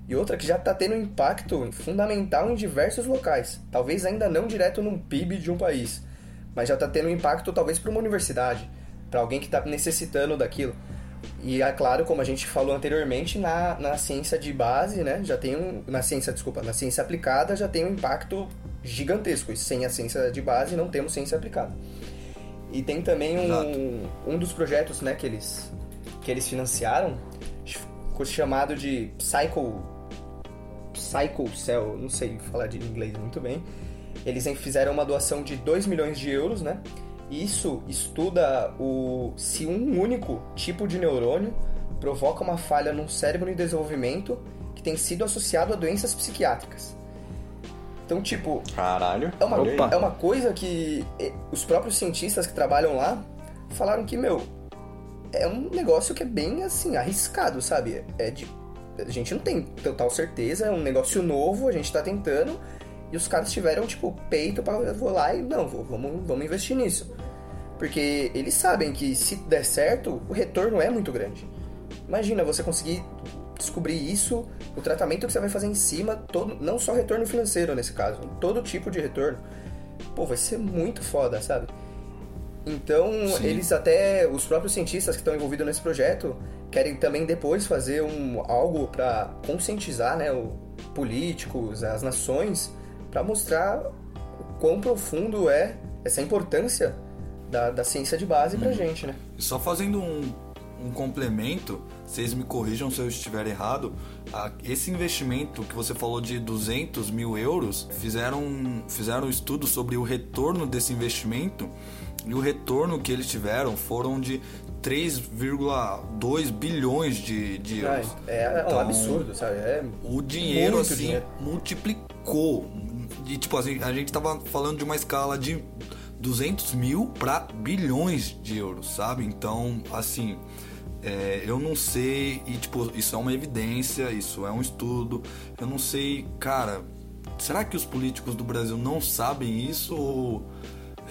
e outra que já está tendo um impacto fundamental em diversos locais. Talvez ainda não direto no PIB de um país, mas já está tendo um impacto talvez para uma universidade, para alguém que está necessitando daquilo. E é claro, como a gente falou anteriormente, na, na ciência de base, né, já tem um, na ciência, desculpa, na ciência aplicada já tem um impacto gigantesco. E sem a ciência de base não temos ciência aplicada. E tem também um, um dos projetos, né, que eles que eles financiaram, chamado de Psycho Psycho Cell, não sei falar de inglês muito bem, eles fizeram uma doação de 2 milhões de euros, né? Isso estuda o se um único tipo de neurônio provoca uma falha num cérebro em desenvolvimento que tem sido associado a doenças psiquiátricas. Então, tipo. Caralho. É uma, é uma coisa que os próprios cientistas que trabalham lá falaram que, meu, é um negócio que é bem assim, arriscado, sabe? É de. A gente não tem total certeza, é um negócio novo, a gente tá tentando E os caras tiveram, tipo, peito pra vou lá e não, vou, vamos, vamos investir nisso. Porque eles sabem que se der certo, o retorno é muito grande. Imagina você conseguir descobrir isso, o tratamento que você vai fazer em cima, todo, não só retorno financeiro nesse caso, todo tipo de retorno. Pô, vai ser muito foda, sabe? Então, Sim. eles até, os próprios cientistas que estão envolvidos nesse projeto, querem também depois fazer um, algo para conscientizar né, o, políticos, as nações, para mostrar o quão profundo é essa importância da, da ciência de base pra gente, né? E só fazendo um, um complemento, vocês me corrijam se eu estiver errado, a- esse investimento que você falou de 200 mil euros, fizeram, fizeram um estudo sobre o retorno desse investimento e o retorno que eles tiveram foram de 3,2 bilhões de, de Ah, euros. É, é um Então, absurdo, sabe? É O dinheiro, assim, dinheiro. multiplicou. E, tipo, assim, a gente tava falando de uma escala de 200 mil para bilhões de euros, sabe? Então, assim, é, eu não sei. E, tipo, isso é uma evidência, isso é um estudo. Eu não sei, cara. Será que os políticos do Brasil não sabem isso ou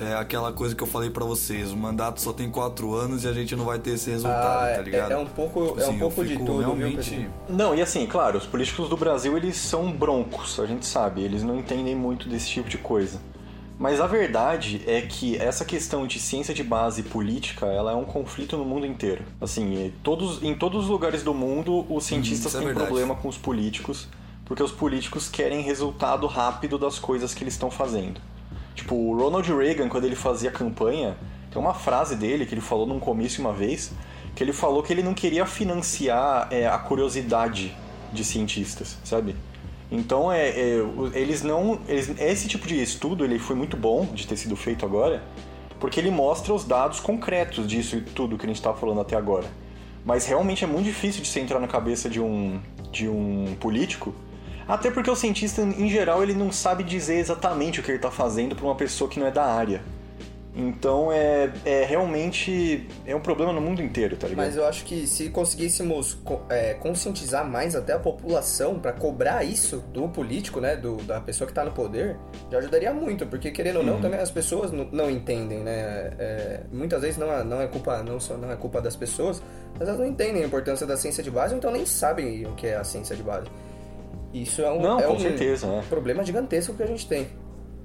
é aquela coisa que eu falei pra vocês? O mandato só tem quatro anos e a gente não vai ter esse resultado, Ah, tá é- ligado? é um pouco- Tipo é um assim, eu pouco de tudo, realmente. Não, e assim, claro, os políticos do Brasil, eles são broncos, a gente sabe, eles não entendem muito desse tipo de coisa. Mas a verdade é que essa questão de ciência de base e política, ela é um conflito no mundo inteiro. Assim, todos, em todos os lugares do mundo, os cientistas isso é têm verdade. problema com os políticos, porque os políticos querem resultado rápido das coisas que eles estão fazendo. Tipo, o Ronald Reagan, quando ele fazia campanha, tem uma frase dele que ele falou num comício uma vez, que ele falou que ele não queria financiar é, a curiosidade de cientistas, sabe? Então, é, é, eles não... Eles, esse tipo de estudo, ele foi muito bom de ter sido feito agora, porque ele mostra os dados concretos disso e tudo que a gente está falando até agora. Mas realmente é muito difícil de você entrar na cabeça de um, de um político até porque o cientista, em geral, ele não sabe dizer exatamente o que ele está fazendo para uma pessoa que não é da área. Então é, é realmente é um problema no mundo inteiro, tá ligado? Mas eu acho que se conseguíssemos co- é, conscientizar mais até a população pra cobrar isso do político, né, do, da pessoa que tá no poder, já ajudaria muito, porque querendo ou Uhum. não, também as pessoas não, não entendem, né? É, muitas vezes não é, não é culpa não só não é culpa das pessoas, mas elas não entendem a importância da ciência de base, então nem sabem o que é a ciência de base. Isso é um, Não, é com um certeza, é. problema gigantesco que a gente tem.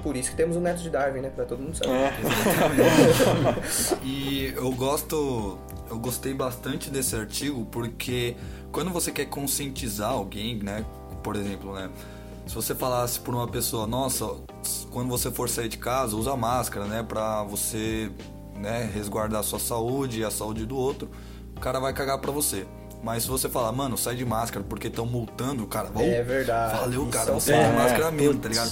Por isso que temos o método de Darwin, né, Pra todo mundo saber. É. E eu gosto, eu gostei bastante desse artigo porque quando você quer conscientizar alguém, né, por exemplo, né, se você falasse por uma pessoa, nossa, quando você for sair de casa, usa máscara, né, pra você, né, resguardar a sua saúde e a saúde do outro, o cara vai cagar pra você. Mas se você falar, mano, sai de máscara porque estão multando, o cara, "Bom, É verdade. Valeu, Isso cara, é você usa fato. máscara mesmo, tá ligado?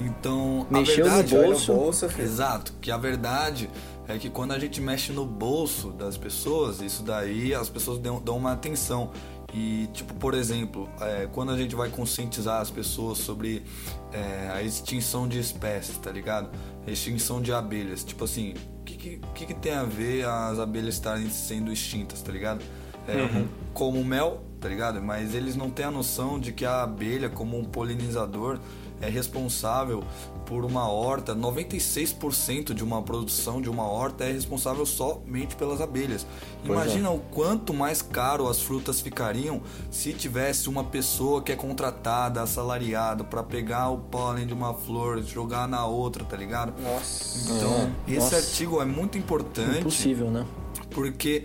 Então, Mexeu a no verdade, Vai bolso. no bolso, filho. Exato, que a verdade é que quando a gente mexe no bolso das pessoas, isso daí as pessoas dão, dão uma atenção. E, tipo, por exemplo, é, quando a gente vai conscientizar as pessoas sobre é, a extinção de espécies, tá ligado? A extinção de abelhas. Tipo assim, o que, que, que que tem a ver as abelhas estarem sendo extintas, tá ligado? É, Como mel, tá ligado? Mas eles não têm a noção de que a abelha, como um polinizador, é responsável por uma horta, 96% de uma produção de uma horta é responsável somente pelas abelhas. Pois é. Imagina o quanto mais caro as frutas ficariam se tivesse uma pessoa que é contratada, assalariada para pegar o pólen de uma flor, jogar na outra, tá ligado? Nossa. Então, esse Nossa. artigo é muito importante Impossível, né? porque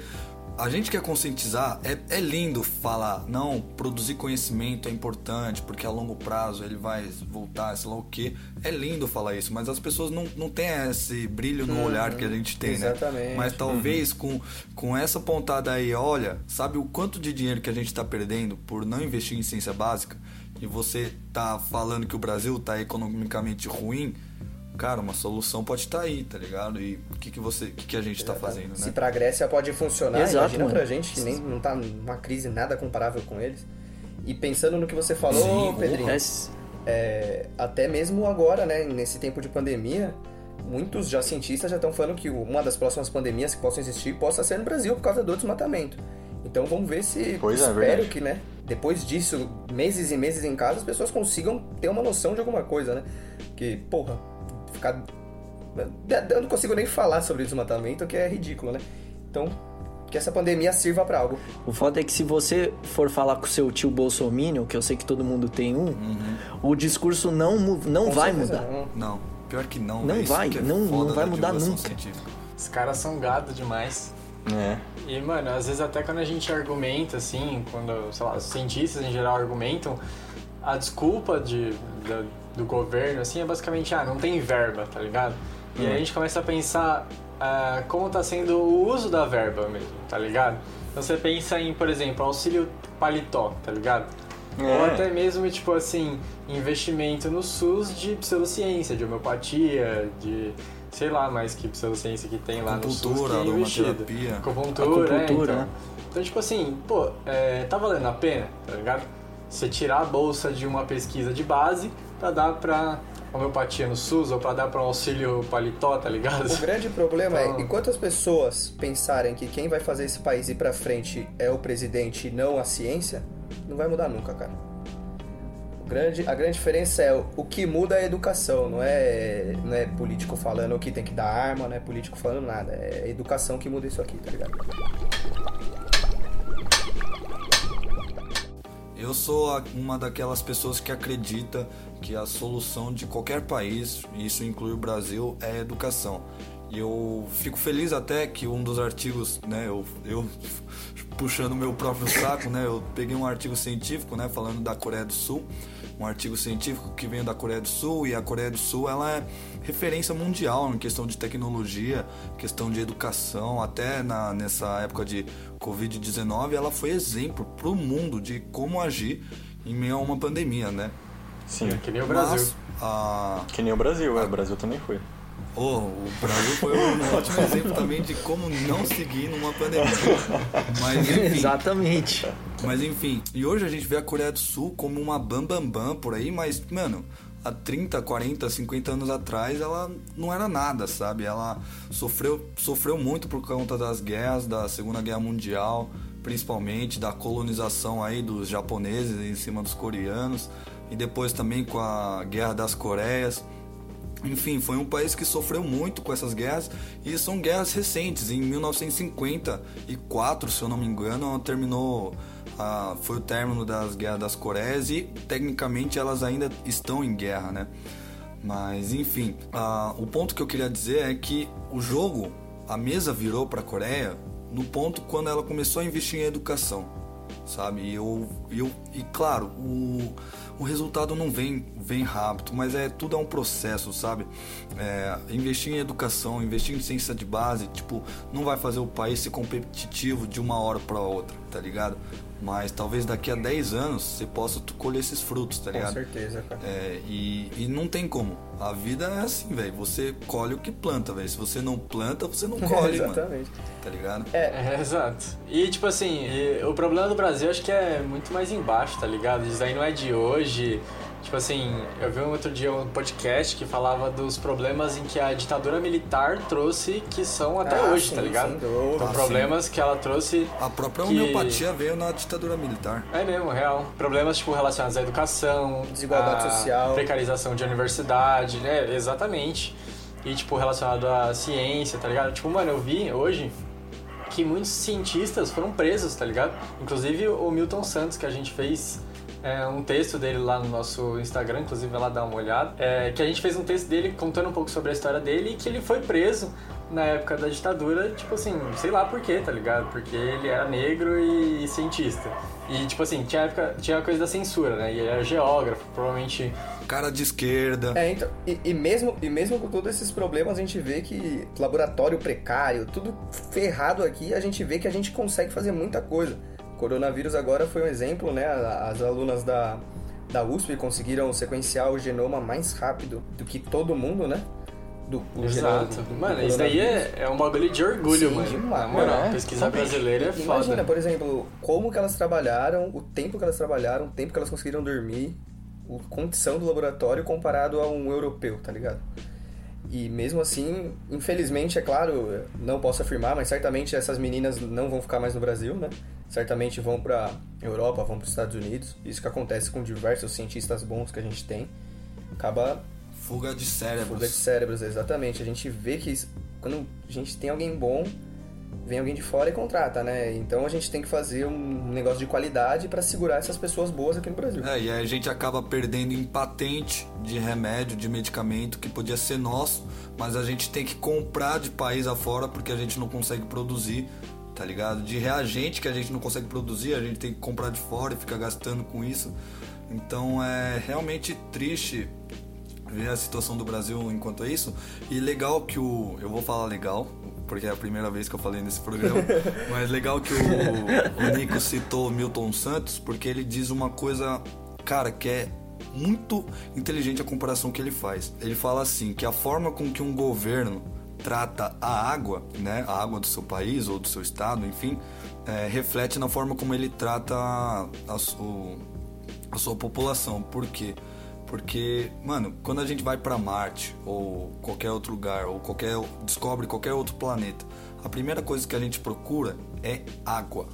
a gente quer conscientizar, é, é lindo falar, não, produzir conhecimento é importante, porque a longo prazo ele vai voltar, sei lá o quê. É lindo falar isso, mas as pessoas não, não têm esse brilho no olhar que a gente tem, né? exatamente. Mas talvez com, com essa pontada aí, olha, sabe o quanto de dinheiro que a gente tá perdendo por não investir em ciência básica? E você tá falando que o Brasil tá economicamente ruim? Cara, uma solução pode estar aí, tá ligado? E o que, que você, o que, que a gente tá fazendo, Se né? pra Grécia pode funcionar, Exato, imagina mano. pra gente que nem não tá numa crise nada comparável com eles. E pensando no que você falou, Sim, Pedrinho, É, é, até mesmo agora, né, nesse tempo de pandemia, muitos já cientistas já estão falando que uma das próximas pandemias que possam existir possa ser no Brasil por causa do desmatamento. Então vamos ver se Pois é, espero verdade. que, né, depois disso, meses e meses em casa, as pessoas consigam ter uma noção de alguma coisa, né? Que, porra, ficar. Eu não consigo nem falar sobre desmatamento, que é ridículo, né? Então, que essa pandemia sirva para algo. O foda é que se você for falar com seu tio Bolsonaro, que eu sei que todo mundo tem um, uhum. o discurso não, não com vai mudar. Não. não. pior que não. Não é vai, é não, não vai mudar nunca. Científica. Os caras são gado demais. É. E, mano, às vezes até quando a gente argumenta, assim, quando, sei lá, os cientistas em geral argumentam, a desculpa de, de do governo, assim, é basicamente, ah, não tem verba, tá ligado? E aí a hum. gente começa a pensar uh, como está sendo o uso da verba mesmo, tá ligado? Então você pensa em, por exemplo, auxílio paletó, tá ligado? É. Ou até mesmo, tipo assim, investimento no SUS de pseudociência, de homeopatia, de sei lá mais que pseudociência que tem lá no SUS que é investido. Acupuntura, é, então. Né? Então, tipo assim, pô, é, tá valendo a pena, tá ligado? Você tirar a bolsa de uma pesquisa de base pra dar pra homeopatia no SUS ou para dar para um auxílio paletó, tá ligado? O grande problema é, então... é, enquanto as pessoas pensarem que quem vai fazer esse país ir para frente é o presidente e não a ciência, não vai mudar nunca, cara. O grande, a grande diferença é o que muda é a educação, não é, não é político falando que tem que dar arma, não é político falando nada, é a educação que muda isso aqui, tá ligado? Eu sou uma daquelas pessoas que acredita que a solução de qualquer país, isso inclui o Brasil, é a educação. E eu fico feliz até que um dos artigos, né, eu, eu puxando meu próprio saco, né, eu peguei um artigo científico, né, falando da Coreia do Sul, um artigo científico que vem da Coreia do Sul e a Coreia do Sul ela é referência mundial em questão de tecnologia, questão de educação, até na, nessa época de Covid-19 ela foi exemplo para o mundo de como agir em meio a uma pandemia, né? Sim. É, que nem o Brasil. Mas, a... Que nem o Brasil, a... é, o Brasil também foi. Oh, o Brasil foi um ótimo exemplo também de como não seguir numa pandemia. Mas, enfim, Exatamente. Mas enfim, e hoje a gente vê a Coreia do Sul como uma bambambam bam, bam por aí, mas, mano, há 30, 40, 50 anos atrás ela não era nada, sabe? Ela sofreu, sofreu muito por conta das guerras, da Segunda Guerra Mundial, principalmente, da colonização aí dos japoneses em cima dos coreanos e depois também com a Guerra das Coreias. Enfim, foi um país que sofreu muito com essas guerras e são guerras recentes. Em 1954, se eu não me engano, terminou ah, foi o término das guerras das Coreias e tecnicamente elas ainda estão em guerra, né? Mas enfim, ah, o ponto que eu queria dizer é que o jogo, a mesa virou para a Coreia no ponto quando ela começou a investir em educação, sabe? E eu, eu e claro, o o resultado não vem, vem rápido, mas é tudo é um processo, sabe? É, investir em educação, investir em ciência de base, tipo, não vai fazer o país ser competitivo de uma hora para outra, tá ligado? Mas talvez daqui a 10 anos você possa colher esses frutos, tá ligado? Com certeza, cara. É, e, e não tem como. A vida é assim, velho. Você colhe o que planta, velho. Se você não planta, você não colhe, Exatamente. Mano, tá ligado? É, é exato. E, tipo assim, o problema do Brasil acho que é muito mais embaixo, tá ligado? Isso aí não é de hoje. Tipo assim, eu vi um outro dia um podcast que falava dos problemas em que a ditadura militar trouxe que são até ah, hoje, tá sim, tá ligado? Então, ah, problemas sim. que ela trouxe. A própria que... homeopatia veio na ditadura militar. É mesmo, real. Problemas tipo relacionados à educação, desigualdade social, precarização de universidade, né? Exatamente. E tipo relacionado à ciência, tá ligado? Tipo, mano, eu vi hoje que muitos cientistas foram presos, tá ligado? Inclusive o Milton Santos que a gente fez é, um texto dele lá no nosso Instagram, inclusive vai lá dar uma olhada, é, que a gente fez um texto dele contando um pouco sobre a história dele e que ele foi preso na época da ditadura, tipo assim, sei lá por quê, tá ligado? Porque ele era negro e, e cientista. E, tipo assim, tinha, época, tinha a coisa da censura, né? E ele era geógrafo, provavelmente. Cara de esquerda. É, então. E, e, mesmo, e mesmo com todos esses problemas, a gente vê que laboratório precário, tudo ferrado aqui, a gente vê que a gente consegue fazer muita coisa coronavírus agora foi um exemplo, né? As alunas da, da USP conseguiram sequenciar o genoma mais rápido do que todo mundo, né? Do, Exato. Do, mano, isso daí é, é um bagulho de orgulho, Sim, mano. Demais. Na moral, é, pesquisa brasileira é foda. Imagina, por exemplo, como que elas trabalharam, o tempo que elas trabalharam, o tempo que elas conseguiram dormir, a condição do laboratório comparado a um europeu, tá ligado? E mesmo assim, infelizmente, é claro, não posso afirmar, mas certamente essas meninas não vão ficar mais no Brasil, né? Certamente vão para Europa, vão para os Estados Unidos. Isso que acontece com diversos cientistas bons que a gente tem. Acaba Fuga de cérebros. fuga de cérebros, exatamente. A gente vê que quando a gente tem alguém bom, vem alguém de fora e contrata, né? Então a gente tem que fazer um negócio de qualidade para segurar essas pessoas boas aqui no Brasil. É, e aí a gente acaba perdendo em patente de remédio, de medicamento que podia ser nosso, mas a gente tem que comprar de país afora porque a gente não consegue produzir, tá ligado? De reagente que a gente não consegue produzir, a gente tem que comprar de fora e ficar gastando com isso. Então é realmente triste ver a situação do Brasil enquanto é isso. E legal que o. Eu vou falar legal, porque é a primeira vez que eu falei nesse programa. mas legal que o, o Nico citou Milton Santos, porque ele diz uma coisa, cara, que é muito inteligente a comparação que ele faz. Ele fala assim: que a forma com que um governo trata a água, né, a água do seu país ou do seu estado, enfim, é, reflete na forma como ele trata a, a su- a sua população. Por quê? Porque, mano, quando a gente vai pra Marte ou qualquer outro lugar ou qualquer descobre qualquer outro planeta, a primeira coisa que a gente procura é água,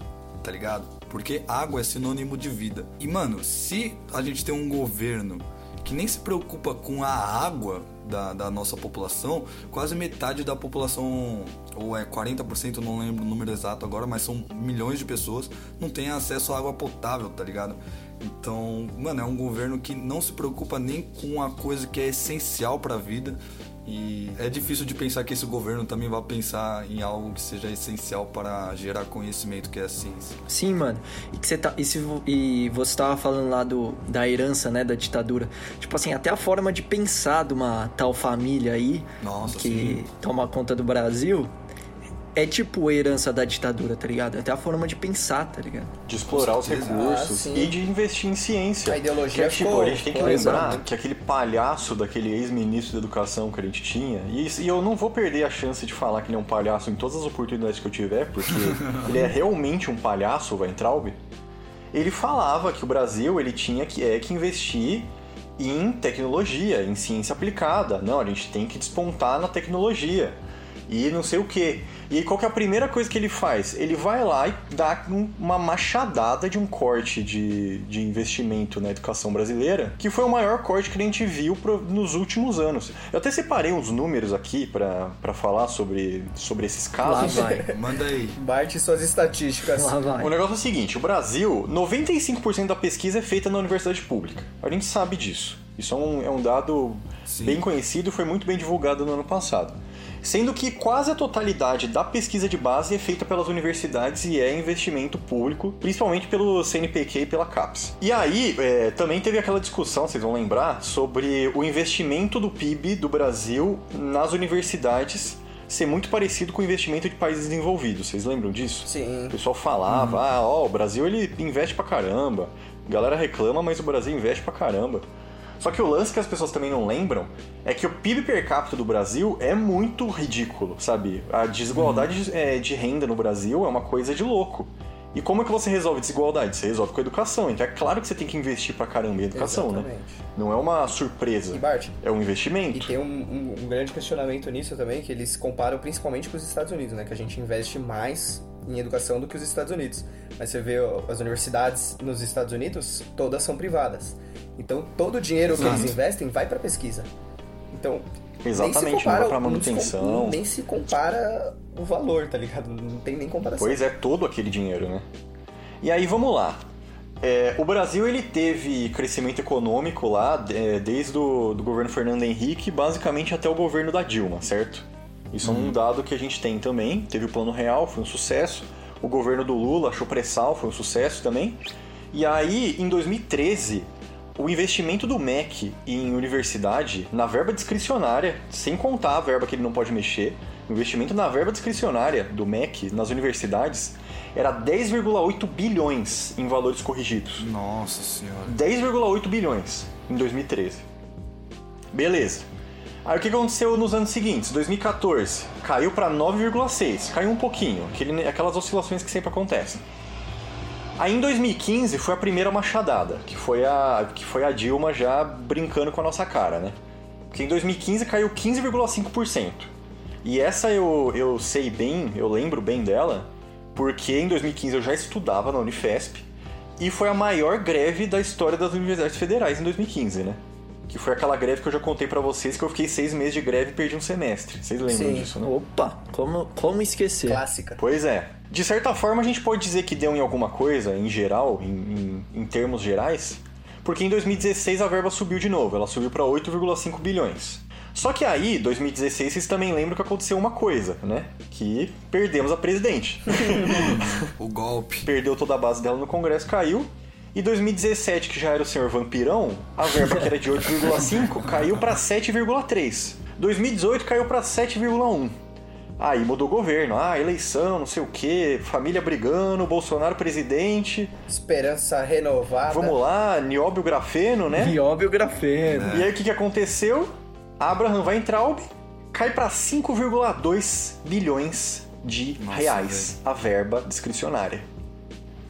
tá ligado? Porque água é sinônimo de vida. E, mano, se a gente tem um governo que nem se preocupa com a água da, da nossa população, quase metade da população, ou é 40%, não lembro o número exato agora, mas são milhões de pessoas, não tem acesso à água potável, tá ligado? Então, mano, é um governo que não se preocupa nem com a coisa que é essencial pra vida. E é difícil de pensar que esse governo também vai pensar em algo que seja essencial para gerar conhecimento, que é a ciência. Sim, mano. E, que você tá, e, se e você tava falando lá do, da herança, né, da ditadura. Tipo assim, até a forma de pensar de uma tal família aí Nossa, que sim. toma conta do Brasil é tipo a herança da ditadura, tá ligado? Até a forma de pensar, tá ligado? De explorar os recursos Ah, e de investir em ciência. A ideologia que, é, tipo, ficou- a gente tem que lembrar exata. que aquele palhaço daquele ex-ministro da educação que a gente tinha, e, e eu não vou perder a chance de falar que ele é um palhaço em todas as oportunidades que eu tiver, porque ele é realmente um palhaço, o Weintraub. Ele falava que o Brasil ele tinha que, é, que investir em tecnologia, em ciência aplicada. Não, a gente tem que despontar na tecnologia. E não sei o que. E qual que é a primeira coisa que ele faz? Ele vai lá e dá um- uma machadada de um corte de, de investimento na educação brasileira, que foi o maior corte que a gente viu pro- nos últimos anos. Eu até separei uns números aqui pra pra falar sobre, sobre esses Lá casos. vai. Manda aí. Barte suas estatísticas. Lá vai. O negócio é o seguinte, o Brasil, 95% da pesquisa é feita na universidade pública. A gente sabe disso. Isso é um, é um dado Sim. bem conhecido e foi muito bem divulgado no ano passado. Sendo que quase a totalidade da pesquisa de base é feita pelas universidades e é investimento público, principalmente pelo CNPq e pela CAPES. E aí, é, também teve aquela discussão, vocês vão lembrar, sobre o investimento do PIB do Brasil nas universidades ser muito parecido com o investimento de países desenvolvidos. Vocês lembram disso? Sim. O pessoal falava, ah, ó, o Brasil ele investe pra caramba. A galera reclama, mas o Brasil investe pra caramba. Só que o lance que as pessoas também não lembram é que o PIB per capita do Brasil é muito ridículo, sabe? A desigualdade é, de renda no Brasil é uma coisa de louco. E como é que você resolve desigualdade? Você resolve com a educação. Então é claro que você tem que investir pra caramba em educação, né? Exatamente. Não é uma surpresa. E Bart, É um E investimento. tem um, um- um grande questionamento nisso também, que eles comparam principalmente com os Estados Unidos, né? Que a gente investe mais em educação do que os Estados Unidos. Mas você vê as universidades nos Estados Unidos, todas são privadas. Então todo o dinheiro que Exato. eles investem vai para pesquisa. Então Exatamente, nem não se vai compara, não com- manutenção. nem se compara o valor, tá ligado? Não tem nem comparação. Pois é, todo aquele dinheiro, né? E aí, vamos lá. É, o Brasil ele teve crescimento econômico lá é, desde o do governo Fernando Henrique, basicamente até o governo da Dilma, certo? Isso é um dado que a gente tem também. Teve o Plano Real, foi um sucesso. O governo do Lula achou pré-sal, foi um sucesso também. E aí, em 2013, o investimento do MEC em universidade, na verba discricionária, sem contar a verba que ele não pode mexer, o investimento na verba discricionária do MEC nas universidades era 10,8 bilhões em valores corrigidos. Nossa senhora. 10,8 bilhões em 2013. Beleza. Aí o que aconteceu nos anos seguintes? 2014 caiu para 9,6, caiu um pouquinho, aquele- aquelas oscilações que sempre acontecem. Aí em 2015 foi a primeira machadada, que foi a, que foi a Dilma já brincando com a nossa cara, né? Porque em 2015 caiu 15,5%. E essa eu, eu sei bem, eu lembro bem dela, porque em 2015 eu já estudava na Unifesp e foi a maior greve da história das universidades federais em 2015, né? Que foi aquela greve que eu já contei para vocês que eu fiquei seis meses de greve e perdi um semestre. Vocês lembram Sim. disso, né? Opa, como, como esquecer? Clássica. Pois é. De certa forma, a gente pode dizer que deu em alguma coisa, em geral, em, em, em termos gerais, porque em 2016 a verba subiu de novo, ela subiu para 8,5 bilhões. Só que aí, 2016, vocês também lembram que aconteceu uma coisa, né? Que perdemos a presidente. O golpe. Perdeu toda a base dela no Congresso, caiu. E 2017, que já era o senhor vampirão, a verba que era de 8,5 caiu para 7,3. 2018 caiu para 7,1. Aí mudou o governo, ah, eleição, não sei o que, família brigando, Bolsonaro presidente, Esperança renovada. vamos lá, nióbio grafeno, né? Nióbio grafeno. E aí o que, que aconteceu? Abraham Weintraub cai para 5,2 bilhões de Nossa, reais a verba discricionária.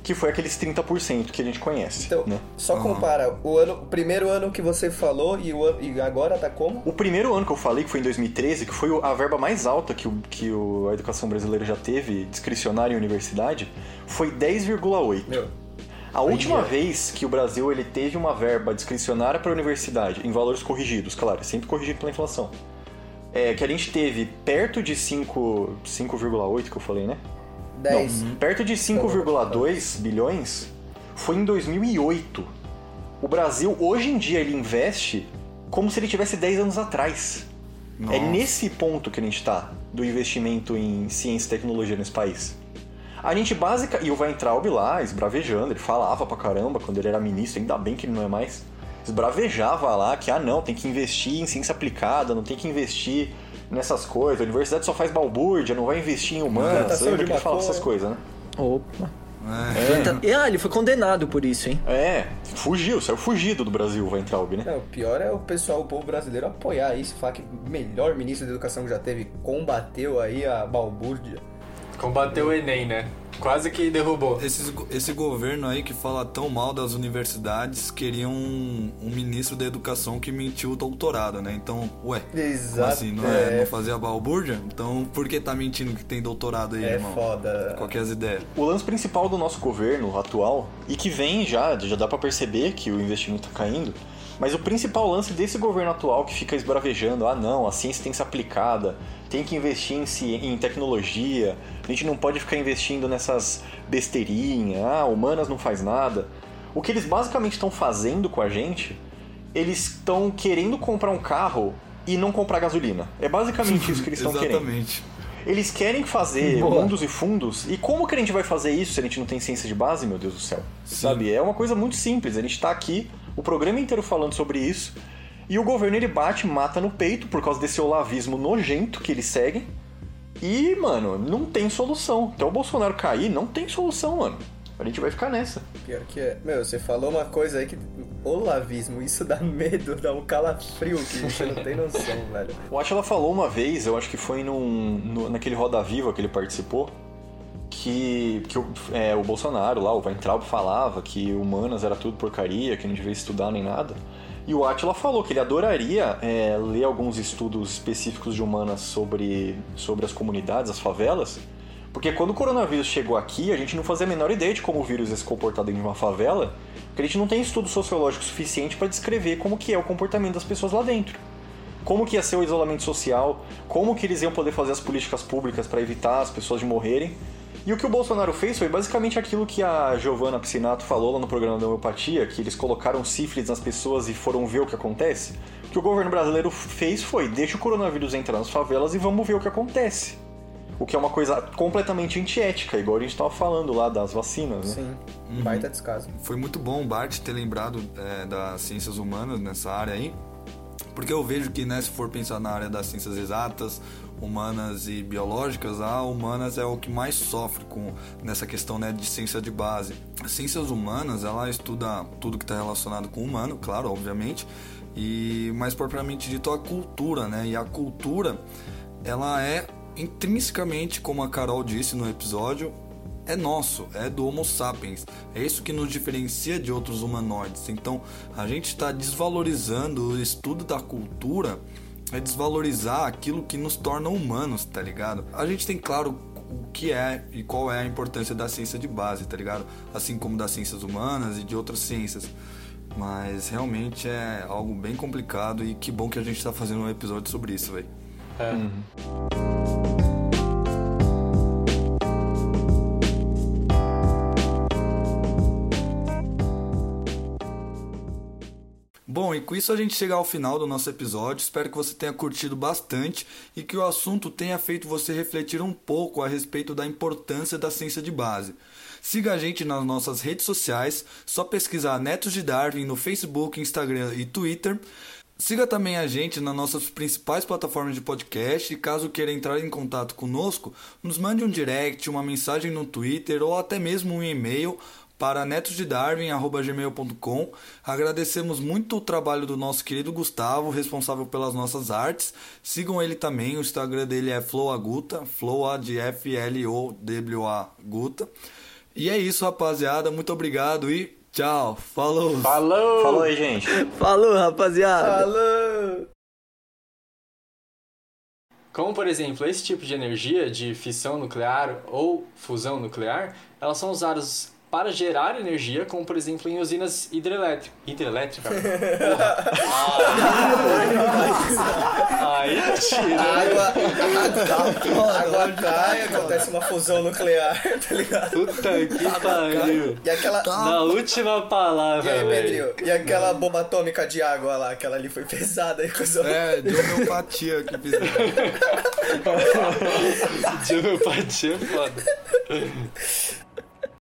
Que foi aqueles 30% que a gente conhece. Então, né? só compara o, ano, o primeiro ano que você falou e, o, e agora tá como? O primeiro ano que eu falei, que foi em 2013, que foi a verba mais alta que, o, que o- a educação brasileira já teve, discricionária em universidade, foi 10,8. Meu, A última vez que o Brasil ele teve uma verba discricionária para a universidade, em valores corrigidos, claro, sempre corrigido pela inflação, é, que a gente teve perto de 5, 5,8 que eu falei, né? 10. Não, perto de 5,2 bilhões foi em 2008. O Brasil, hoje em dia, ele investe como se ele tivesse 10 anos atrás. Nossa. É nesse ponto que a gente tá do investimento em ciência e tecnologia nesse país. A gente básica. E o Weintraub lá, esbravejando, ele falava pra caramba quando ele era ministro, ainda bem que ele não é mais. Esbravejava lá que, ah não, tem que investir em ciência aplicada, não tem que investir nessas coisas. A universidade só faz balbúrdia, não vai investir em humanas. Plantação Lembra que ele maconha. essas coisas, né? Opa. É. Então- E, ah, ele foi condenado por isso, hein? É, fugiu, saiu fugido do Brasil o Weintraub, né? Não, o pior é o pessoal, o povo brasileiro apoiar isso, falar que o melhor ministro da educação que já teve combateu aí a balbúrdia. Combateu o Enem, né? Quase que derrubou. Esses go- esse governo aí que fala tão mal das universidades queria um, um ministro da educação que mentiu o doutorado, né? Então, ué, Exato. assim? Não, é, não fazia balbúrdia? Então, por que tá mentindo que tem doutorado aí, É irmão? foda. Qual que é as ideias? O lance principal do nosso governo atual, e que vem já, já dá pra perceber que o investimento tá caindo, mas o principal lance desse governo atual que fica esbravejando, ah não, a ciência tem que ser aplicada, tem que investir em, ci- em tecnologia, a gente não pode ficar investindo nessas besteirinhas, ah, humanas não faz nada. O que eles basicamente estão fazendo com a gente, eles estão querendo comprar um carro e não comprar gasolina. É basicamente isso que eles estão querendo. Exatamente. Eles querem fazer Boa. mundos e fundos. E como que a gente vai fazer isso se a gente não tem ciência de base, meu Deus do céu? Sabe? É uma coisa muito simples. A gente tá aqui, o programa inteiro falando sobre isso. E o governo ele bate, mata no peito por causa desse olavismo nojento que eles seguem. E, mano, não tem solução. Até o Bolsonaro cair, não tem solução, mano. A gente vai ficar nessa. Pior que é. Meu, você falou uma coisa aí que. Olavismo, isso dá medo, dá um calafrio que você não tem noção, velho. O Atila falou uma vez, eu acho que foi num, no- naquele Roda Viva que ele participou, que, que o, é, o Bolsonaro lá, o Weintraub, falava que humanas era tudo porcaria, que não devia estudar nem nada. E o Atila falou que ele adoraria é, ler alguns estudos específicos de humanas sobre, sobre as comunidades, as favelas, porque quando o coronavírus chegou aqui, a gente não fazia a menor ideia de como o vírus ia se comportar dentro de uma favela, porque a gente não tem estudo sociológico suficiente para descrever como que é o comportamento das pessoas lá dentro como que ia ser o isolamento social, como que eles iam poder fazer as políticas públicas para evitar as pessoas de morrerem. E o que o Bolsonaro fez foi basicamente aquilo que a Giovanna Piscinato falou lá no programa da homeopatia, que eles colocaram sífilis nas pessoas e foram ver o que acontece. O que o governo brasileiro fez foi, deixa o coronavírus entrar nas favelas e vamos ver o que acontece. O que é uma coisa completamente antiética, igual a gente estava falando lá das vacinas, né? Sim, baita descaso. Foi muito bom o Bart ter lembrado é, das ciências humanas nessa área aí. Porque eu vejo que, né, se for pensar na área das ciências exatas, humanas e biológicas, a humanas é o que mais sofre com nessa questão né, de ciência de base. As ciências humanas, ela estuda tudo que está relacionado com o humano, claro, obviamente, e mais propriamente dito a cultura, né? E a cultura, ela é intrinsecamente, como a Carol disse no episódio, é nosso, é do Homo sapiens. É isso que nos diferencia de outros humanoides. Então, a gente está desvalorizando o estudo da cultura, é desvalorizar aquilo que nos torna humanos, tá ligado? A gente tem, claro, o que é e qual é a importância da ciência de base, tá ligado? Assim como das ciências humanas e de outras ciências. Mas realmente é algo bem complicado e que bom que a gente tá fazendo um episódio sobre isso, velho. É. Bom, e com isso a gente chega ao final do nosso episódio. Espero que você tenha curtido bastante e que o assunto tenha feito você refletir um pouco a respeito da importância da ciência de base. Siga a gente nas nossas redes sociais, só pesquisar Netos de Darwin no Facebook, Instagram e Twitter. Siga também a gente nas nossas principais plataformas de podcast e caso queira entrar em contato conosco, nos mande um direct, uma mensagem no Twitter ou até mesmo um e-mail para netosdedarwin.gmail.com. Agradecemos muito o trabalho do nosso querido Gustavo, responsável pelas nossas artes. Sigam ele também, o Instagram dele é flowaguta, flowa de F-L-O-W-A Guta. E é isso, rapaziada. Muito obrigado e tchau. Falou! Falou! Falou aí, gente. Falou, rapaziada. Falou! Como, por exemplo, esse tipo de energia de fissão nuclear ou fusão nuclear, elas são usadas para gerar energia, como por exemplo em usinas hidrelétricas. Hidrelétrica? Porra. Aí tira. Água, água, água cai, acontece uma fusão nuclear, tá ligado? Puta que pariu. E aquela. Na última E palavra, aí, velho. Pedrinho? E aquela bomba atômica de água lá, aquela ali foi pesada aí, coisa. É, de homeopatia que fizeram. De homeopatia é foda.